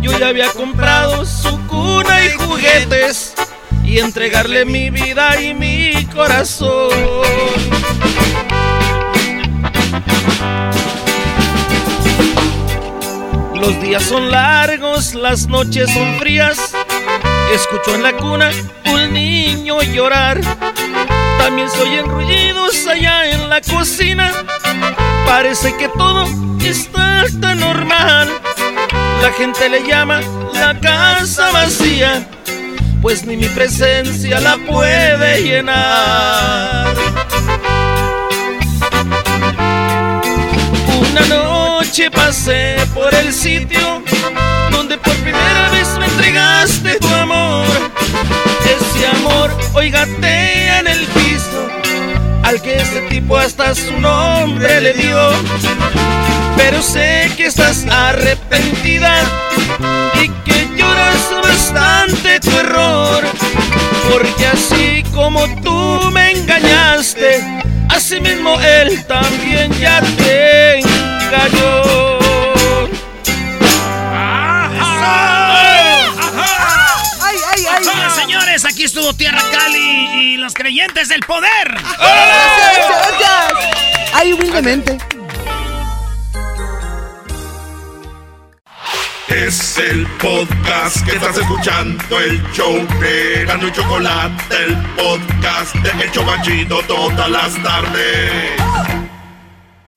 Yo ya había comprado su cuna y juguetes y entregarle mi vida y mi corazón. Los días son largos, las noches son frías. Escucho en la cuna un niño llorar. También soy ruidos allá en la cocina. Parece que todo está tan normal. La gente le llama la casa vacía, pues ni mi presencia la puede llenar. Una noche pasé por el sitio donde por primera vez me entregaste tu amor. Ese amor hoy gatea en el piso, al que ese tipo hasta su nombre le dio. Pero sé que estás arrepentida y que lloras bastante tu error, porque así como tú me engañaste, así mismo él también ya te engañó. ¡Ay, ay, ay! Señores, aquí estuvo Tierra Cali y los creyentes del poder. Gracias, gracias. Ay, humildemente. Es el podcast que estás escuchando, el show de Gano y Chocolate, el podcast de El Chobachito todas las tardes.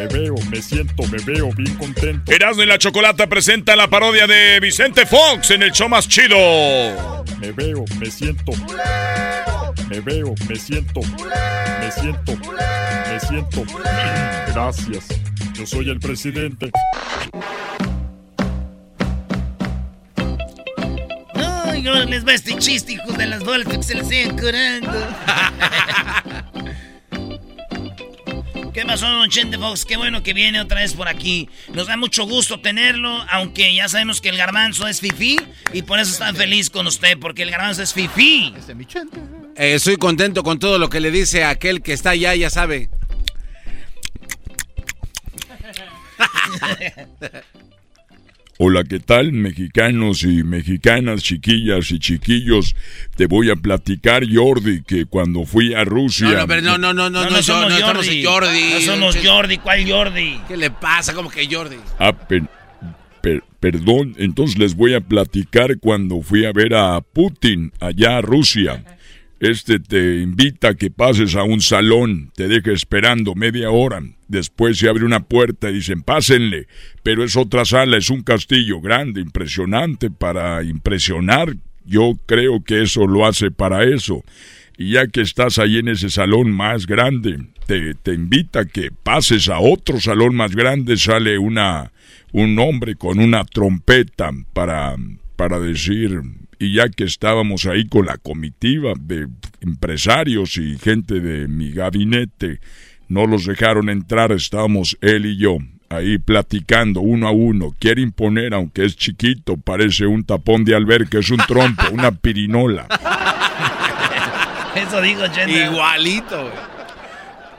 Me veo, me siento, me veo bien contento. Erasmo y la Chocolata presenta la parodia de Vicente Fox en el show más chido. Me veo, me siento. Me veo, me siento. Me siento. Me siento. Gracias. Yo soy el presidente. Ay, no les va este chiste, hijos de las bolas, que se les siguen curando. ¿Qué pasó, Don Chente Fox? Qué bueno que viene otra vez por aquí. Nos da mucho gusto tenerlo, aunque ya sabemos que el garbanzo es fifí y por eso están feliz con usted, porque el garbanzo es fifí. Eh, estoy contento con todo lo que le dice a aquel que está allá, ya sabe. Hola, ¿qué tal, mexicanos y mexicanas, chiquillas y chiquillos? Te voy a platicar, Jordi, que cuando fui a Rusia... No, no, pero no, no, no, no, no, no, somos no estamos Jordi. en Jordi. No somos Jordi, ¿cuál Jordi? ¿Qué le pasa? ¿Cómo que Jordi? Ah, per- per- perdón, entonces les voy a platicar cuando fui a ver a Putin allá a Rusia. Este te invita a que pases a un salón, te deja esperando media hora. Después se abre una puerta y dicen, pásenle. Pero es otra sala, es un castillo grande, impresionante para impresionar. Yo creo que eso lo hace para eso. Y ya que estás ahí en ese salón más grande, te, te invita a que pases a otro salón más grande, sale una, un hombre con una trompeta para, para decir, y ya que estábamos ahí con la comitiva de empresarios y gente de mi gabinete, no los dejaron entrar, estábamos él y yo ahí platicando uno a uno. Quiere imponer, aunque es chiquito, parece un tapón de alberca, es un trompo, una pirinola. Eso digo, Chente. Igualito, güey.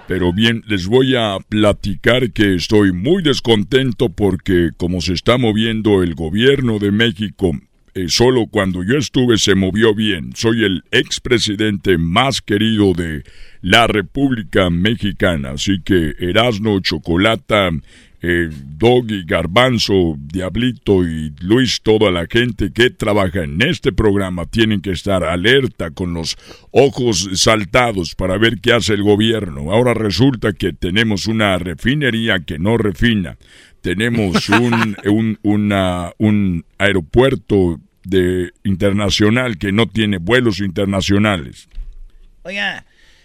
Pero bien, les voy a platicar que estoy muy descontento porque como se está moviendo el gobierno de México, eh, solo cuando yo estuve se movió bien. Soy el expresidente más querido de la República Mexicana. Así que Erasno, Chocolata, eh, Doggy, Garbanzo, Diablito y Luis, toda la gente que trabaja en este programa tienen que estar alerta con los ojos saltados para ver qué hace el gobierno. Ahora resulta que tenemos una refinería que no refina. Tenemos un, un, una- un aeropuerto de internacional que no tiene vuelos internacionales. Oiga,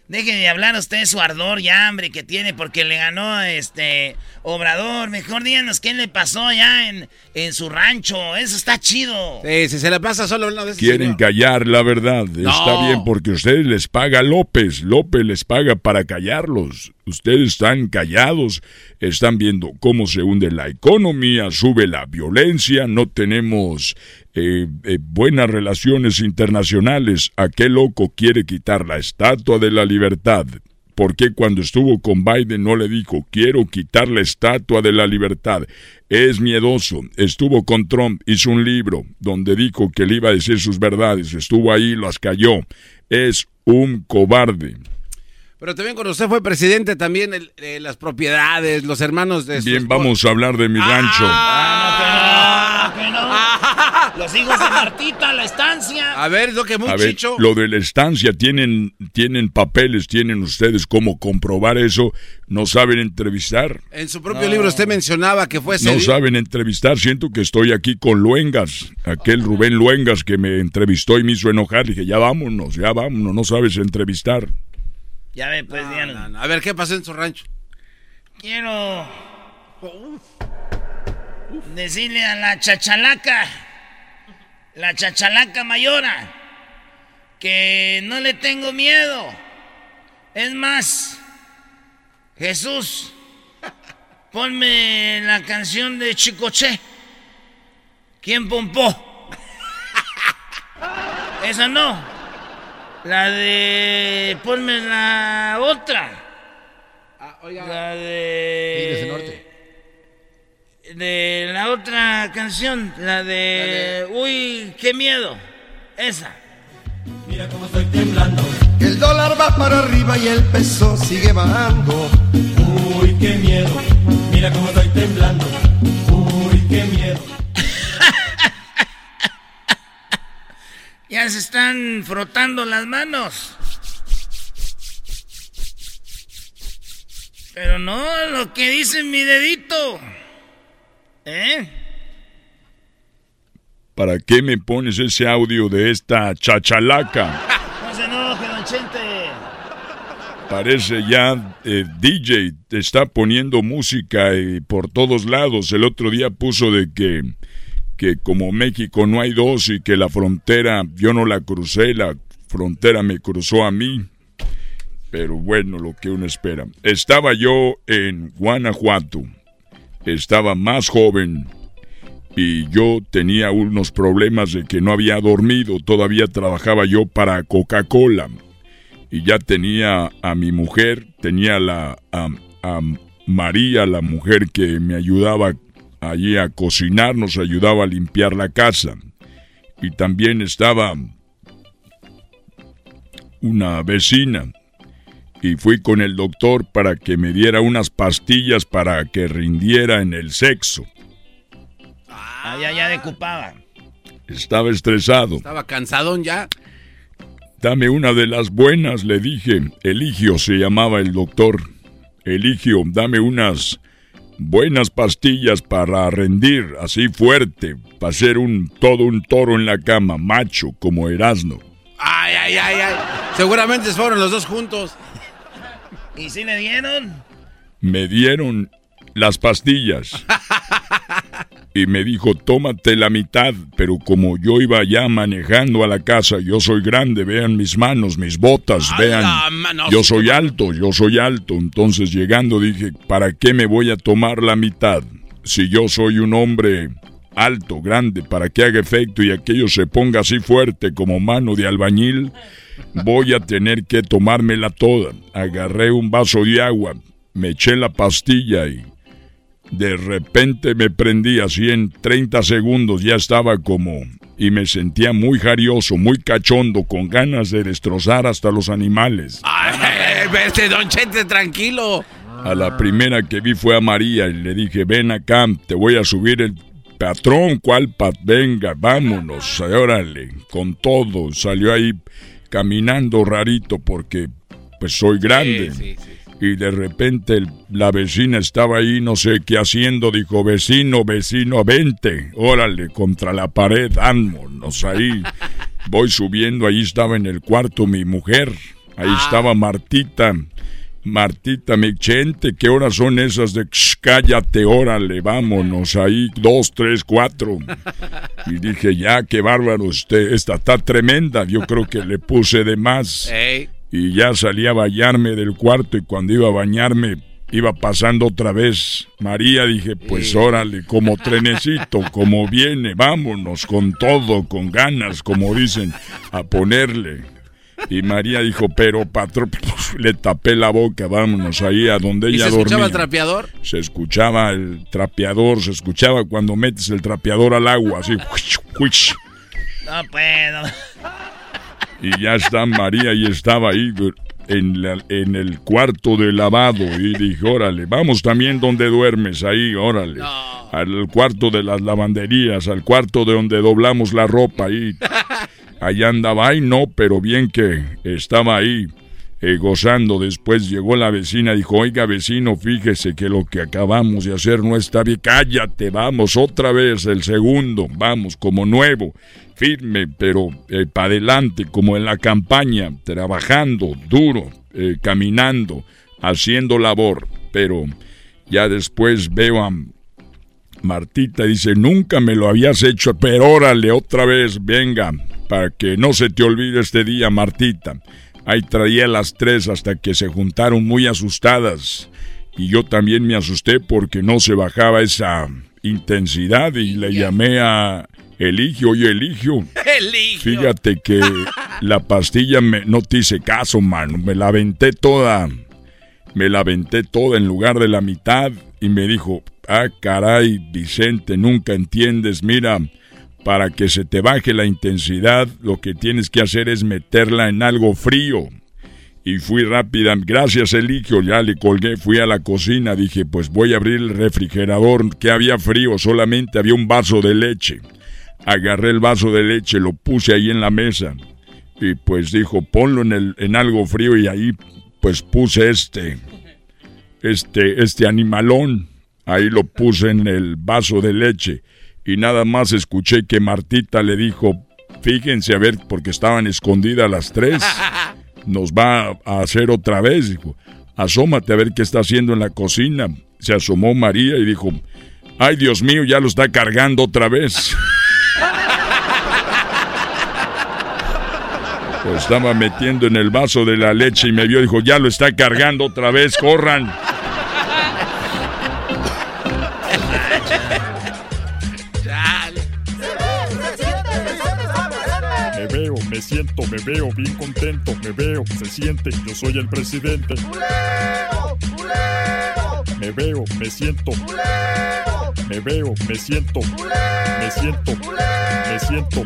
deje de hablar usted su ardor y hambre que tiene porque le ganó este Obrador. Mejor díganos qué le pasó allá en, en su rancho. Eso está chido. Sí, si se la pasa solo de eso. Quieren callar la verdad. Está bien porque ustedes les paga López. López les paga para callarlos. Ustedes están callados, están viendo cómo se hunde la economía, sube la violencia, no tenemos eh, eh, buenas relaciones internacionales. Aquel loco quiere quitar la estatua de la libertad. ¿Por qué cuando estuvo con Biden no le dijo, quiero quitar la estatua de la libertad? Es miedoso. Estuvo con Trump, hizo un libro donde dijo que le iba a decir sus verdades. Estuvo ahí, las cayó. Es un cobarde. Pero también cuando usted fue presidente, también el- eh, las propiedades, los hermanos de Bien, vamos a hablar de mi rancho. Los hijos de Martita, la estancia. A ver, lo que muy A ver, chicho. lo de la estancia, ¿tienen, tienen papeles, tienen ustedes cómo comprobar eso, no saben entrevistar. En su propio libro usted mencionaba que fue No saben entrevistar, siento que estoy aquí con Luengas, aquel Rubén Luengas que me entrevistó y me hizo enojar. Dije, ya vámonos, ya vámonos, no sabes entrevistar. Ya ve, pues, Diana. A ver, ¿qué pasó en su rancho? Quiero decirle a la chachalaca, la chachalaca mayora, que no le tengo miedo. Es más, Jesús, ponme la canción de Chicoche. ¿Quién pompó? Esa no. La de. Ponme la otra. La de. De la otra canción, la de. Uy, qué miedo. Esa. Mira cómo estoy temblando. El dólar va para arriba y el peso sigue bajando. Uy, qué miedo. Mira cómo estoy temblando. Uy, qué miedo. Ya se están frotando las manos. Pero no lo que dice mi dedito. ¿Eh? ¿Para qué me pones ese audio de esta chachalaca? No se enoje, don Chente. Parece ya eh, DJ, te está poniendo música eh, por todos lados. El otro día puso de que, que como México no hay dos y que la frontera, yo no la crucé, la frontera me cruzó a mí. Pero bueno, lo que uno espera. Estaba yo en Guanajuato, estaba más joven y yo tenía unos problemas de que no había dormido, todavía trabajaba yo para Coca-Cola y ya tenía a mi mujer, tenía la a, a María, la mujer que me ayudaba allí a cocinar, nos ayudaba a limpiar la casa. Y también estaba una vecina. Y fui con el doctor para que me diera unas pastillas para que rindiera en el sexo. Ah, ya, ya decupaba. Estaba estresado. Estaba cansadón ya. Dame una de las buenas, le dije. Eligio se llamaba el doctor. Eligio, dame unas buenas pastillas para rendir así fuerte, para ser un todo un toro en la cama, macho como Erasno. Ay, ay, ay, ay. Seguramente fueron los dos juntos. ¿Y si le dieron? Me dieron las pastillas. Y me dijo, tómate la mitad, pero como yo iba ya manejando a la casa, yo soy grande, vean mis manos, mis botas, vean, mano, yo soy alto, yo soy alto. Entonces llegando dije, ¿para qué me voy a tomar la mitad? Si yo soy un hombre alto, grande, para que haga efecto y aquello se ponga así fuerte como mano de albañil, voy a tener que tomármela toda. Agarré un vaso de agua, me eché la pastilla y de repente me prendí así en 30 segundos, ya estaba como... Y me sentía muy jarioso, muy cachondo, con ganas de destrozar hasta los animales. Ay, vete, don Chente, tranquilo. A la primera que vi fue a María y le dije, ven acá, te voy a subir el patrón, ¿cuál pat? Venga, vámonos, órale, con todo. Salió ahí caminando rarito porque pues soy grande. Y de repente el- la vecina estaba ahí, no sé qué haciendo, dijo, vecino, vecino, vente, órale, contra la pared, vámonos ahí. Voy subiendo, ahí estaba en el cuarto mi mujer, ahí estaba Martita. Martita, mi gente, ¿qué horas son esas de "Shh, cállate, órale, vámonos ahí, dos, tres, cuatro? Y dije, ya, qué bárbaro, usted, esta está tremenda, yo creo que le puse de más. Y ya salí a bañarme del cuarto y cuando iba a bañarme iba pasando otra vez María, dije, pues órale, como trenecito, como viene, vámonos con todo, con ganas, como dicen, a ponerle. Y María dijo, pero patrón, le tapé la boca, vámonos ahí a donde ¿Y ella se dormía. escuchaba el trapeador? Se escuchaba el trapeador, se escuchaba cuando metes el trapeador al agua, así. No puedo. Y ya está María y estaba ahí en, la- en el cuarto de lavado. Y dije, órale, vamos también donde duermes, ahí, órale. Al cuarto de las lavanderías, al cuarto de donde doblamos la ropa, ahí. Allá andaba, ay no, pero bien que estaba ahí eh, gozando. Después llegó la vecina y dijo, oiga vecino, fíjese que lo que acabamos de hacer no está bien. Cállate, vamos otra vez, el segundo, vamos, como nuevo, firme, pero para adelante, como en la campaña, trabajando duro, eh, caminando, haciendo labor. Pero ya después veo a Martita dice, nunca me lo habías hecho, pero órale, otra vez, venga, para que no se te olvide este día, Martita. Ahí traía las tres hasta que se juntaron muy asustadas. Y yo también me asusté porque no se bajaba esa intensidad y le llamé a Eligio, oye Eligio. Eligio. Fíjate que la pastilla me, no te hice caso, mano. Me la aventé toda. Me la aventé toda en lugar de la mitad. Y me dijo, ah, caray, Vicente, nunca entiendes. Mira, para que se te baje la intensidad, lo que tienes que hacer es meterla en algo frío. Y fui rápida, gracias Eligio, ya le colgué, fui a la cocina, dije, pues voy a abrir el refrigerador, que había frío, solamente había un vaso de leche. Agarré el vaso de leche, lo puse ahí en la mesa. Y pues dijo, ponlo en, el, en algo frío y ahí pues puse este, este, este animalón. Ahí lo puse en el vaso de leche. Y nada más escuché que Martita le dijo, fíjense a ver, porque estaban escondidas las tres. Nos va a hacer otra vez, dijo. Asómate a ver qué está haciendo en la cocina. Se asomó María y dijo, ay Dios mío, ya lo está cargando otra vez. Lo estaba metiendo en el vaso de la leche y me vio dijo, ya lo está cargando otra vez, corran. Siento, me veo bien contento, me veo, se siente, yo soy el presidente. Me veo, me siento. Me veo, me siento. Me siento. Me siento.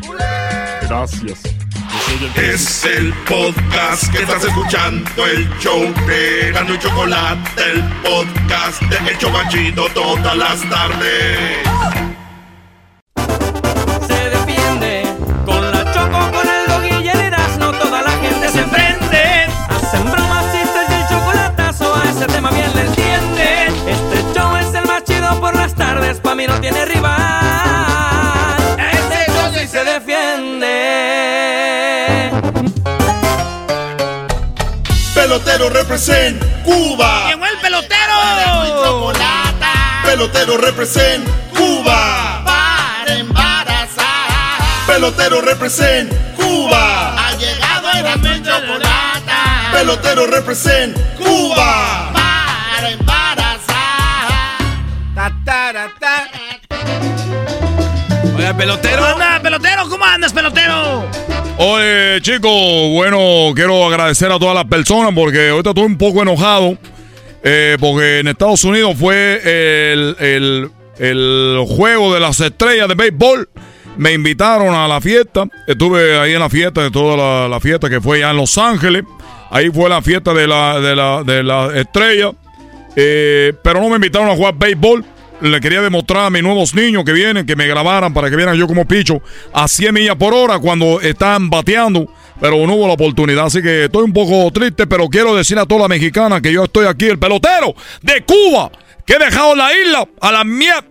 Gracias. Yo soy el Es el podcast que estás escuchando, el show de Erasmo y Chocolate, el podcast de El Chobachito todas las tardes. Pelotero represent Cuba. ¡Llegó el pelotero! Pelotero represent Cuba. Para embarazar. Pelotero represent Cuba. Ha llegado Erasmo y Chocolate. Pelotero represent Cuba. Para embarazar. Oiga, pelotero. Pelotero? ¿Cómo andas, pelotero? Oye, chicos, bueno, quiero agradecer a todas las personas porque ahorita estoy un poco enojado. eh, porque en Estados Unidos fue el, el- el juego de las estrellas de béisbol. Me invitaron a la fiesta. Estuve ahí en la fiesta, de toda la, la fiesta que fue allá en Los Ángeles. Ahí fue la fiesta de la, de la, de la estrella. Eh, pero no me invitaron a jugar béisbol. Le quería demostrar a mis nuevos niños que vienen, que me grabaran para que vieran yo como picho a 100 millas por hora cuando están bateando. Pero no hubo la oportunidad, así que estoy un poco triste, pero quiero decir a toda la mexicana que yo estoy aquí, el pelotero de Cuba, que he dejado la isla a la mierda.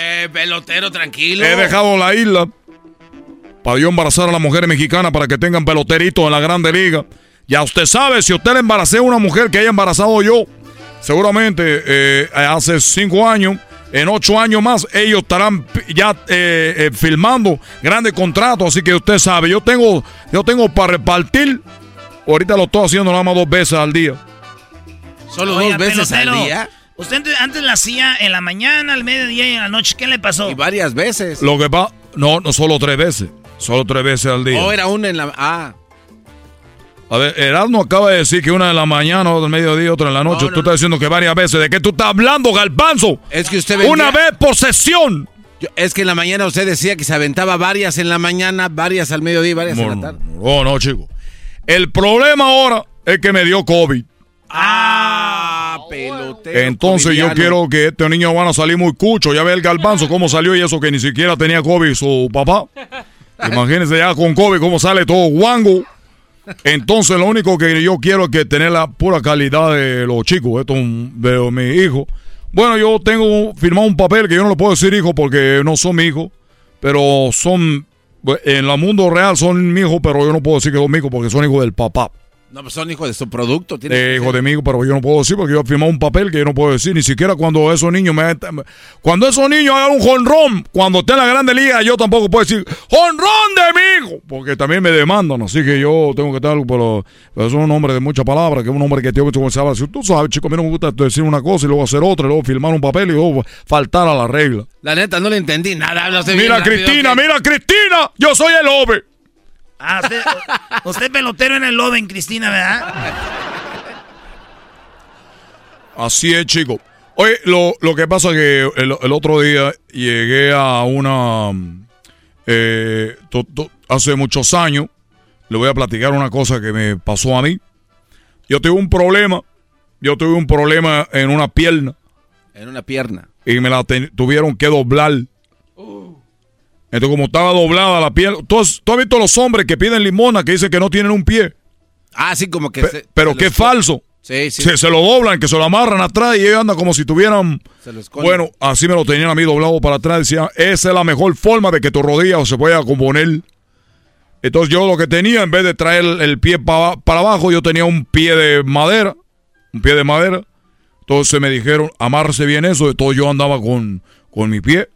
Eh, pelotero, tranquilo. He dejado la isla para yo embarazar a las mujeres mexicanas para que tengan peloteritos en la Grande Liga. Ya usted sabe, si usted le embaracé a una mujer que haya embarazado yo, seguramente eh, hace cinco años, en ocho años más, ellos estarán ya eh, eh, filmando grandes contratos. Así que usted sabe, yo tengo, yo tengo para repartir. Ahorita lo estoy haciendo nada más dos veces al día. ¿Solo Oiga, dos veces pelotero, al día? Usted antes- la hacía en la mañana, al mediodía y en la noche. ¿Qué le pasó? Y varias veces. Lo que pasa, no, no solo tres veces, solo tres veces al día. O era una en la... Ah, A ver, Erasmo acaba de decir que una de la mañana, otra del mediodía, otra en la noche. No, no, tú estás diciendo que varias veces. ¿De qué tú estás hablando, Galbanzo? es que usted vendía- Una vez por sesión. Yo- es que en la mañana usted decía que se aventaba varias en la mañana, varias al mediodía y varias en la tarde. No, no, chico. El problema ahora es que me dio COVID. Ah, pelotero. Entonces yo quiero que este niño van a salir muy cucho. Ya ve el galbanzo cómo salió y eso que ni siquiera tenía COVID su papá. Imagínense ya con COVID cómo sale todo guango. Entonces lo único que yo quiero es que tener la pura calidad de los chicos, esto de mi hijo. Bueno, yo tengo firmado un papel que yo no le puedo decir hijo porque no son mi hijo, pero son, en el mundo real son mi hijo, pero yo no puedo decir que son mi hijo porque son hijos del papá. No, pues son hijos de su producto. Eh, hijo de mí, pero yo no puedo decir porque yo he firmado un papel que yo no puedo decir, ni siquiera cuando esos niños me cuando esos niños hagan un jonrón, cuando esté en la grande liga, yo tampoco puedo decir jonrón de mi hijo, porque también me demandan, así que yo tengo que estar, pero, pero es un hombre de muchas palabras, que es un hombre que tiene que si tú sabes, chico, a mí no me gusta decir una cosa y luego hacer otra, y luego firmar un papel y luego faltar a la regla. La neta, no le entendí nada. usted bien Mira, Cristina, mira, Cristina, yo soy el ove. Ah, usted, usted pelotero en el Loven, Cristina, ¿verdad? Así es, chico. Oye, lo, lo que pasa es que el, el otro día llegué a una... eh, to- to- hace muchos años, le voy a platicar una cosa que me pasó a mí. Yo tuve un problema, yo tuve un problema en una pierna En una pierna. y me la ten- tuvieron que doblar. Entonces, como estaba doblada la pierna, ¿tú has, tú has visto los hombres que piden limona que dicen que no tienen un pie? Ah, sí, como que... Pe- se- pero se qué los- falso. Sí, sí. Se, se lo doblan, que se lo amarran atrás y ellos andan como si tuvieran... Se lo esconden. Bueno, así me lo tenían a mí doblado para atrás. Decía, esa es la mejor forma de que tu rodilla se pueda componer. Entonces yo lo que tenía, en vez de traer el pie pa- para abajo, yo tenía un pie de madera. Un pie de madera. Entonces me dijeron, amárrese bien eso. Entonces yo andaba con, con mi pie.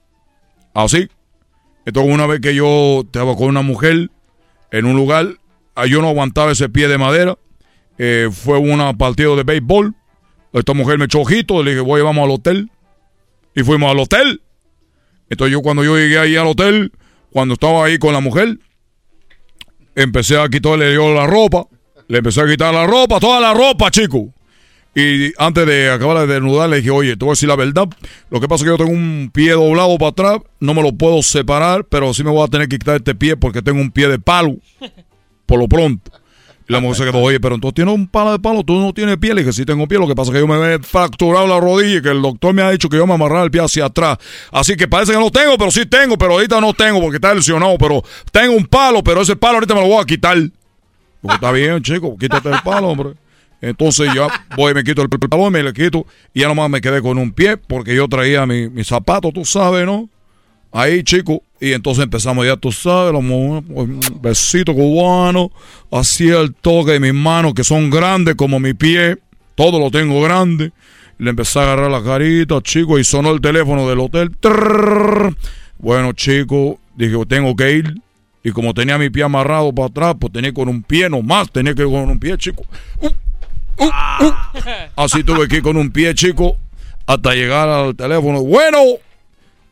Así. Entonces una vez que yo estaba con una mujer en un lugar, ah, yo no aguantaba ese pie de madera. Eh, fue una partido de béisbol. Esta mujer me echó ojito, le dije, voy, vamos al hotel. Y fuimos al hotel. Entonces yo cuando yo llegué ahí al hotel, cuando estaba ahí con la mujer, empecé a quitarle yo la ropa. Le empecé a quitar la ropa, toda la ropa, chico. Y antes de acabar de desnudar, le dije, oye, te voy a decir la verdad. Lo que pasa es que yo tengo un pie doblado para atrás, no me lo puedo separar, pero sí me voy a tener que quitar este pie porque tengo un pie de palo. Por lo pronto. Y la mujer se quedó, oye, pero entonces tienes un palo de palo, tú no tienes pie. Le dije, sí tengo pie, lo que pasa es que yo me he fracturado la rodilla y que el doctor me ha dicho que yo me amarrara el pie hacia atrás. Así que parece que no tengo, pero sí tengo, pero ahorita no tengo porque está lesionado. Pero tengo un palo, pero ese palo ahorita me lo voy a quitar. Porque está bien, chico, quítate el palo, hombre. Entonces ya voy, me quito el palo, me le quito y ya nomás me quedé con un pie porque yo traía mi, mi zapato, tú sabes, ¿no? Ahí, chico. Y entonces empezamos ya, tú sabes, los un besito cubano, así el toque de mis manos que son grandes como mi pie, todo lo tengo grande. Le empecé a agarrar la carita, chico, y sonó el teléfono del hotel. Bueno, chico, dije, tengo que ir. Y como tenía mi pie amarrado para atrás, pues tenía con un pie nomás, tenía que ir con un pie, chico. Uh. Así tuve que ir con un pie, chico, hasta llegar al teléfono. Bueno,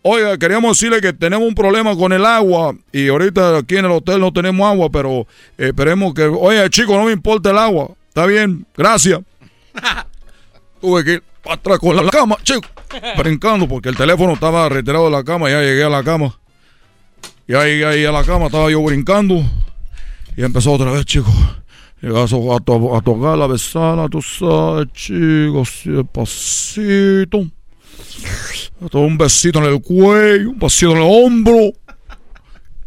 Oiga, queríamos decirle que tenemos un problema con el agua y ahorita aquí en el hotel no tenemos agua, pero eh, esperemos que... Oye, chico, no me importa el agua. Está bien, gracias. Tuve que ir para atrás con la cama, chico, brincando porque el teléfono estaba retirado de la cama. Ya llegué a la cama. Ya llegué ahí a la cama, estaba yo brincando y empezó otra vez, chico. Llegué a, a, to- a tocar la besada, tú sabes, chico, así despacito. Un besito en el cuello, un besito en el hombro.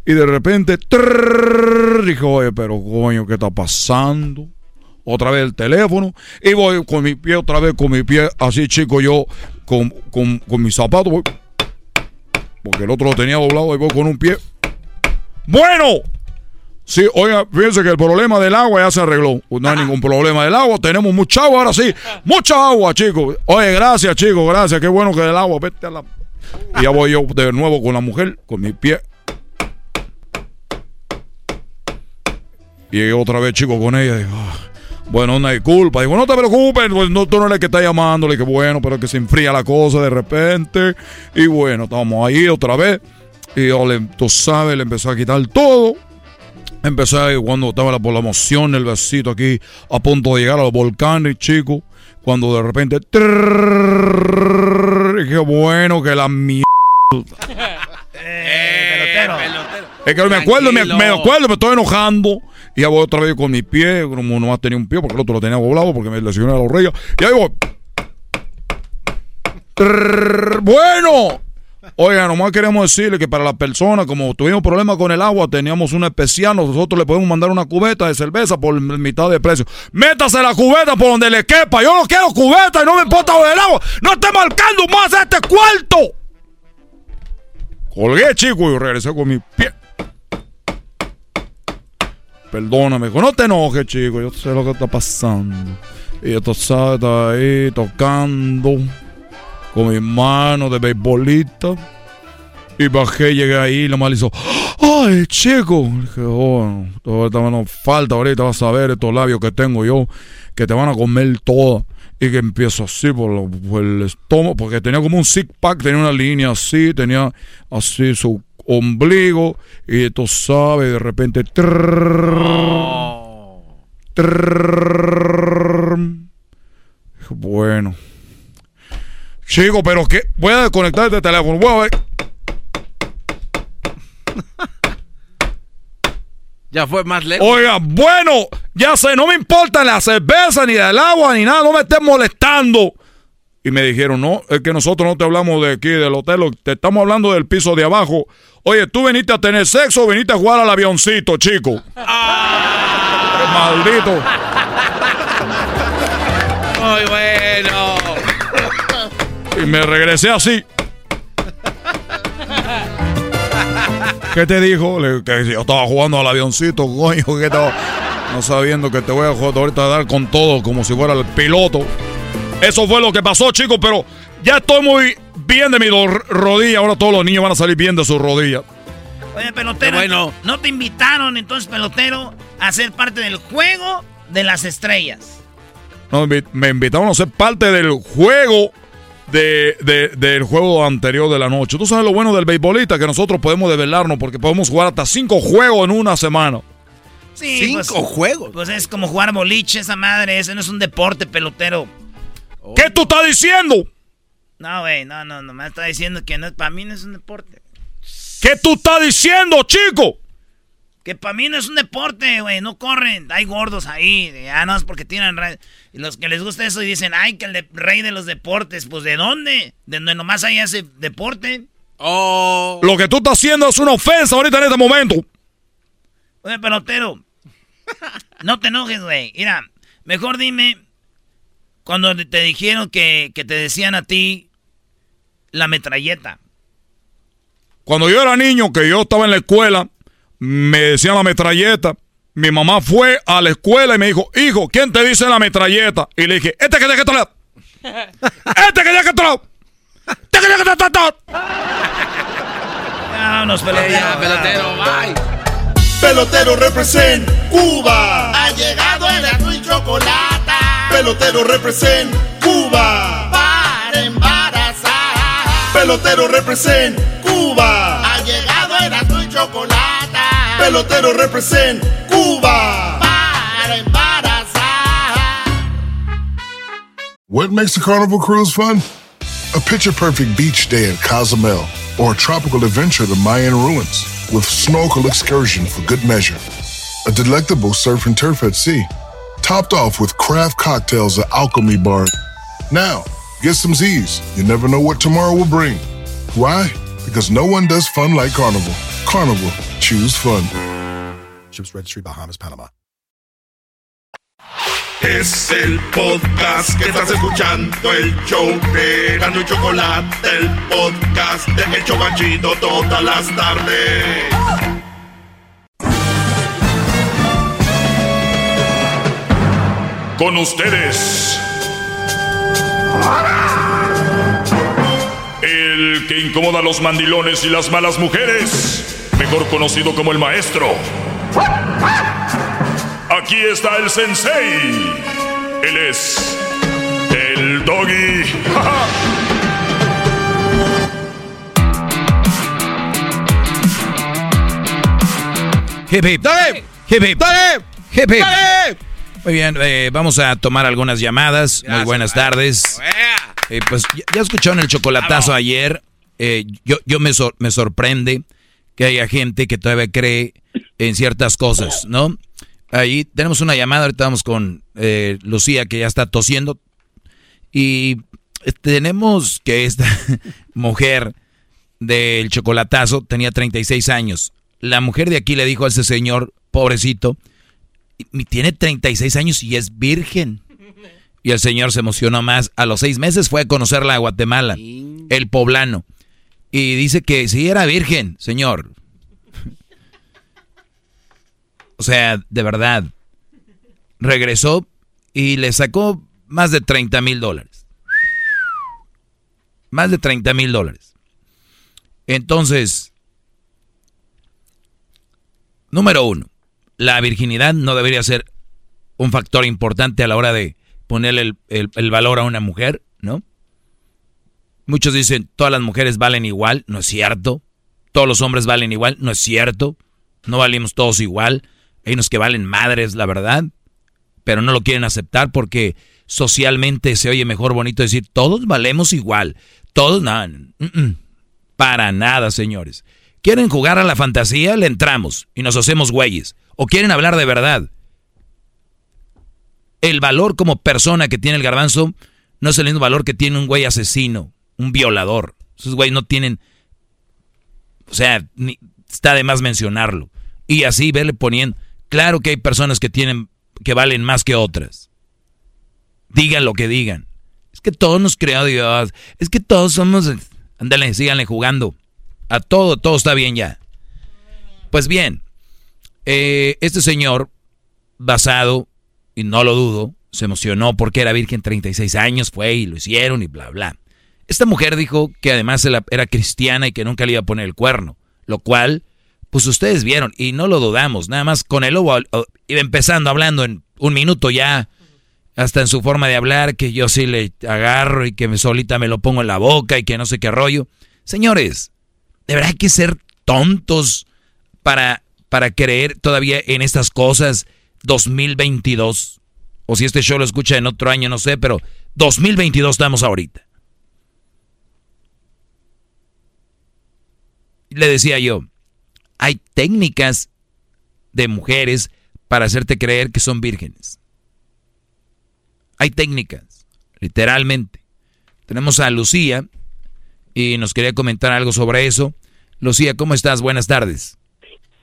Y de repente, trrr, dije, oye, pero coño, ¿qué está pasando? Otra vez el teléfono. Y voy con mi pie, otra vez con mi pie, así chico, yo con, con, con mi zapato. voy- porque el otro lo tenía doblado y voy con un pie. Bueno, Sí, oiga, fíjense que el problema del agua ya se arregló. No hay ningún problema del agua. Tenemos mucha agua ahora sí. Mucha agua, chicos. Oye, gracias, chicos, gracias. Qué bueno que del agua. Vete a la. Y ya voy yo de nuevo con la mujer, con mi pie. Y otra vez, chicos, con ella. Digo, "Ah, Bueno, una disculpa. Digo, no te preocupes, pues no, tú no eres el que está llamando. Le dije, bueno, pero que se enfría la cosa de repente. Y bueno, estamos ahí otra vez. Y yo, le, tú sabes, le empezó a quitar todo. Empecé ahí cuando estaba la, por la emoción, el besito aquí, a punto de llegar a los volcanes, chico. Cuando de repente. dije, bueno, que la mierda. Es que me acuerdo, me, me acuerdo, me estoy enojando. Y ya voy otra vez con mi pie, como no más tenía un pie, porque el otro lo tenía doblado, porque me lesioné la rodilla. Y ahí voy. Trrr, Bueno. Oiga, nomás queremos decirle que para la persona, como tuvimos problemas con el agua, teníamos un especial, nosotros le podemos mandar una cubeta de cerveza por mitad de precio. Métase la cubeta por donde le quepa. Yo no quiero cubeta y no me importa del agua. No esté marcando más este cuarto. Colgué, chico, y regresé con mi pie. Perdóname, no te enojes, chico. Yo sé lo que está pasando. Y esto está ahí tocando con mi mano de beisbolista. Y bajé, llegué ahí y la mal hizo. ¡Ay, chico! Dije, oh, todavía nos falta ahorita, vas a ver estos labios que tengo yo, que te van a comer todas. Y que empiezo así por, lo- por el estómago, porque tenía como un six pack, tenía una línea así, tenía así su ombligo, y tú sabes, de repente. trrrr. Dije, Bueno. Chico, pero qué. Voy a desconectar este teléfono. Voy a ver. Ya fue más lejos. Oiga, bueno, ya sé, no me importa la cerveza, ni del agua, ni nada, no me estés molestando. Y me dijeron, no, es que nosotros no te hablamos de aquí, del hotel, te estamos hablando del piso de abajo. Oye, ¿tú veniste a tener sexo o veniste a jugar al avioncito, chico? Maldito. Muy bueno. Y me regresé así. ¿Qué te dijo? Le- que yo estaba jugando al avioncito, coño, que estaba no sabiendo que te voy a joder ahorita a dar con todo como si fuera el piloto. Eso fue lo que pasó, chicos, pero ya estoy muy bien de mi rodilla. Ahora todos los niños van a salir bien de sus rodillas. Oye, pelotero, no te invitaron entonces, pelotero, a ser parte del juego de las estrellas. No, me invitaron a ser parte del juego de, de- del juego anterior de la noche. Tú sabes lo bueno del beisbolista, que nosotros podemos develarnos porque podemos jugar hasta cinco juegos en una semana. Sí, Cinco juegos. Pues es como jugar boliche, esa madre, ese no es un deporte, pelotero. ¿Qué tú estás diciendo? No, güey, no, no, no, me está diciendo que no, para mí no es un deporte. ¿Qué tú estás diciendo, chico? Que para mí no es un deporte, güey, no corren, hay gordos ahí, ah, no, es porque tienen... re- Y los que les gusta eso y dicen, ay, que el de- rey de los deportes, pues ¿de dónde? ¿De donde nomás hay ese deporte? Oh. Lo que tú estás haciendo es una ofensa ahorita en este momento. Oye, pelotero, no te enojes, güey. Mira, mejor dime, cuando te dijeron que, que te decían a ti la metralleta. Cuando yo era niño, que yo estaba en la escuela, me decían la metralleta. Mi mamá fue a la escuela y me dijo, hijo, ¿quién te dice la metralleta? Y le dije, este que tiene que estar Este que tiene que estar Este que tiene que estar Vámonos, pelotero. pelotero, bye. Pelotero represent Cuba. Ha llegado el azul y chocolate. Pelotero represent Cuba. Para embarazar. Pelotero represent Cuba. Ha llegado el azul y chocolate. Pelotero represent Cuba. Para embarazar. What makes a carnival cruise fun? A picture perfect beach day in Cozumel or a tropical adventure to Mayan ruins with snorkel excursion for good measure. A delectable surf and turf at sea, topped off with craft cocktails at Alchemy Bar. Now, get some Z's. You never know what tomorrow will bring. Why? Because no one does fun like Carnival. Carnival, choose fun. Ships Registry, Bahamas, Panama. Es el podcast que estás escuchando, el show de Gano y Chocolate, el podcast de El Chobachito todas las tardes. Con ustedes. El que incomoda a los mandilones y las malas mujeres. Mejor conocido como el maestro. Aquí está el sensei. Él es el doggy. Hip hip. Hip hip. Hip hip. Muy bien, eh, vamos a tomar algunas llamadas. Muy buenas tardes. Eh, pues ya, ya escucharon el chocolatazo ayer. Eh, yo yo me, sor- me sorprende que haya gente que todavía cree en ciertas cosas, ¿no? Ahí tenemos una llamada, ahorita vamos con eh, Lucía que ya está tosiendo. Y tenemos que esta mujer del chocolatazo tenía 36 años. La mujer de aquí le dijo a ese señor, pobrecito, "Y- tiene 36 años y es virgen. Y el señor se emocionó más. A los seis meses fue a conocerla a Guatemala, el poblano. Y dice que sí era virgen, señor. O sea, de verdad. Regresó y le sacó más de 30 mil dólares. Más de 30 mil dólares. Entonces, número uno, la virginidad no debería ser un factor importante a la hora de ponerle el, el- valor a una mujer, ¿no? Muchos dicen, todas las mujeres valen igual, no es cierto. Todos los hombres valen igual, no es cierto. No valimos todos igual. Hay unos que valen madres, la verdad. Pero no lo quieren aceptar porque socialmente se oye mejor bonito decir, todos valemos igual. Todos, no, mm, mm. para nada, señores. ¿Quieren jugar a la fantasía? Le entramos y nos hacemos güeyes. ¿O quieren hablar de verdad? El valor como persona que tiene el garbanzo no es el mismo valor que tiene un güey asesino, un violador. Esos güeyes no tienen... O sea, está de más mencionarlo. Y así verle poniendo... Claro que hay personas que tienen... que valen más que otras. Digan lo que digan. Es que todos nos creó Dios. Es que todos somos... Ándale, síganle jugando. A todo, todo está bien ya. Pues bien, eh, este señor, basado, y no lo dudo, se emocionó porque era virgen 36 años, fue y lo hicieron y bla, bla. Esta mujer dijo que además era- cristiana y que nunca le iba a poner el cuerno, lo cual, pues ustedes vieron y no lo dudamos, nada más con el lobo iba empezando hablando en un minuto ya, hasta en su forma de hablar, que yo sí le agarro y que solita me lo pongo en la boca y que no sé qué rollo. Señores, de verdad hay que ser tontos para, para creer todavía en estas cosas 2022. O si este show lo escucha en otro año, no sé, pero 2022 estamos ahorita. Le decía yo, hay técnicas de mujeres para hacerte creer que son vírgenes. Hay técnicas, literalmente. Tenemos a Lucía y nos quería comentar algo sobre eso. Lucía, ¿cómo estás? Buenas tardes.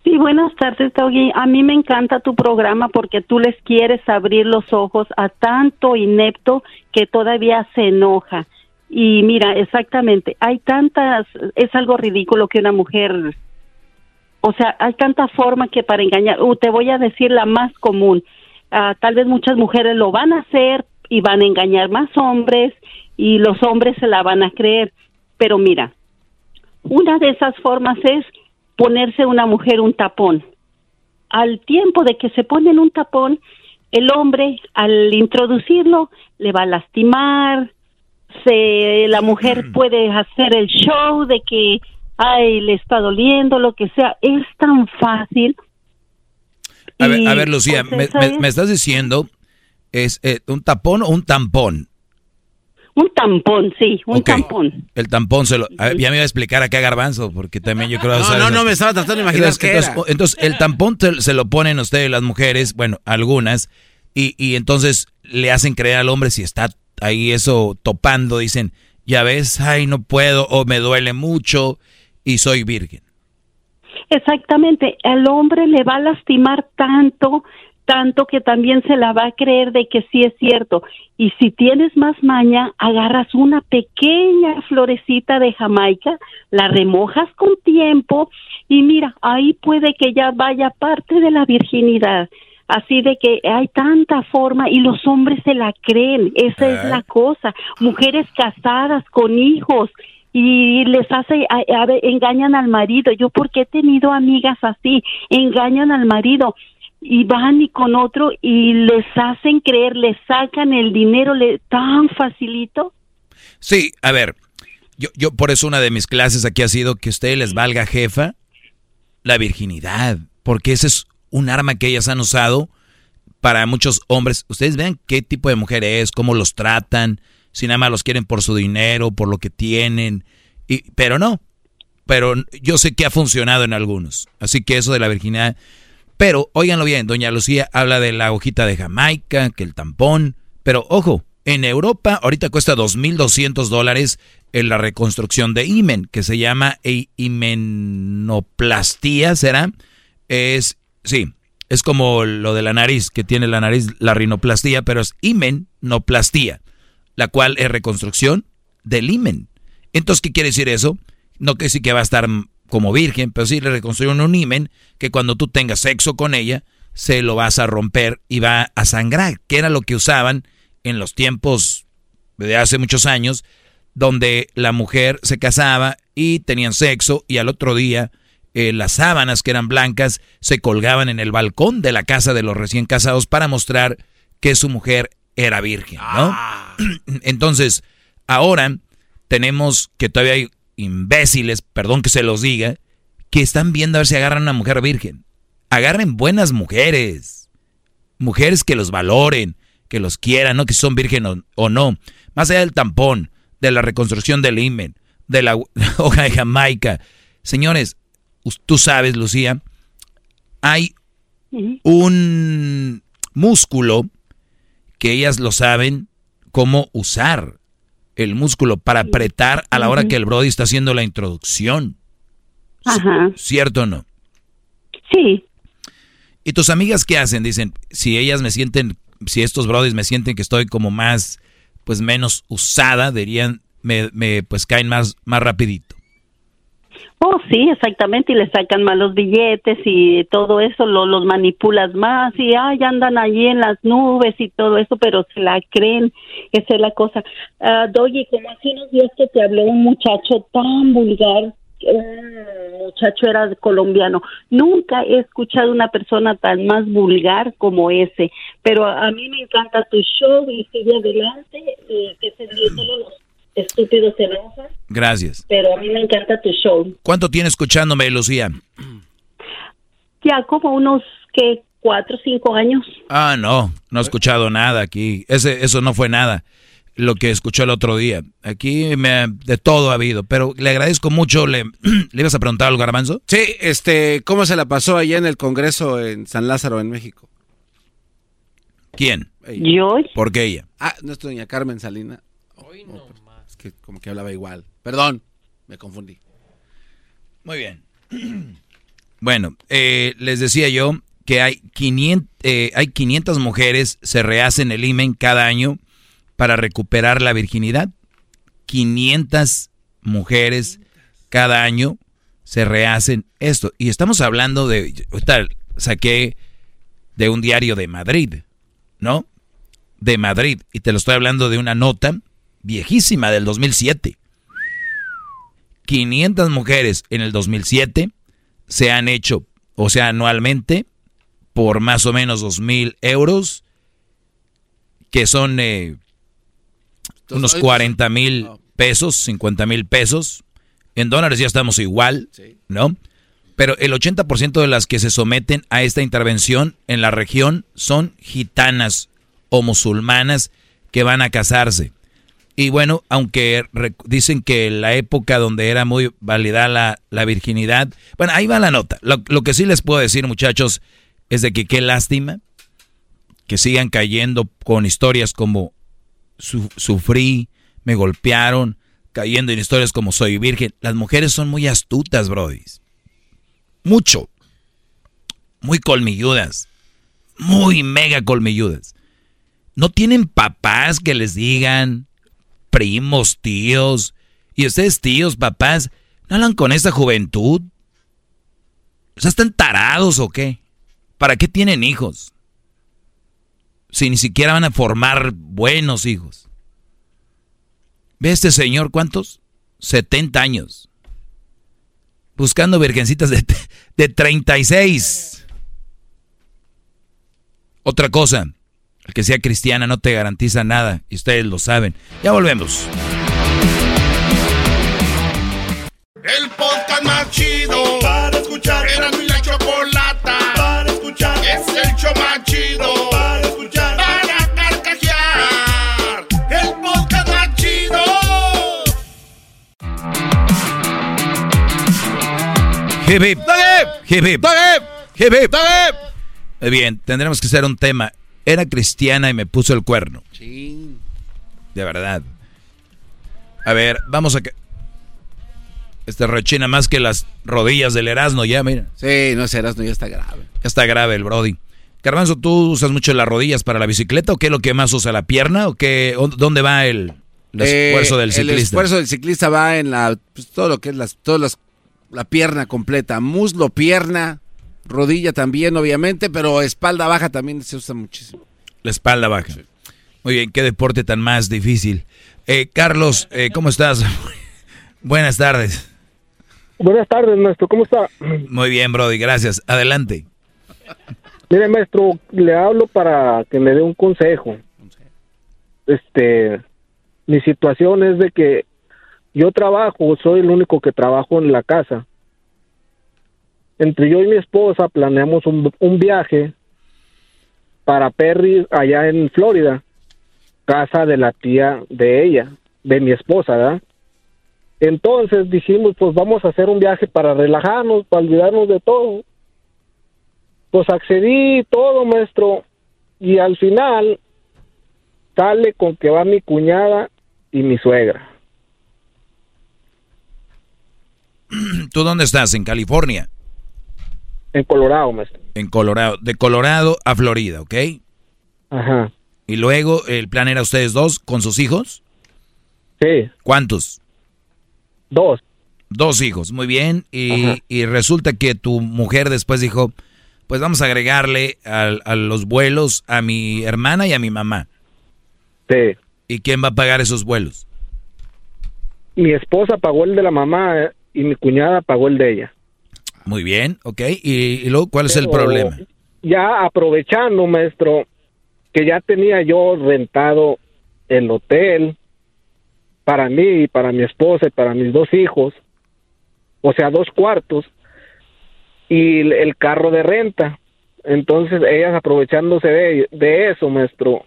Sí, buenas tardes, Doggy. A mí me encanta tu programa porque tú les quieres abrir los ojos a tanto inepto que todavía se enoja. Y mira, exactamente, hay tantas, es algo ridículo que una mujer, o sea, hay tanta forma que para engañar, uh, te voy a decir la más común, Ah, tal vez muchas mujeres lo van a hacer y van a engañar más hombres y los hombres se la van a creer, pero mira, una de esas formas es ponerse una mujer un tapón. Al tiempo de que se ponen un tapón, el hombre al introducirlo le va a lastimar, se, la mujer puede hacer el show de que, ay, le está doliendo, lo que sea. Es tan fácil. A ver, a ver Lucía, pues, me, me estás diciendo, ¿es eh, un tapón o un tampón? Un tampón, sí, un tampón. El tampón se lo... a ver, ya me iba a explicar acá Garbanzo, porque también yo creo... No, no, no, me estaba tratando de imaginar entonces, qué entonces, era. entonces, el tampón te- se lo ponen ustedes las mujeres, bueno, algunas, y, y entonces le hacen creer al hombre si está ahí eso topando, dicen, ya ves, ay, no puedo, o me duele mucho, y soy virgen. Exactamente, el hombre le va a lastimar tanto, tanto que también se la va a creer de que sí es cierto. Y si tienes más maña, agarras una pequeña florecita de Jamaica, la remojas con tiempo y mira, ahí puede que ya vaya parte de la virginidad. Así de que hay tanta forma y los hombres se la creen, esa es la cosa. Mujeres casadas con hijos y les hace, a- engañan al marido. Yo porque he tenido amigas así, engañan al marido. Y van y con otro y les hacen creer, les sacan el dinero tan facilito. Sí, a ver, yo, yo por eso una de mis clases aquí ha sido que a ustedes les valga jefa la virginidad, porque ese es un arma que ellas han usado para muchos hombres. Ustedes vean qué tipo de mujer es, cómo los tratan, si nada más los quieren por su dinero, por lo que tienen, y, pero no. Pero yo sé que ha funcionado en algunos. Así que eso de la virginidad. Pero, óiganlo bien, doña Lucía habla de la hojita de Jamaica, que el tampón. Pero ojo, en Europa ahorita cuesta 2.200 dólares en la reconstrucción de imen, que se llama himenoplastía, ¿será? Es, sí, es como lo de la nariz, que tiene la nariz, la rinoplastía, pero es himenoplastía, la cual es reconstrucción del imen. Entonces, ¿qué quiere decir eso? No que sí que va a estar como virgen, pero sí le reconstruyen un imen que cuando tú tengas sexo con ella, se lo vas a romper y va a sangrar, que era lo que usaban en los tiempos de hace muchos años, donde la mujer se casaba y tenían sexo y al otro día eh, las sábanas que eran blancas se colgaban en el balcón de la casa de los recién casados para mostrar que su mujer era virgen, ¿no? Entonces, ahora tenemos que todavía hay imbéciles, perdón que se los diga, que están viendo a ver si agarran una mujer virgen. Agarren buenas mujeres, mujeres que los valoren, que los quieran, no que son virgen o, no. Más allá del tampón, de la reconstrucción del imen, de la hoja de Jamaica. Señores, tú sabes, Lucía, hay un músculo que ellas lo saben cómo usar el músculo para apretar a la hora que el Brody está haciendo la introducción. Ajá. ¿Cierto o no? Sí. ¿Y tus amigas qué hacen? Dicen, si ellas me sienten, si estos Brodis me sienten que estoy como más, pues menos usada, dirían, me, me pues caen más, más rapidito. Oh, sí, exactamente, y le sacan malos billetes y todo eso, lo, los manipulas más y ay, andan allí en las nubes y todo eso, pero se la creen, esa es la cosa. Uh, Doggy, como hace unos días que te habló un muchacho tan vulgar, un muchacho era colombiano, nunca he escuchado una persona tan más vulgar como ese, pero a, mí me encanta tu show y sigue adelante que se solo los estúpidos se. Gracias. Pero a mí me encanta tu show. ¿Cuánto tiene escuchándome, Lucía? Ya como unos, que Cuatro o cinco años. Ah, no, no he escuchado nada aquí. Ese, eso no fue nada lo que escuchó el otro día. Aquí me, de todo ha habido, pero le agradezco mucho. ¿Le, ¿Le ibas a preguntar algo, Garbanzo? Sí, este, ¿cómo se la pasó allá en el Congreso en San Lázaro, en México? ¿Quién? Yo. ¿Por qué ella? Ah, no es doña Carmen Salina. Hoy no Es como que hablaba igual. Perdón, me confundí. Muy bien. Bueno, eh, les decía yo que hay 500, eh, hay 500 mujeres se rehacen el imen cada año para recuperar la virginidad. 500 mujeres cada año se rehacen esto. Y estamos hablando de, saqué de un diario de Madrid, ¿no? De Madrid. Y te lo estoy hablando de una nota viejísima del 2007. 500 mujeres en el 2007 se han hecho, o sea, anualmente, por más o menos dos mil euros, que son eh, unos 40 mil pesos, 50 mil pesos. En dólares ya estamos igual, ¿no? Pero el 80% de las que se someten a esta intervención en la región son gitanas o musulmanas que van a casarse. Y bueno, aunque dicen que la época donde era muy válida la, la virginidad, bueno, ahí va la nota. Lo, lo, que sí les puedo decir, muchachos, es de que qué lástima que sigan cayendo con historias como su, sufrí, me golpearon, cayendo en historias como soy virgen. Las mujeres son muy astutas, brodis. Mucho. Muy colmilludas. Muy mega colmilludas. No tienen papás que les digan, primos, tíos. Y ustedes, tíos, papás, ¿no hablan con esa juventud? O sea, ¿están tarados o qué? ¿Para qué tienen hijos? Si ni siquiera van a formar buenos hijos. ¿Ve este señor cuántos? 70 años. Buscando virgencitas de, de 36. Otra cosa, el que sea cristiana no te garantiza nada y ustedes lo saben. Ya volvemos. El podcast más chido para escuchar. Era mi la chocolata para escuchar. Es el show más chido para escuchar. Para carcajear. El podcast más chido. Hip hip. Hip hip. Hip hip. Muy bien, tendremos que hacer un tema. Era cristiana y me puso el cuerno. De verdad. A ver, vamos a que. Este rechina más que las rodillas del Erasmo, ya, mira. Sí, no es Erasmo, ya está grave. Ya está grave el Brody. Carmanzo, ¿tú usas mucho las rodillas para la bicicleta o qué es lo que más usa? ¿La pierna o qué? ¿O ¿Dónde va el, el Eh, esfuerzo del ciclista? El esfuerzo del ciclista va en la, pues, todo lo que es las, todas las, la pierna completa. Muslo, pierna, rodilla también, obviamente, pero espalda baja también se usa muchísimo. La espalda baja. Muy bien, qué deporte tan más difícil. Eh, Carlos, eh, ¿cómo estás? Buenas tardes. Buenas tardes, maestro. ¿Cómo está? Muy bien, Brody, gracias. Adelante. Mire, maestro, le hablo para que me dé un consejo. Este, mi situación es de que yo trabajo, soy el único que trabajo en la casa. Entre yo y mi esposa planeamos un, un viaje para Perry allá en Florida, casa de la tía de ella, de mi esposa, ¿verdad? Entonces dijimos, pues vamos a hacer un viaje para relajarnos, para olvidarnos de todo. Pues accedí todo, maestro, y al final sale con que va mi cuñada y mi suegra. ¿Tú dónde estás? ¿En California? En Colorado, maestro. En Colorado. De Colorado a Florida, ¿ok? Ajá. Y luego, ¿el plan era ustedes dos con sus hijos? Sí. ¿Cuántos? Dos. Dos hijos, muy bien. Y, y resulta que tu mujer después dijo, pues vamos a agregarle al- a, los vuelos a mi hermana y a mi mamá. Sí. ¿Y quién va a pagar esos vuelos? Mi esposa pagó el de la mamá eh, y mi cuñada pagó el de ella. Muy bien, ok. ¿Y, y luego cuál es el problema? Ya aprovechando, maestro, que ya tenía yo rentado el hotel para mí y para mi esposa y para mis dos hijos, o sea, dos cuartos, y el- el carro de renta. Entonces, ellas aprovechándose de, de eso, maestro,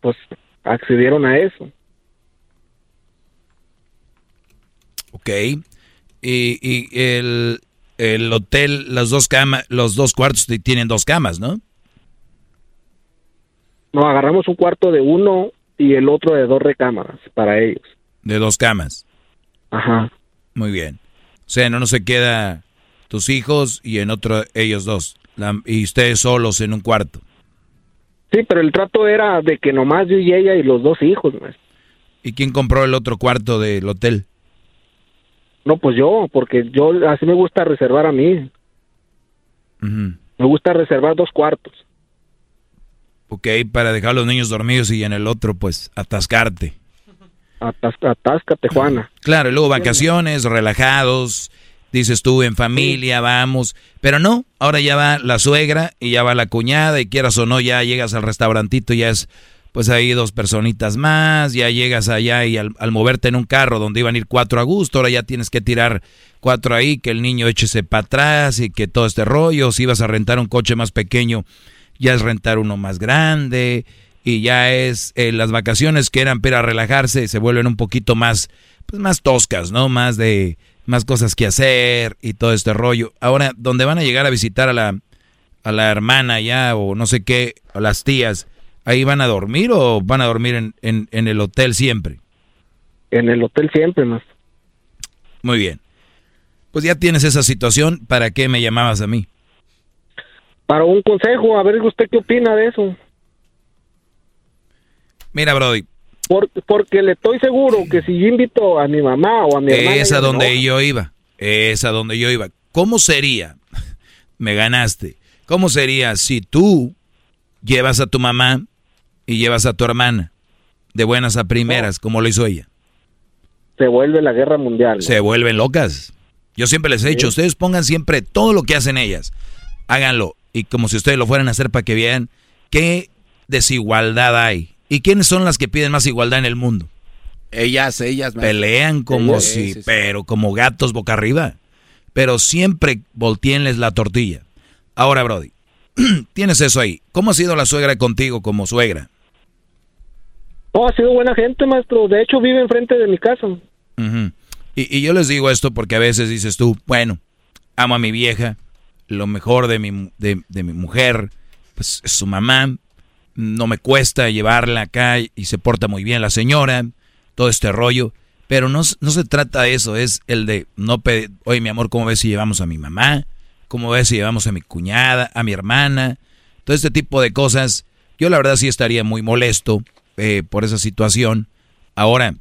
pues accedieron a eso. Ok. Y, y el, el hotel, las dos camas, los dos cuartos tienen dos camas, ¿no? Nos agarramos un cuarto de uno y el otro de dos recámaras para ellos. De dos camas. Ajá. Muy bien. O sea, en uno se queda tus hijos y en otro ellos dos. La- y ustedes solos en un cuarto. Sí, pero el trato era de que nomás yo y ella y los dos hijos, maestro. ¿Y quién compró el otro cuarto del hotel? No, pues yo, porque yo así me gusta reservar a mí. Me gusta reservar dos cuartos. Ok, para dejar a los niños dormidos y en el otro, pues, atascarte. Atas- atáscate, Juana. Claro, y luego vacaciones, relajados, dices tú, en familia, vamos. Pero no, ahora ya va la suegra y ya va la cuñada y quieras o no, ya llegas al restaurantito, ya es, pues ahí dos personitas más, ya llegas allá y al, al moverte en un carro donde iban a ir cuatro a gusto, ahora ya tienes que tirar cuatro ahí, que el niño échese para atrás y que todo este rollo, si ibas a rentar un coche más pequeño, ya es rentar uno más grande y ya es eh, las vacaciones que eran para relajarse se vuelven un poquito más pues más toscas, ¿no? Más de más cosas que hacer y todo este rollo. Ahora, donde van a llegar a visitar a la a la hermana ya o no sé qué, a las tías, ahí van a dormir o van a dormir en, en, en el hotel siempre. En el hotel siempre, más. Muy bien. Pues ya tienes esa situación, ¿para qué me llamabas a mí? Para un consejo, a ver usted qué opina de eso. Mira, Brody, Por- porque le estoy seguro que si yo invito a mi mamá o a mi hermana... Es a donde yo iba. Es a donde yo iba. ¿Cómo sería? Me ganaste. ¿Cómo sería si tú llevas a tu mamá y llevas a tu hermana de buenas a primeras, como lo hizo ella? Se vuelve la guerra mundial. ¿no? Se vuelven locas. Yo siempre les he dicho, ustedes pongan siempre todo lo que hacen ellas. Háganlo. Y como si ustedes lo fueran a hacer para que vean ¿qué desigualdad hay? ¿Y quiénes son las que piden más igualdad en el mundo? Ellas, ellas. Pelean como si, pero como gatos boca arriba. Pero siempre volteenles la tortilla. Ahora, Brody, tienes eso ahí. ¿Cómo ha sido la suegra contigo como suegra? Oh, ha sido buena gente, maestro. De hecho, vive enfrente de mi casa. y, y, yo les digo esto porque a veces dices tú, bueno, amo a mi vieja, lo mejor de mi, de, de mi mujer, pues es su mamá, no me cuesta llevarla acá y se porta muy bien la señora, todo este rollo. Pero no, no se trata de eso, es el de no pedir, oye mi amor, ¿cómo ves si llevamos a mi mamá? ¿Cómo ves si llevamos a mi cuñada, a mi hermana? Todo este tipo de cosas. Yo la verdad sí estaría muy molesto eh, por esa situación. Ahora,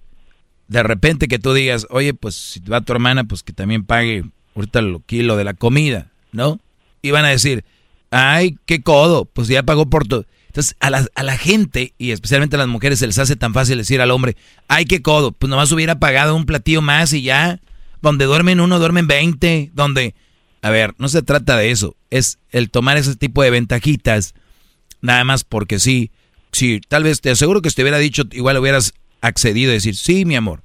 de repente que tú digas, oye, pues si va tu hermana, pues que también pague ahorita el kilo de la comida, ¿no? Y van a decir, ay, qué codo, pues ya pagó por todo. Entonces, a la, a la gente, y especialmente a las mujeres, se les hace tan fácil decir al hombre, ay, qué codo, pues nomás hubiera pagado un platillo más y ya. Donde duermen uno, duermen veinte. Donde, a ver, no se trata de eso. Es el tomar ese tipo de ventajitas, nada más porque sí. Sí, tal vez te aseguro que si te hubiera dicho, igual hubieras accedido a decir, sí, mi amor,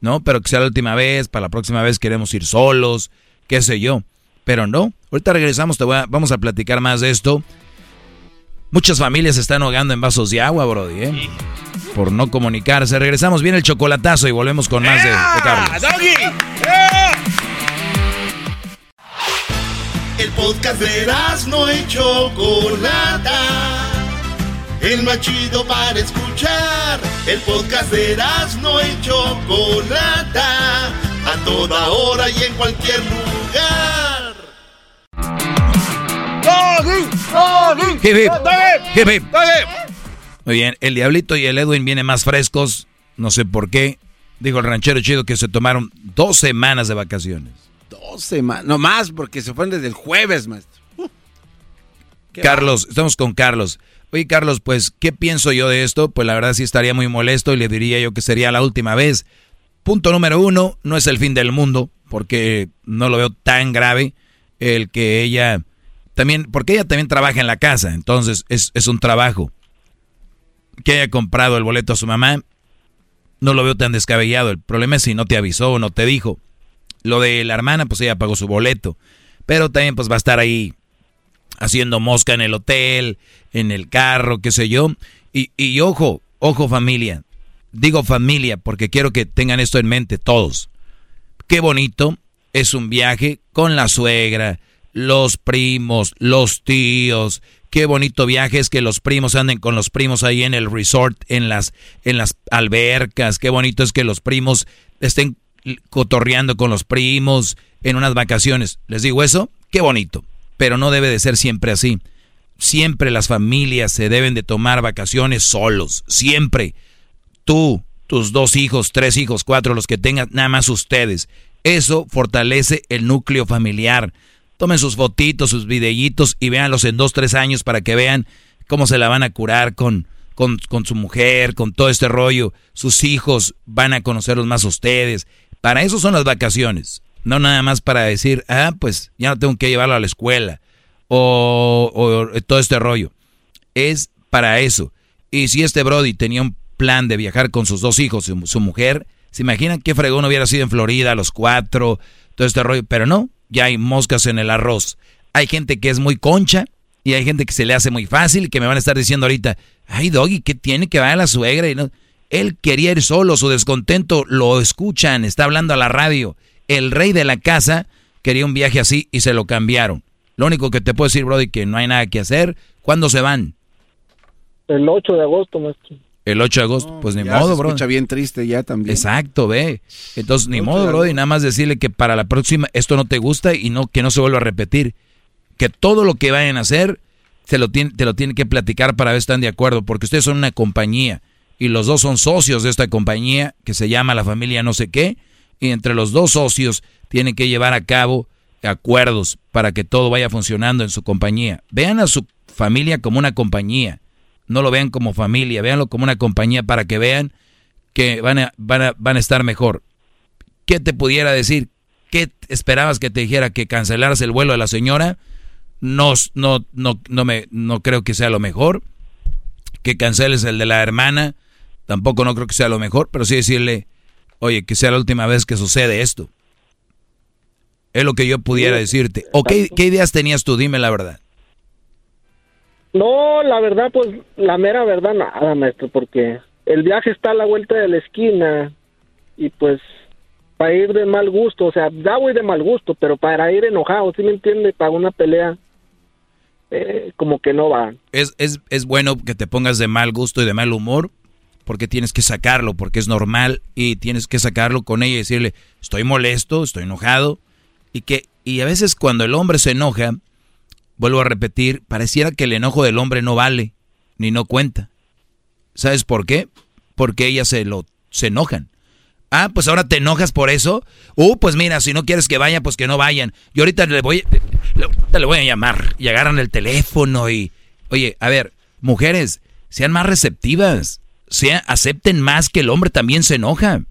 ¿no? Pero que sea la última vez, para la próxima vez queremos ir solos, qué sé yo. Pero no, ahorita regresamos, te voy a, vamos a platicar más de esto. Muchas familias se están ahogando en vasos de agua, Brody, ¿eh? Por no comunicarse. Regresamos bien el chocolatazo y volvemos con más de, de Carlos. El podcast de no y Chocolata. El más chido para escuchar. El podcast de no y Chocolata. A toda hora y en cualquier lugar. Muy bien, el Diablito y el Edwin vienen más frescos, no sé por qué. Dijo el ranchero chido que se tomaron dos semanas de vacaciones. Dos semanas, no más, porque se fueron desde el jueves, maestro. Carlos, estamos con Carlos. Oye, Carlos, pues, ¿qué pienso yo de esto? Pues la verdad sí estaría muy molesto y le diría yo que sería la última vez. Punto número uno, no es el fin del mundo, porque no lo veo tan grave el que ella también, porque ella también trabaja en la casa, entonces es, un trabajo. Que haya comprado el boleto a su mamá, no lo veo tan descabellado. El problema es si no te avisó o no te dijo. Lo de la hermana, pues ella pagó su boleto. Pero también pues va a estar ahí haciendo mosca en el hotel, en el carro, qué sé yo. Y, y ojo, ojo familia. Digo familia porque quiero que tengan esto en mente todos. Qué bonito es un viaje con la suegra, los primos, los tíos. Qué bonito viaje es que los primos anden con los primos ahí en el resort, en las, en las albercas. Qué bonito es que los primos estén cotorreando con los primos en unas vacaciones. ¿Les digo eso? Qué bonito. Pero no debe de ser siempre así. Siempre las familias se deben de tomar vacaciones solos. Siempre. Tú, tus dos hijos, tres hijos, cuatro, los que tengan, nada más ustedes. Eso fortalece el núcleo familiar. Tomen sus fotitos, sus videitos y véanlos en dos, tres años para que vean cómo se la van a curar con, con, con su mujer, con todo este rollo. Sus hijos van a conocerlos más ustedes. Para eso son las vacaciones. No nada más para decir, ah, pues ya no tengo que llevarlo a la escuela. O, o todo este rollo. Es para eso. Y si este Brody tenía un plan de viajar con sus dos hijos y su mujer, ¿se imaginan qué fregón hubiera sido en Florida, los cuatro, todo este rollo? Pero no, ya hay moscas en el arroz. Hay gente que es muy concha y hay gente que se le hace muy fácil y que me van a estar diciendo ahorita, ay Doggy, ¿qué tiene que va a la suegra? Y no, él quería ir solo, su descontento lo escuchan, está hablando a la radio. El rey de la casa quería un viaje así y se lo cambiaron. Lo único que te puedo decir, Brody, que no hay nada que hacer. ¿Cuándo se van? El 8 de agosto, maestro. El 8 de agosto, pues ni modo, bro. escucha bien triste ya también. Exacto, ve. Entonces, ni modo, bro, y nada más decirle que para la próxima esto no te gusta y no que no se vuelva a repetir. Que todo lo que vayan a hacer se lo tiene, te lo tienen que platicar para ver si están de acuerdo, porque ustedes son una compañía y los dos son socios de esta compañía que se llama la familia no sé qué, y entre los dos socios tienen que llevar a cabo acuerdos para que todo vaya funcionando en su compañía. Vean a su familia como una compañía no lo vean como familia, véanlo como una compañía para que vean que van a, van a, van a estar mejor. ¿Qué te pudiera decir? ¿Qué esperabas que te dijera que cancelaras el vuelo de la señora? No, no, no, no, me, no creo que sea lo mejor. que canceles el de la hermana, tampoco no creo que sea lo mejor, pero sí decirle, oye, que sea la última vez que sucede esto. Es lo que yo pudiera decirte. ¿O qué, qué ideas tenías tú? Dime la verdad. No, la verdad, pues la mera verdad, nada, maestro, porque el viaje está a la vuelta de la esquina y pues para ir de mal gusto, o sea, ya voy de mal gusto, pero para ir enojado, ¿sí me entiende? Para una pelea, eh, como que no va. Es, es, es bueno que te pongas de mal gusto y de mal humor, porque tienes que sacarlo, porque es normal y tienes que sacarlo con ella y decirle, estoy molesto, estoy enojado, y que, y a veces cuando el hombre se enoja, vuelvo a repetir, pareciera que el enojo del hombre no vale, ni no cuenta. ¿Sabes por qué? Porque ellas se lo, se enojan. Ah, pues ahora te enojas por eso. Uh, pues mira, si no quieres que vayan, pues que no vayan. Y ahorita le voy, le, le voy a llamar. Y agarran el teléfono y... Oye, a ver, mujeres, sean más receptivas. Sea, acepten más que el hombre también se enoja.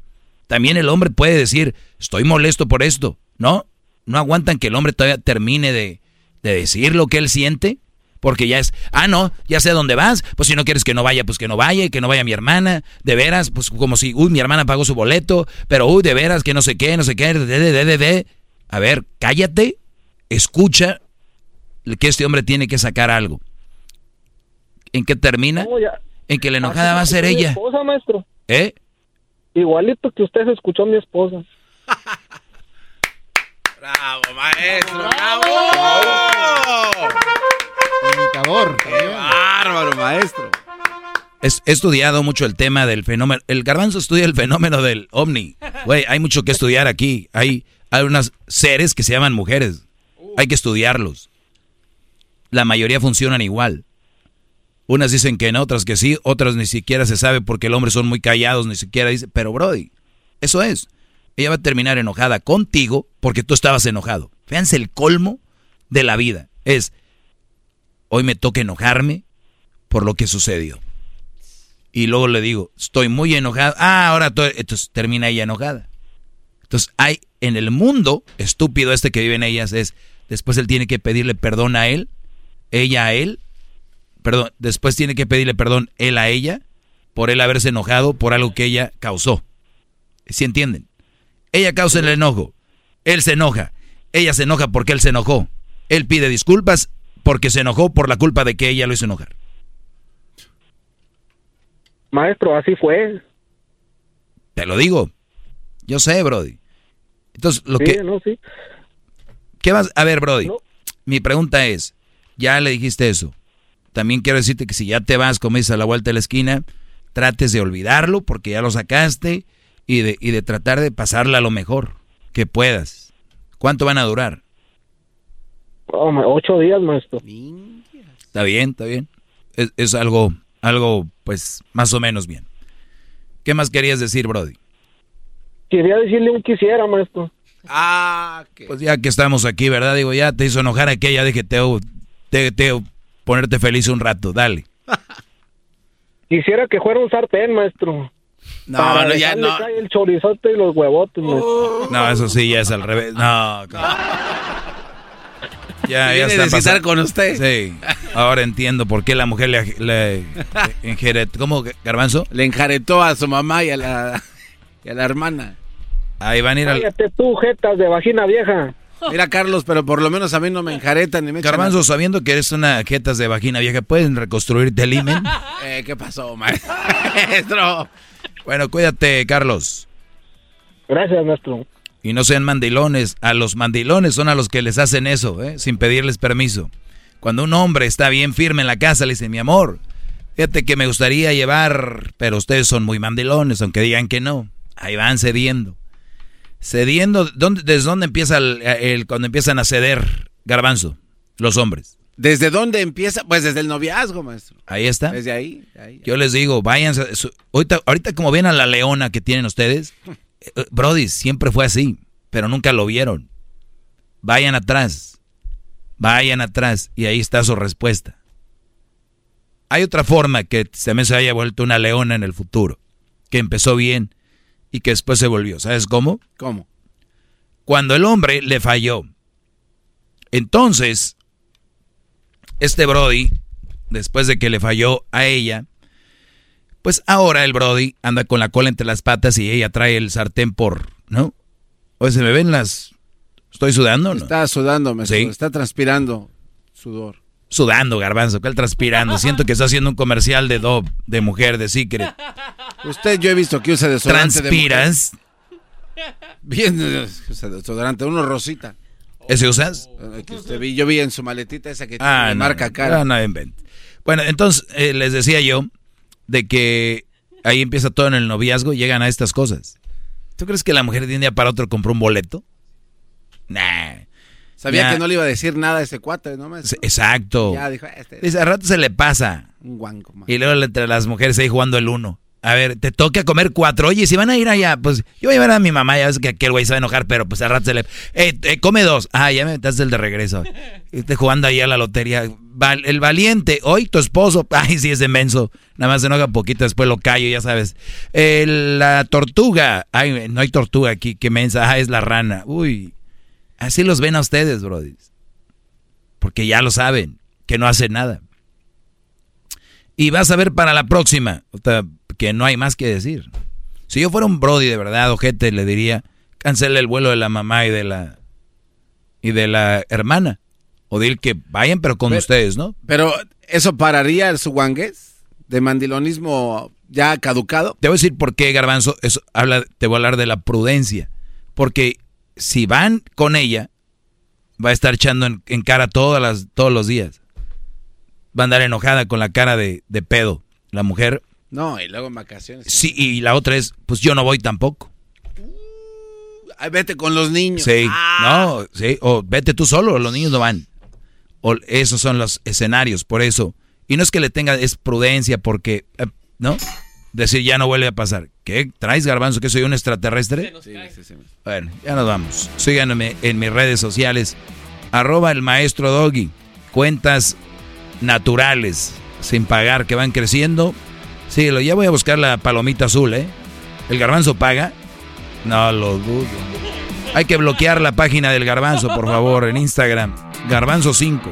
También el hombre puede decir, estoy molesto por esto. ¿No? No aguantan que el hombre todavía termine de, de decir lo que él siente. Porque ya es, ah, no, ya sé dónde vas. Pues si no quieres que no vaya, pues que no vaya, que no vaya mi hermana. De veras, pues como si, uy, mi hermana pagó su boleto, pero uy, de veras, que no sé qué, no sé qué, de, de, de, de. A ver, cállate, escucha que este hombre tiene que sacar algo. ¿En qué termina? No, ya. En que la enojada va a ser Mi ella. esposa, maestro. ¿Eh? Igualito que usted se escuchó a mi esposa. Bravo, maestro, bravo. Imitador. Qué bárbaro, maestro. Es- he estudiado mucho el tema del fenómeno. El garbanzo estudia el fenómeno del ovni. Güey, hay mucho que estudiar aquí. Hay, hay unos seres que se llaman mujeres. Hay que estudiarlos. La mayoría funcionan igual. Unas dicen que no, otras que sí, otras ni siquiera se sabe porque el hombre son muy callados, ni siquiera dice, pero Brody, eso es. Ella va a terminar enojada contigo porque tú estabas enojado. Fíjense el colmo de la vida. Es, hoy me toca enojarme por lo que sucedió. Y luego le digo, estoy muy enojado. Ah, ahora to- entonces termina ella enojada. Entonces hay en el mundo estúpido este que viven ellas es, después él tiene que pedirle perdón a él, ella a él, perdón, después tiene que pedirle perdón él a ella por él haberse enojado por algo que ella causó. ¿Sí entienden? Ella causa el enojo, él se enoja, ella se enoja porque él se enojó, él pide disculpas porque se enojó por la culpa de que ella lo hizo enojar. Maestro, así fue. Te lo digo. Yo sé, Brody. Entonces, lo sí, que... no, sí. ¿Qué vas a ver, Brody? Mi pregunta es, ya le dijiste eso. También quiero decirte que si ya te vas, como dices, a la vuelta de la esquina, trates de olvidarlo porque ya lo sacaste y de, y de tratar de pasarla lo mejor que puedas. ¿Cuánto van a durar? Oh, ocho días, maestro. Está bien, está bien. Es, es algo, algo, pues, más o menos bien. ¿Qué más querías decir, Brody? Quería decirle un quisiera, maestro. Ah, Pues ya que estamos aquí, ¿verdad? Digo, ya te hizo enojar aquella, dije, te, te, te ponerte feliz un rato, dale. Quisiera que fuera un sartén, maestro. No, Para no, ya no. el chorizote y los huevotes, maestro. No, eso sí, ya es al revés. No. Ya, ya está pasando. con usted. Sí. Ahora entiendo por qué la mujer le, le injeret- ¿Cómo, Garbanzo? Le enjaretó a su mamá y a la, y a la hermana. Ahí van a ir al... Cállate tú, jetas de vagina vieja. Mira, Carlos, pero por lo menos a mí no me enjaretan ni me echan Garbanzo, a- sabiendo que eres una jetas de vagina vieja, ¿pueden reconstruirte el imen? Eh, ¿Qué pasó, maestro? Bueno, cuídate, Carlos. Gracias, maestro. Y no sean mandilones. A los mandilones son a los que les hacen eso, ¿eh? sin pedirles permiso. Cuando un hombre está bien firme en la casa, le dice, mi amor, fíjate que me gustaría llevar, pero ustedes son muy mandilones, aunque digan que no. Ahí van cediendo. Cediendo, ¿dónde, ¿desde dónde empieza el, el- cuando empiezan a ceder, garbanzo? Los hombres. ¿Desde dónde empieza? Pues desde el noviazgo, maestro. Ahí está. Desde ahí. ahí. Yo les digo, váyanse. su- ahorita, ahorita como ven a la leona que tienen ustedes, eh, Brody, siempre fue así, pero nunca lo vieron. Vayan atrás. Vayan atrás. Y ahí está su respuesta. Hay otra forma que se se haya vuelto una leona en el futuro. Que empezó bien y que después se volvió. ¿Sabes cómo? ¿Cómo? Cuando el hombre le falló. Entonces, este Brody, después de que le falló a ella, Pues ahora el Brody anda con la cola entre las patas y ella trae el sartén por, ¿no? O se me ven las... ¿Estoy sudando no? Está sudando, me Sí. está transpirando sudor. Sudando, garbanzo, ¿cuál transpirando? Siento que está haciendo un comercial de Dove, de mujer, de Secret. Usted yo he visto que usa desodorante ¿Transpiras? de. Bien, usa desodorante, uno rosita. ¿Ese usas? Eh, que usted vi, yo vi en su maletita esa que Ah, tiene no, marca cara. no, no. Bueno, entonces eh, les decía yo de que ahí empieza todo en el noviazgo y llegan a estas cosas. ¿Tú crees que la mujer de un día para otro compró un boleto? Nah. Sabía Ya. que no le iba a decir nada a ese cuate, ¿no? Exacto. Ya dijo, este Dice, al rato se le pasa. un guanco. man. Y luego entre las mujeres ahí jugando el uno. A ver, te toca comer cuatro. Oye, si van a ir allá, pues yo voy a llevar a mi mamá. Ya ves que aquel güey se va a enojar, pero pues al rato se le. Eh, eh, come dos. Ah, ya me metaste el de regreso. Y Estoy jugando ahí a la lotería. Val- el valiente, hoy tu esposo. Ay, sí, es inmenso. Nada más se enoja poquito, después lo callo, ya sabes. El- la tortuga. Ay, no hay tortuga aquí, qué mensa. Ah, es la rana. Uy. Así los ven a ustedes, brody. Porque ya lo saben, que no hacen nada. Y vas a ver para la próxima, que no hay más que decir. Si yo fuera un Brody de verdad, ojete, le diría, cancele el vuelo de la mamá y de la y de la hermana. O decir que vayan, pero con Pero- ustedes, ¿no? Pero, ¿eso pararía su guangués? ¿De mandilonismo ya caducado? Te voy a decir por qué, Garbanzo, eso habla, te voy a hablar de la prudencia. Porque si van con ella, va a estar echando en, en cara todas las, todos los días. Va a andar enojada con la cara de, de pedo. La mujer No, y luego en vacaciones. Sí, y la otra es, pues yo no voy tampoco. Ay, vete con los niños. Sí, Ah. no, sí, o vete tú solo, los niños no van. O esos son los escenarios, por eso. Y no es que le tenga, es prudencia, porque, eh, ¿no? Decir ya no vuelve a pasar. ¿Qué? ¿Traes garbanzo que soy un extraterrestre? Sí, sí, sí. Bueno, ya nos vamos. Síganme en mis redes sociales. Arroba el maestro Doggy. Cuentas naturales, sin pagar, que van creciendo. Síguelo, ya voy a buscar la palomita azul, ¿eh? ¿El garbanzo paga? No lo dudo. Hay que bloquear la página del garbanzo, por favor, en Instagram. Garbanzo 5.